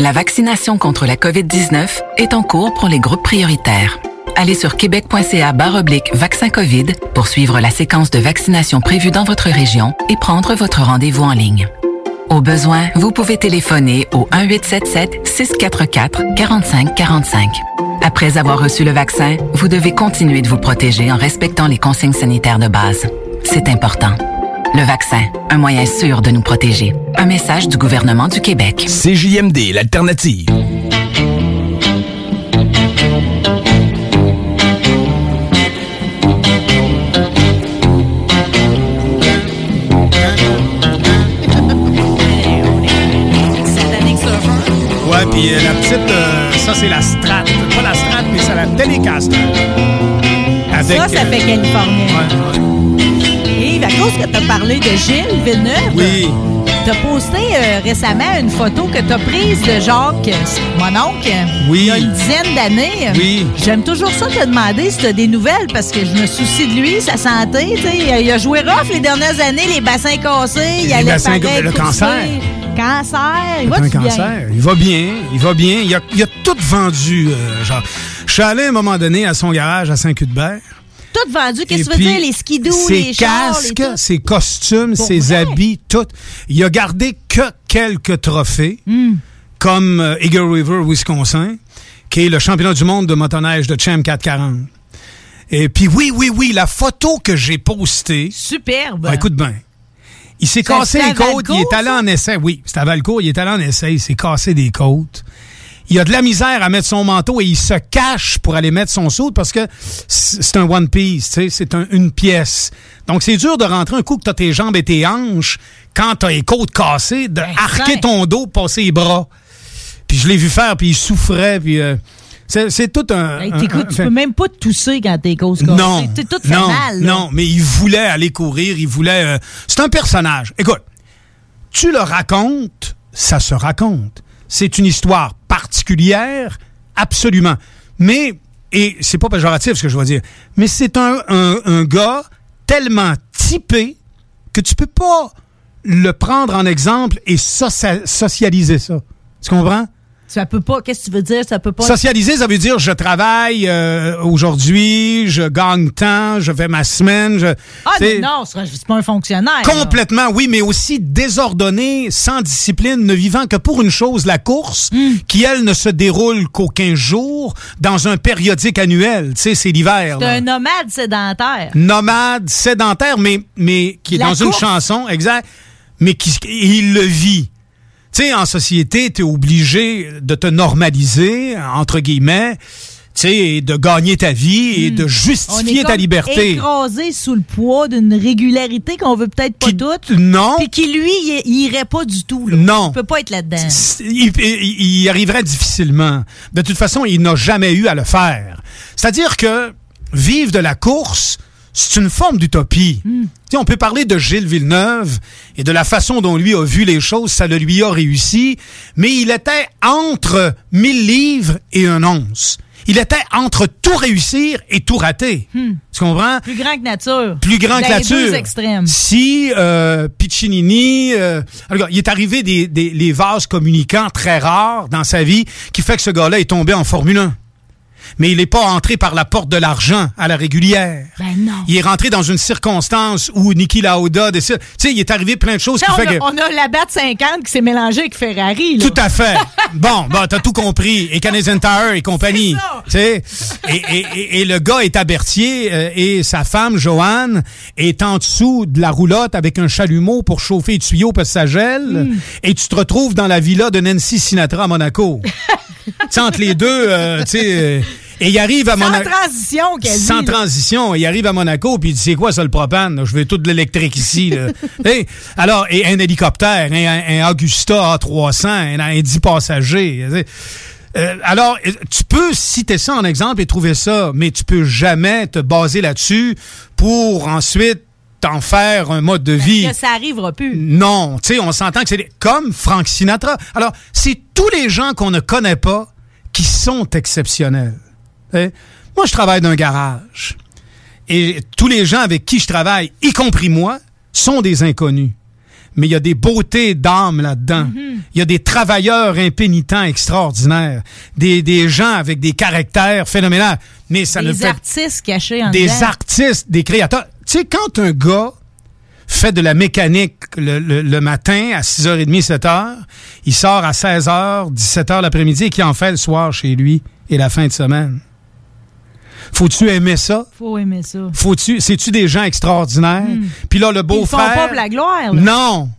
La vaccination contre la COVID-19 est en cours pour les groupes prioritaires. Allez sur québec.ca oblique vaccin COVID pour suivre la séquence de vaccination prévue dans votre région et prendre votre rendez-vous en ligne. Au besoin, vous pouvez téléphoner au 1-877-644-4545. Après avoir reçu le vaccin, vous devez continuer de vous protéger en respectant les consignes sanitaires de base. C'est important. Le vaccin, un moyen sûr de nous protéger. Un message du gouvernement du Québec. CJMD, l'alternative. Ouais, puis euh, la petite, euh, ça c'est la Strat. Pas la Strat, mais c'est la Telecaster. Ça, ça euh, fait californien. Ouais, ouais. Cause que t'as parlé de Gilles Villeneuve. Oui. T'as posté euh, récemment une photo que t'as prise de Jacques, euh, mon oncle. Oui. Il y a une dizaine d'années. Oui. J'aime toujours ça te demander si t'as des nouvelles parce que je me soucie de lui, sa santé. Il a joué rough les dernières années, les bassins cassés. Il Les allait bassins- paraître le cancer. Cancer. Il va un bien? cancer. Il va bien, il va bien. Il a, il a tout vendu. euh, genre, je suis allé à un moment donné à son garage à Saint-Cuthbert. Tout vendu. Qu'est-ce que tu veux dire? Les skidoo, les chars, les casques, tout? ses costumes, Pour ses vrai? habits, tout. Il a gardé que quelques trophées, Hmm. comme euh, Eagle River, Wisconsin, qui est le championnat du monde de motoneige de Champ 440. Et puis oui, oui, oui, la photo que j'ai postée. Superbe. Ah, écoute bien. Il s'est cassé les côtes, il est allé en essai. Oui, c'était à Valcourt, il est allé en essai, il s'est cassé des côtes. Il a de la misère à mettre son manteau et il se cache pour aller mettre son saut parce que c'est un one piece, c'est un- une pièce. Donc c'est dur de rentrer un coup que t'as tes jambes et tes hanches, quand t'as les côtes cassées, de arquer ton dos, passer les bras. Puis je l'ai vu faire, puis il souffrait, puis euh, c'est tout un. Hey, un- tu peux même pas tousser quand t'es cause non, T'es tout fait non, mal. là. non, mais il voulait aller courir, il voulait. euh, c'est un personnage. Écoute, tu le racontes, ça se raconte. C'est une histoire particulière, absolument. Mais et c'est pas péjoratif ce que je vais dire, mais c'est un, gars tellement typé que tu peux pas le prendre en exemple et socia- socialiser ça. Tu comprends? Ça peut pas. Qu'est-ce que tu veux dire? Ça peut pas. Socialiser, ça veut dire je travaille euh, aujourd'hui, je gagne temps, je fais ma semaine. Je, Ah, mais non, c'est pas un fonctionnaire. là. Complètement, oui, mais aussi désordonné, sans discipline, ne vivant que pour une chose, la course, Hmm. qui, elle, ne se déroule qu'aux 15 jours dans un périodique annuel. Tu sais, c'est l'hiver. C'est un nomade sédentaire. Nomade, sédentaire, mais, mais qui est La dans une chanson, exact, mais qui il le vit. Tu sais, en société, tu es obligé de te normaliser, entre guillemets, tu sais, de gagner ta vie et de Hmm. On justifier est ta comme liberté. écrasé sous le poids d'une régularité qu'on veut peut-être pas toutes. Non. Puis qui, lui, il, irait pas du tout. Là. Non. Il peut pas être là-dedans. il, il- il y arriverait difficilement. De toute façon, il n'a jamais eu à le faire. C'est-à-dire que vivre de la course, c'est une forme d'utopie. Sais, On peut parler de Gilles Villeneuve et de la façon dont lui a vu les choses, ça le lui a réussi, mais il était entre 1000 livres et un once. Il était entre tout réussir et tout rater. Hmm. Tu comprends? Plus grand que nature. Plus grand que nature. deux extrêmes. Si euh, Piccinini, euh, il est arrivé des, des- les vases communicants très rares dans sa vie, qui fait que ce gars-là est tombé en Formule 1. Mais il n'est pas entré par la porte de l'argent à la régulière. Ben non. Il est rentré dans une circonstance où Niki Lauda décide. Tu sais, il est arrivé plein de choses qui on, fait a, que. on a la batte 50 qui s'est mélangée avec Ferrari. Là. Tout à fait. bon, bon, t'as tout compris. Et Canadian Tire et compagnie. Tu sais? Et, et- et- et le gars est à Berthier euh, et sa femme, Joanne, est en dessous de la roulotte avec un chalumeau pour chauffer les tuyaux parce que ça gèle. Et tu te retrouves dans la villa de Nancy Sinatra à Monaco. entre les deux, euh, tu sais. euh, et il arrive à Sans Monaco. transition, quasi. Sans transition, il arrive à Monaco puis il dit c'est quoi ça le propane? Là? Je veux tout de l'électrique ici. là. Alors et un hélicoptère, un, un Augusta A300, un, un 10 passagers. Euh, alors tu peux citer ça en exemple et trouver ça, mais tu peux jamais te baser là-dessus pour ensuite t'en faire un mode de vie. Que ça arrivera plus. Non, tu sais, on s'entend que c'est comme Frank Sinatra. Alors, c'est tous les gens qu'on ne connaît pas qui sont exceptionnels. Moi, je travaille dans un garage. Et tous les gens avec qui je travaille, y compris moi, sont des inconnus. Mais il y a des beautés d'âme là-dedans. Il y a des travailleurs impénitents extraordinaires. Des, des gens avec des caractères phénoménaux. Mais ça ne Des fait artistes cachés en des dedans. artistes, des créateurs. Tu sais, quand un gars fait de la mécanique le, le- le matin à 6h30, 7h, il sort à 16h, 17h l'après-midi et qu'il en fait le soir chez lui et la fin de semaine. Faut-tu aimer ça? Faut aimer ça. Faut-tu, c'est-tu des gens extraordinaires? Puis là, le Ils le font beau-frère. pas pour la gloire. là. Non!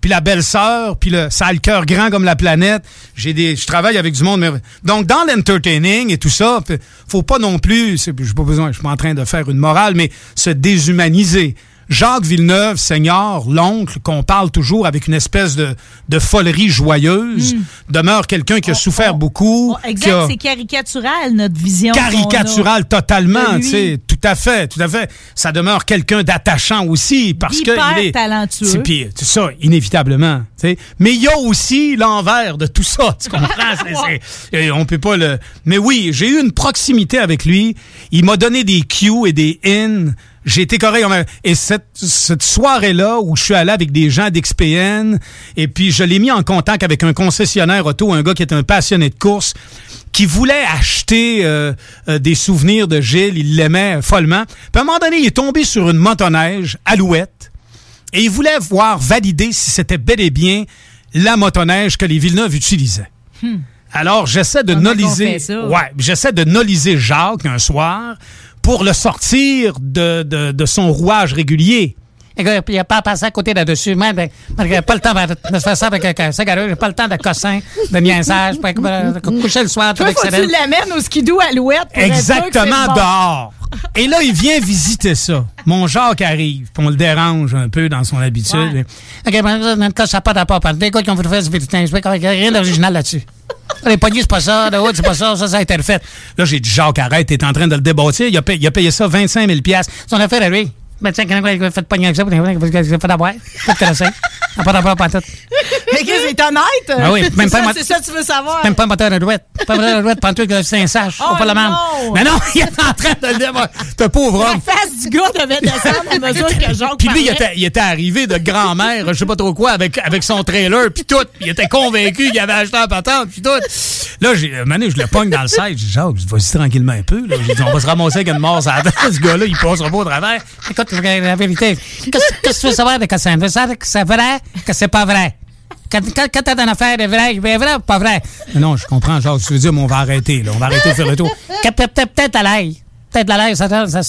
Puis la belle-sœur, puis le, ça a le cœur grand comme la planète. J'ai des, je travaille avec du monde. mais- donc, dans l'entertaining et tout ça, faut pas non plus, c'est- j'ai pas besoin, je suis pas en train de faire une morale, mais se déshumaniser. Jacques Villeneuve, seigneur, l'oncle, qu'on parle toujours avec une espèce de, de folerie joyeuse, demeure quelqu'un qui a souffert beaucoup. Oh, Exact, a- c'est caricatural, notre vision. caricatural totalement, tu sais, tout à fait, tout à fait. Ça demeure quelqu'un d'attachant aussi parce que Hyper il est talentueux. C'est puis, c'est ça, inévitablement. Mais il y a aussi l'envers de tout ça, tu comprends? C'est- et on peut pas le. Mais oui, j'ai eu une proximité avec lui. Il m'a donné des cues et des in. J'ai été correct. Et cette, cette soirée-là où je suis allé avec des gens d'XPN, et puis je l'ai mis en contact avec un concessionnaire auto, un gars qui est un passionné de course, qui voulait acheter euh, euh, des souvenirs de Gilles. Il l'aimait follement. Puis à un moment donné, il est tombé sur une motoneige alouette et il voulait voir valider si c'était bel et bien la motoneige que les Villeneuve utilisaient. Hmm. Alors, j'essaie de noliser. Ouais, j'essaie de noliser Jacques un soir pour le sortir de, de, de son rouage régulier. Écoute, il n'y a pas à passer à côté là-dessus. Moi, ben, pas le temps de de faire ça avec un cigarette. J'ai pas le temps de cossin, de niaisage. Pour euh, coucher le soir, Toi, faut que tu l'amènes au skidoo sûr que Exactement, bon. dehors. Et là, il vient visiter ça. Mon Jacques arrive, puis on le dérange un peu dans son habitude. OK, ben, ça n'a pas rapport. Par des gars qui ont du vététin, je n'y a rien d'original là-dessus. Les poignées, c'est pas ça. Le haut, c'est pas ça. Ça, ça a été refait. Là, j'ai dit, Jacques, arrête, t'es en train de le débâtir. Il a, payé, il a payé ça 25 000 Son affaire à lui. Ben, tiens, quand il a fait pogner avec ça, il a fait d'avoir. Tout. Ça n'a pas rapport, pas tout. Mais qu'est-ce que c'est honnête? Ah oui, même pas ça, c'est ça que tu veux savoir. Même pas un moteur de douette. Pas un moteur de douette, pantoute que c'est un sache. Oh pas la même. non! Mais non, il est en train de le débâtir. T'es pauvre homme. La face du gars devait descendre à mesure que Jacques Puis lui, il était, il était arrivé de grand-mère, je sais pas trop quoi, avec, avec son trailer, puis tout. Il était convaincu qu'il avait acheté un patente, puis tout. Là, j'ai, donné, je le pogne dans le site. J'ai dit, Jacques, vas-y tranquillement un peu. là. J'ai dit, on va se ramasser avec une mort à la. Ce gars-là, il passera pas au travers. Écoute, la vérité. Qu'est-ce que tu veux savoir de savoir que c'est vrai, que c'est pas vrai? Quand, quand, quand t'as une affaire est vraie, est vrai ou pas vrai? Non, je comprends, Jacques. Tu veux dire, mais on va arrêter, là. On va arrêter de faire le tour. Peut-être à l'ail. Peut-être à l'ail, ça, ça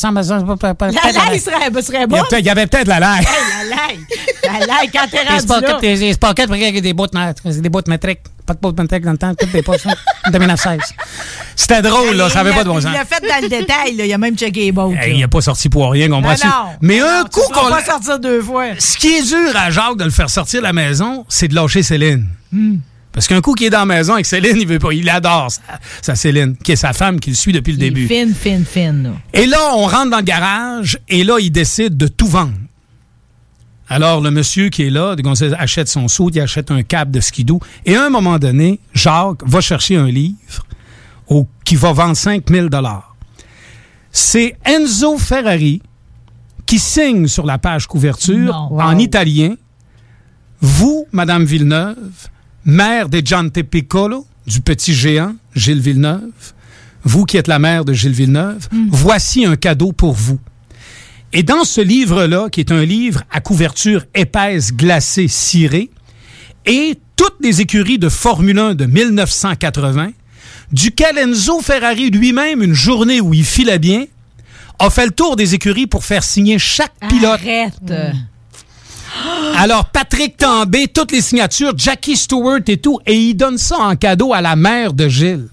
pas- La laille serait, ben, serait bonne. a il y avait peut-être la. Hey, la. La laille, quand t'es rendu les, spockets, a des bottes métriques. Pas de bottes métriques dans le temps, toutes des poches. hein, de 1916. C'était drôle, là. Ça avait pas de bon l'a- sens. Il l'a fait dans le détail, là. Il a même checké les bottes. Il n'est pas sorti pour rien, comprends-tu? Mais Non, un coup qu'on. pas sortir deux fois. Ce qui est dur à Jacques de le faire sortir de la maison, c'est de lâcher Céline. Parce qu'un coup qui est dans la maison avec Céline, il veut pas. Il adore sa, sa Céline, qui est sa femme, qui le suit depuis le début. Fine, fine, fine. Et là, on rentre dans le garage et là, il décide de tout vendre. Alors, le monsieur qui est là, sait, achète son saut, il achète un câble de skidoo. Et à un moment donné, Jacques va chercher un livre au- qui va vendre 5000 dollars. C'est Enzo Ferrari qui signe sur la page couverture Non. en italien. Vous, Madame Villeneuve, mère de Giante Piccolo, du petit géant, Gilles Villeneuve, vous qui êtes la mère de Gilles Villeneuve, voici un cadeau pour vous. Et dans ce livre-là, qui est un livre à couverture épaisse, glacée, cirée, et toutes les écuries de Formule 1 de 1980, duquel Enzo Ferrari lui-même, une journée où il filait bien, a fait le tour des écuries pour faire signer chaque pilote. Arrête. Alors, Patrick Tambay, toutes les signatures, Jackie Stewart et tout, et il donne ça en cadeau à la mère de Gilles.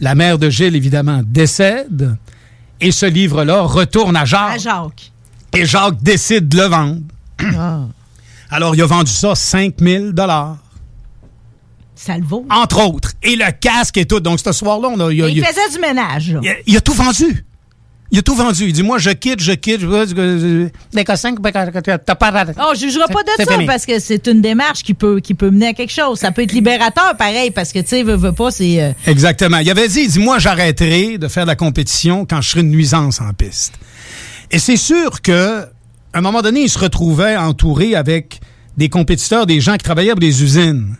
La mère de Gilles, évidemment, décède, et ce livre-là retourne à Jacques. À Jacques. Et Jacques décide de le vendre. Alors, il a vendu ça 5000 dollars. Ça le vaut. Entre autres. Et le casque et tout. Donc, ce soir-là, on a, il, a, Il a- faisait du ménage, il a- il a tout vendu. Il a tout vendu. Il dit, moi, je quitte, je quitte. On ne jugera pas de ça fini. parce que c'est une démarche qui peut, qui peut mener à quelque chose. Ça peut être libérateur, pareil, parce que, tu sais, veut, veut pas, c'est. euh, Exactement. Il avait dit, il dit, moi, j'arrêterai de faire de la compétition quand je serai une nuisance en piste. Et c'est sûr que, à un moment donné, il se retrouvait entouré avec des compétiteurs, des gens qui travaillaient pour des usines.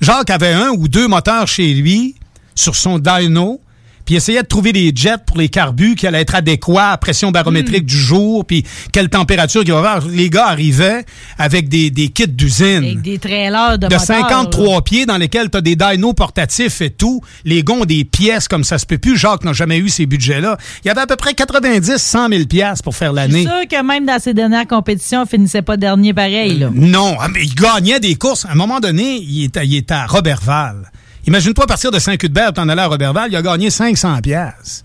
Jacques avait un ou deux moteurs chez lui sur son dyno, puis il essayait de trouver des jets pour les carbus qui allaient être adéquats à pression barométrique du jour, puis quelle température qu'il va y avoir. Les gars arrivaient avec des, des kits d'usine avec des trailers de, de moteurs, 53 pieds dans lesquels tu as des dynos portatifs et tout. Les gars ont des pièces comme ça se peut plus. Jacques n'a jamais eu ces budgets-là. Il y avait à peu près 90, 100 000 pièces pour faire l'année. sûr que même dans ses dernières compétitions, on finissait pas dernier pareil, là. Non, ah, mais il gagnait des courses. À un moment donné, il était, il était à Robertval. Imagine-toi partir de Saint-Cuthbert, t'en allais à Robertval, il a gagné 500 pièces.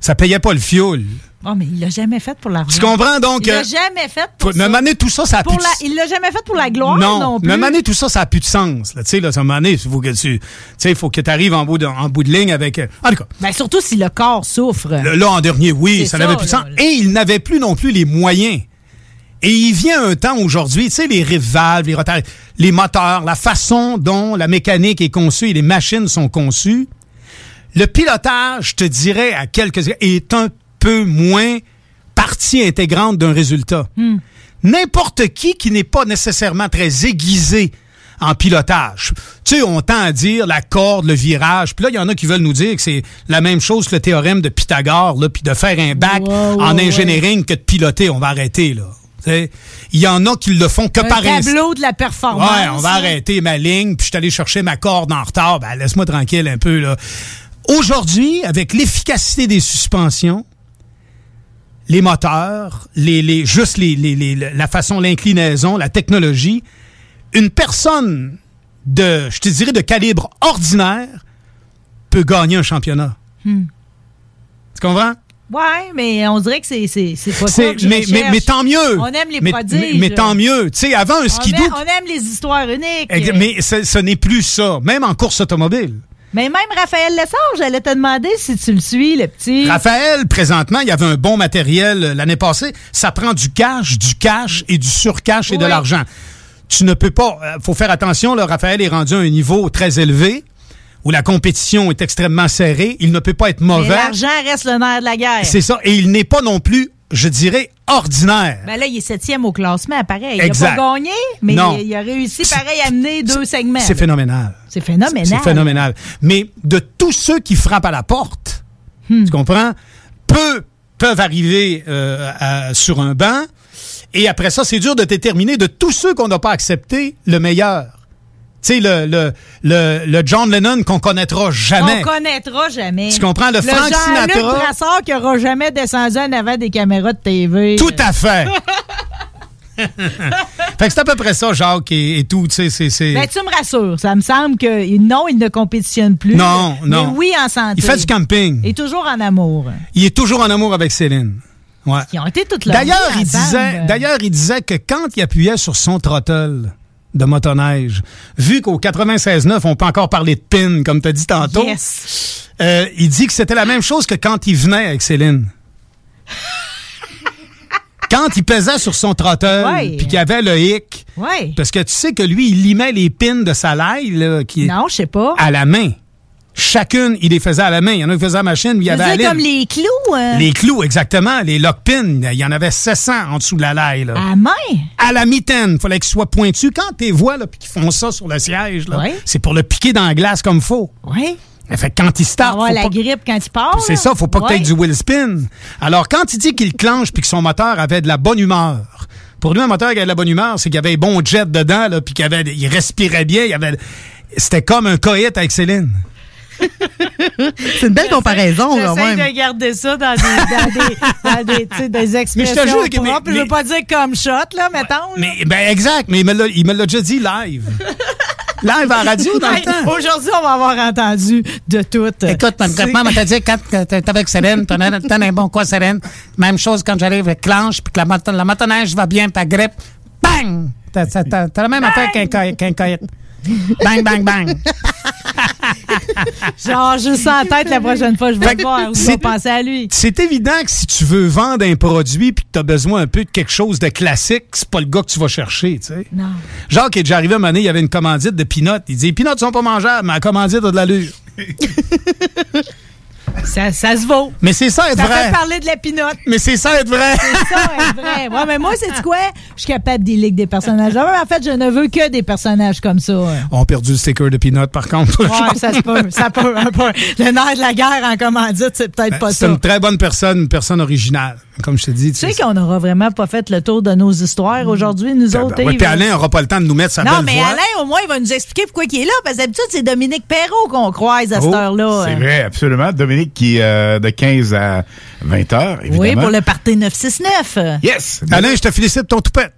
Ça payait pas le fioul. Oh, mais il l'a jamais fait pour l'argent. Tu comprends, donc, Il l'a euh, jamais fait pour me maner tout ça, ça a Pour plus de la- Il l'a jamais fait pour la gloire non, non, plus. me maner tout ça, ça n'a plus de sens. Là, tu sais, là, ça faut que tu, tu sais, faut que tu arrives en bout de, en bout de ligne avec. euh, En tout cas, Ben, surtout si le corps souffre. le- là en dernier, oui, ça n'avait plus de sens. là, Et il n'avait plus non plus les moyens. Et il vient un temps aujourd'hui, tu sais, les rives-valves, les rotaries, les moteurs, la façon dont la mécanique est conçue et les machines sont conçues, le pilotage, je te dirais, à quelques est un peu moins partie intégrante d'un résultat. Hmm. N'importe qui qui n'est pas nécessairement très aiguisé en pilotage. Tu sais, on tend à dire la corde, le virage. Puis là, il y en a qui veulent nous dire que c'est la même chose que le théorème de Pythagore, là, puis de faire un bac en ouais, ingénierie que de piloter. On va arrêter, là. Il y en a qui le font que Un par instinct. tableau de la performance. Ouais, on va arrêter ma ligne, puis je suis allé chercher ma corde en retard. Ben, laisse-moi tranquille un peu, là. Aujourd'hui, avec l'efficacité des suspensions, les moteurs, les, les, juste les, les- les- la façon, l'inclinaison, la technologie, une personne de, je te dirais, de calibre ordinaire peut gagner un championnat. Hmm. Tu comprends? Ouais, mais on dirait que c'est c'est c'est pas ça C'est- que je mais, mais, tant mieux. On aime les mais, prodiges. mais- mais tant mieux. Tu sais, avant un On skidoo, aime, on aime les histoires uniques. Mais ce, ce n'est plus ça, même en course automobile. Mais même Raphaël Lessard, j'allais te demander si tu le suis, le petit. Raphaël, présentement, il y avait un bon matériel euh, l'année passée. Ça prend du cash, du cash et du surcash et de l'argent. Tu ne peux pas. euh, faut faire attention, là, Raphaël est rendu à un niveau très élevé où la compétition est extrêmement serrée. Il ne peut pas être mauvais. l'argent reste le nerf de la guerre. C'est ça. Et il n'est pas non plus, je dirais, ordinaire. Ben là, il est septième au classement, pareil. Exact. Il n'a pas gagné, mais Non. il, il a réussi, pareil, à mener deux segments. C'est phénoménal. C'est phénoménal. C'est phénoménal. Mais de tous ceux qui frappent à la porte, Hmm. tu comprends, peu peuvent arriver euh, à- sur un banc. Et après ça, c'est dur de déterminer de tous ceux qu'on n'a pas accepté le meilleur. Tu sais, le, le, le, le John Lennon qu'on connaîtra jamais. On connaîtra jamais. Tu comprends, le Frank Jean-Luc Sinatra- Brassard qui aura jamais descendu en avant des caméras de TV. Tout à fait. fait que c'est à peu près ça, Jacques, et, et tout. Tu sais, c'est... c'est- Ben, tu me rassures. Ça me semble que non, il ne compétitionne plus. Non, non. Mais oui, en santé. Il fait du camping. Et toujours en amour. Il est toujours en amour avec Céline. Ouais. Ils ont été toute leur D'ailleurs, il disait, d'ailleurs, il disait que quand il appuyait sur son throttle de motoneige, vu qu'au 96.9, on peut encore parler de pin, comme tu as dit tantôt, Yes. euh, il dit que c'était la même chose que quand il venait avec Céline. quand il pesait sur son throttle, Ouais. puis qu'il avait le hic, Ouais. parce que tu sais que lui, il limait les pins de sa laille, là, qui Non, je sais pas. à la main. Chacune, il les faisait à la main. Il y en a qui faisaient à la machine, lui, il y Tu avait à comme les clous. hein? Les clous, exactement. Les lock pins, il y en avait 700 en dessous de la laille. Là. À main? À la mitaine, fallait qu'ils soient pointus. Quand tes voix, là, puis qu'ils font ça sur le siège, là, c'est pour le piquer dans la glace comme faut. Oui. Fait que quand il start, Avoir la pas- grippe quand il part. c'est ça, faut pas que Ouais. t'aies du wheel spin. Alors, quand il dit qu'il clenche puis que son moteur avait de la bonne humeur, pour lui, un moteur qui avait de la bonne humeur, c'est qu'il y avait un bon jet dedans, puis qu'il avait, il respirait bien, il avait, c'était comme un coït avec Céline. C'est une belle comparaison, quand J'essaie même. de garder ça dans des, dans des, dans des, tu sais, des expressions Mais je te jure que- mais- propres. Je veux mais- pas dire comme shot, là, mettons. là. Mais, ben, exact, mais il me l'a, il me l'a déjà dit live. live à la radio dans le Hey, temps. Aujourd'hui, on va avoir entendu de tout. Écoute, mon maman m'a dit, quand t'es avec Céline, t'en as un bon quoi, Céline. Même chose quand j'arrive avec Clanche, puis que la, moto- la motoneige va bien, ta grippe, bang! T'as la même affaire qu'un coït. Bang, bang, bang. Genre, juste en tête la prochaine fois, je vais te voir. Je vais c'est- penser à lui. C'est évident que si tu veux vendre un produit puis que tu as besoin un peu de quelque chose de classique, c'est pas le gars que tu vas chercher, tu sais. Non. Jacques est déjà arrivé à un moment donné, il y avait une commandite de peanuts. Il dit, les peanuts sont pas mangeables, mais la commandite a de l'allure. Ça, ça se vaut. Mais c'est ça être Ça vrai. fait parler de la pinotte. Mais c'est ça être vrai. C'est ça, être vrai. Ouais, mais moi, c'est quoi? Je suis capable d'y lire des personnages. En fait, je ne veux que des personnages comme ça. Ouais, On a perdu le sticker de peanuts, par contre. ça se peut. Ça peut, un peu. Le nerf de la guerre en commandite, c'est peut-être pas Ben, C'est ça. une très bonne personne, une personne originale. Comme je te dis. Tu sais qu'on n'aura vraiment pas fait le tour de nos histoires aujourd'hui, nous autres. Ben, Yves? puis Alain n'aura pas le temps de nous mettre sa non, belle mais voix. Alain, au moins, il va nous expliquer pourquoi il est là. Parce que d'habitude, c'est Dominique Perrault qu'on croise à cette Oh, heure-là. C'est hein. vrai, absolument. Dominique qui est euh, de 15 à 20 heures, évidemment. Oui, pour le party 969. Yes! Alain, je te félicite ton toupette.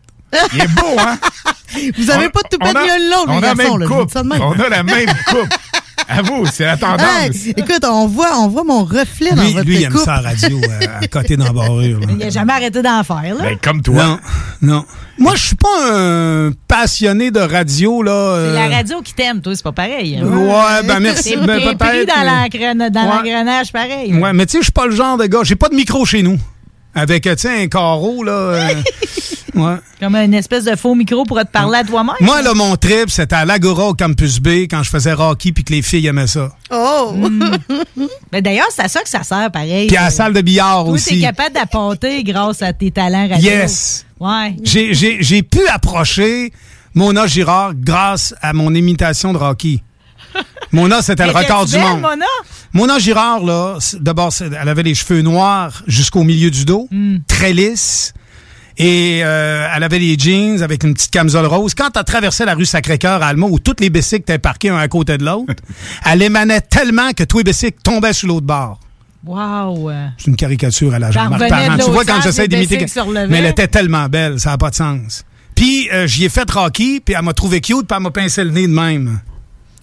Il est beau, hein? Vous avez On- pas de toupette mieux l'autre, On les a la garçons, même là, coupe. On a la même coupe. À vous, c'est la tendance. Hey, écoute, on voit, on voit mon reflet dans Lui, votre lui il aime ça à la radio, euh, à côté là. Il n'a jamais arrêté d'en faire, là. Ben, comme toi. Non, non. Moi, je suis pas un passionné de radio, là. C'est euh, la radio qui t'aime, toi, c'est pas pareil. hein. Ouais, ben merci. T'es Ben, pris dans dans Ouais. l'engrenage pareil. Ouais, mais tu sais, je suis pas le genre de gars. J'ai pas de micro chez nous. Avec, tu sais, un carreau, là. euh, ouais. Comme une espèce de faux micro pour te parler à toi-même. Moi, là, mon trip, c'était à l'Agora au Campus B quand je faisais Rocky puis que les filles aimaient ça. Oh! Mais d'ailleurs, c'est à ça que ça sert, pareil. Puis à la salle de billard Toi, t'es aussi. capable d'apporter grâce à tes talents radio. Yes. Ouais. J'ai- J'ai j'ai pu approcher Mona Girard grâce à mon imitation de Rocky. Mona, c'était le record du belle, monde. Mona? Mona Girard, là, d'abord, elle avait les cheveux noirs jusqu'au milieu du dos, Hmm. très lisses. Et euh, elle avait les jeans avec une petite camisole rose. Quand elle traversait la rue Sacré-Cœur à Alma, où toutes les bicycles étaient parqués un à côté de l'autre, elle émanait tellement que tous les bicycles tombaient sur l'autre bord. Wow. C'est une caricature à la Jean-Marc Parent. Tu vois, quand j'essaie d'imiter... Mais elle était tellement belle, ça n'a pas de sens. Puis, euh, j'y ai fait Rocky, puis elle m'a trouvé cute, puis elle m'a pincé le nez de même.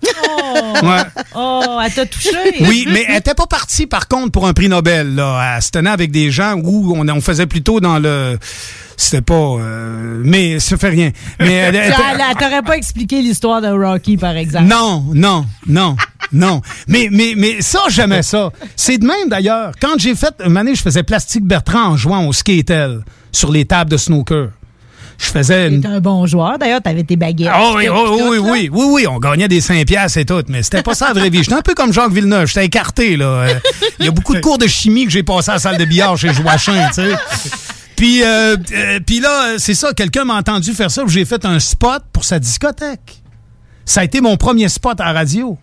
Oh, Ouais. oh elle t'a touché. Oui, mais elle était pas partie, par contre, pour un prix Nobel. Là. Elle se tenait avec des gens où on, on faisait plutôt dans le... C'était pas... euh, mais ça fait rien. Mais elle, elle elle t'aurait pas expliqué l'histoire de Rocky, par exemple. Non, non, non, non. Mais, mais, mais ça, j'aimais ça. C'est de même, d'ailleurs. Quand j'ai fait... Une année, je faisais Plastique Bertrand en jouant au skatel sur les tables de snooker. Je faisais... Une... Un bon joueur. D'ailleurs, t'avais tes baguettes. Oui, oh, oui, là. oui, oui, oui, on gagnait des 5 piastres et tout, mais c'était pas ça la vraie vie. J'étais un peu comme Jacques Villeneuve, j'étais écarté, là. Euh, Il y a beaucoup de cours de chimie que j'ai passé à la salle de billard chez Joachim, tu sais. Puis, euh, euh, puis là, c'est ça, quelqu'un m'a entendu faire ça, j'ai fait un spot pour sa discothèque. Ça a été mon premier spot à la radio.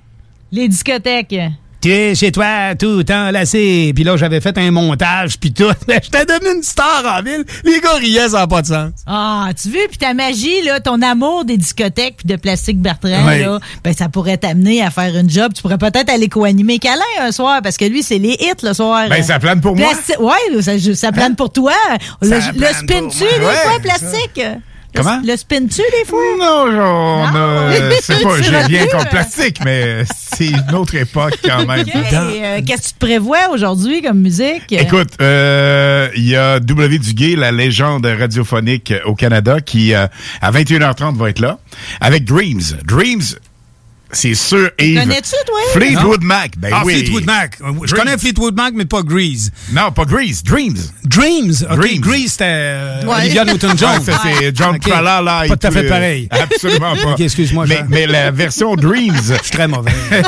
Les discothèques. Tu es chez toi tout enlacé. Puis là, j'avais fait un montage, puis tout. J'étais devenu une star en ville. Les gars riaient, ça n'a pas de sens. Ah, tu veux, puis ta magie, là, ton amour des discothèques puis de Plastique Bertrand, là, ben, ça pourrait t'amener à faire une job. Tu pourrais peut-être aller co-animer Câlin un soir, parce que lui, c'est les hits le soir. Ben, ça plane pour moi. Ouais, ça, ça plane pour toi. Le, Ça le plane spin-tu, Ouais, plastique? Comment? Le spin-tu, des fois? Non, on a- c'est pas, j'ai rien contre plastique, mais c'est une autre époque quand même. OK. Et, euh, Qu'est-ce que tu te prévois aujourd'hui comme musique? Écoute, euh, il y a W. Duguay, la légende radiophonique au Canada, qui euh, à 21h30 va être là, avec Dreams. Dreams, c'est sûr, Yves. Connais-tu, toi? Fleetwood Non. Mac, ben ah, oui. Fleetwood Mac. Je connais Fleetwood Mac, mais pas Grease. Non, pas Grease, Dreams. Dreams. OK, Dreams. Grease, c'était euh, Ouais. Olivia Newton-John. Ouais, c'est John OK. Tralala et Pas tout à tout, fait euh, pareil. Absolument pas. Excuse-moi. Mais, mais la version Dreams. Je suis très mauvais. ben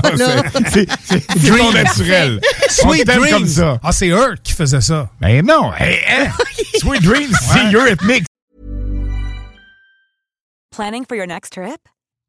pas, non, c'est- ton naturel. Sweet Dreams. comme ça. Ah, c'est Hurt qui faisait ça. Ben non. Hey? Sweet Dreams, c'est Eurythmics. Planning for your next trip?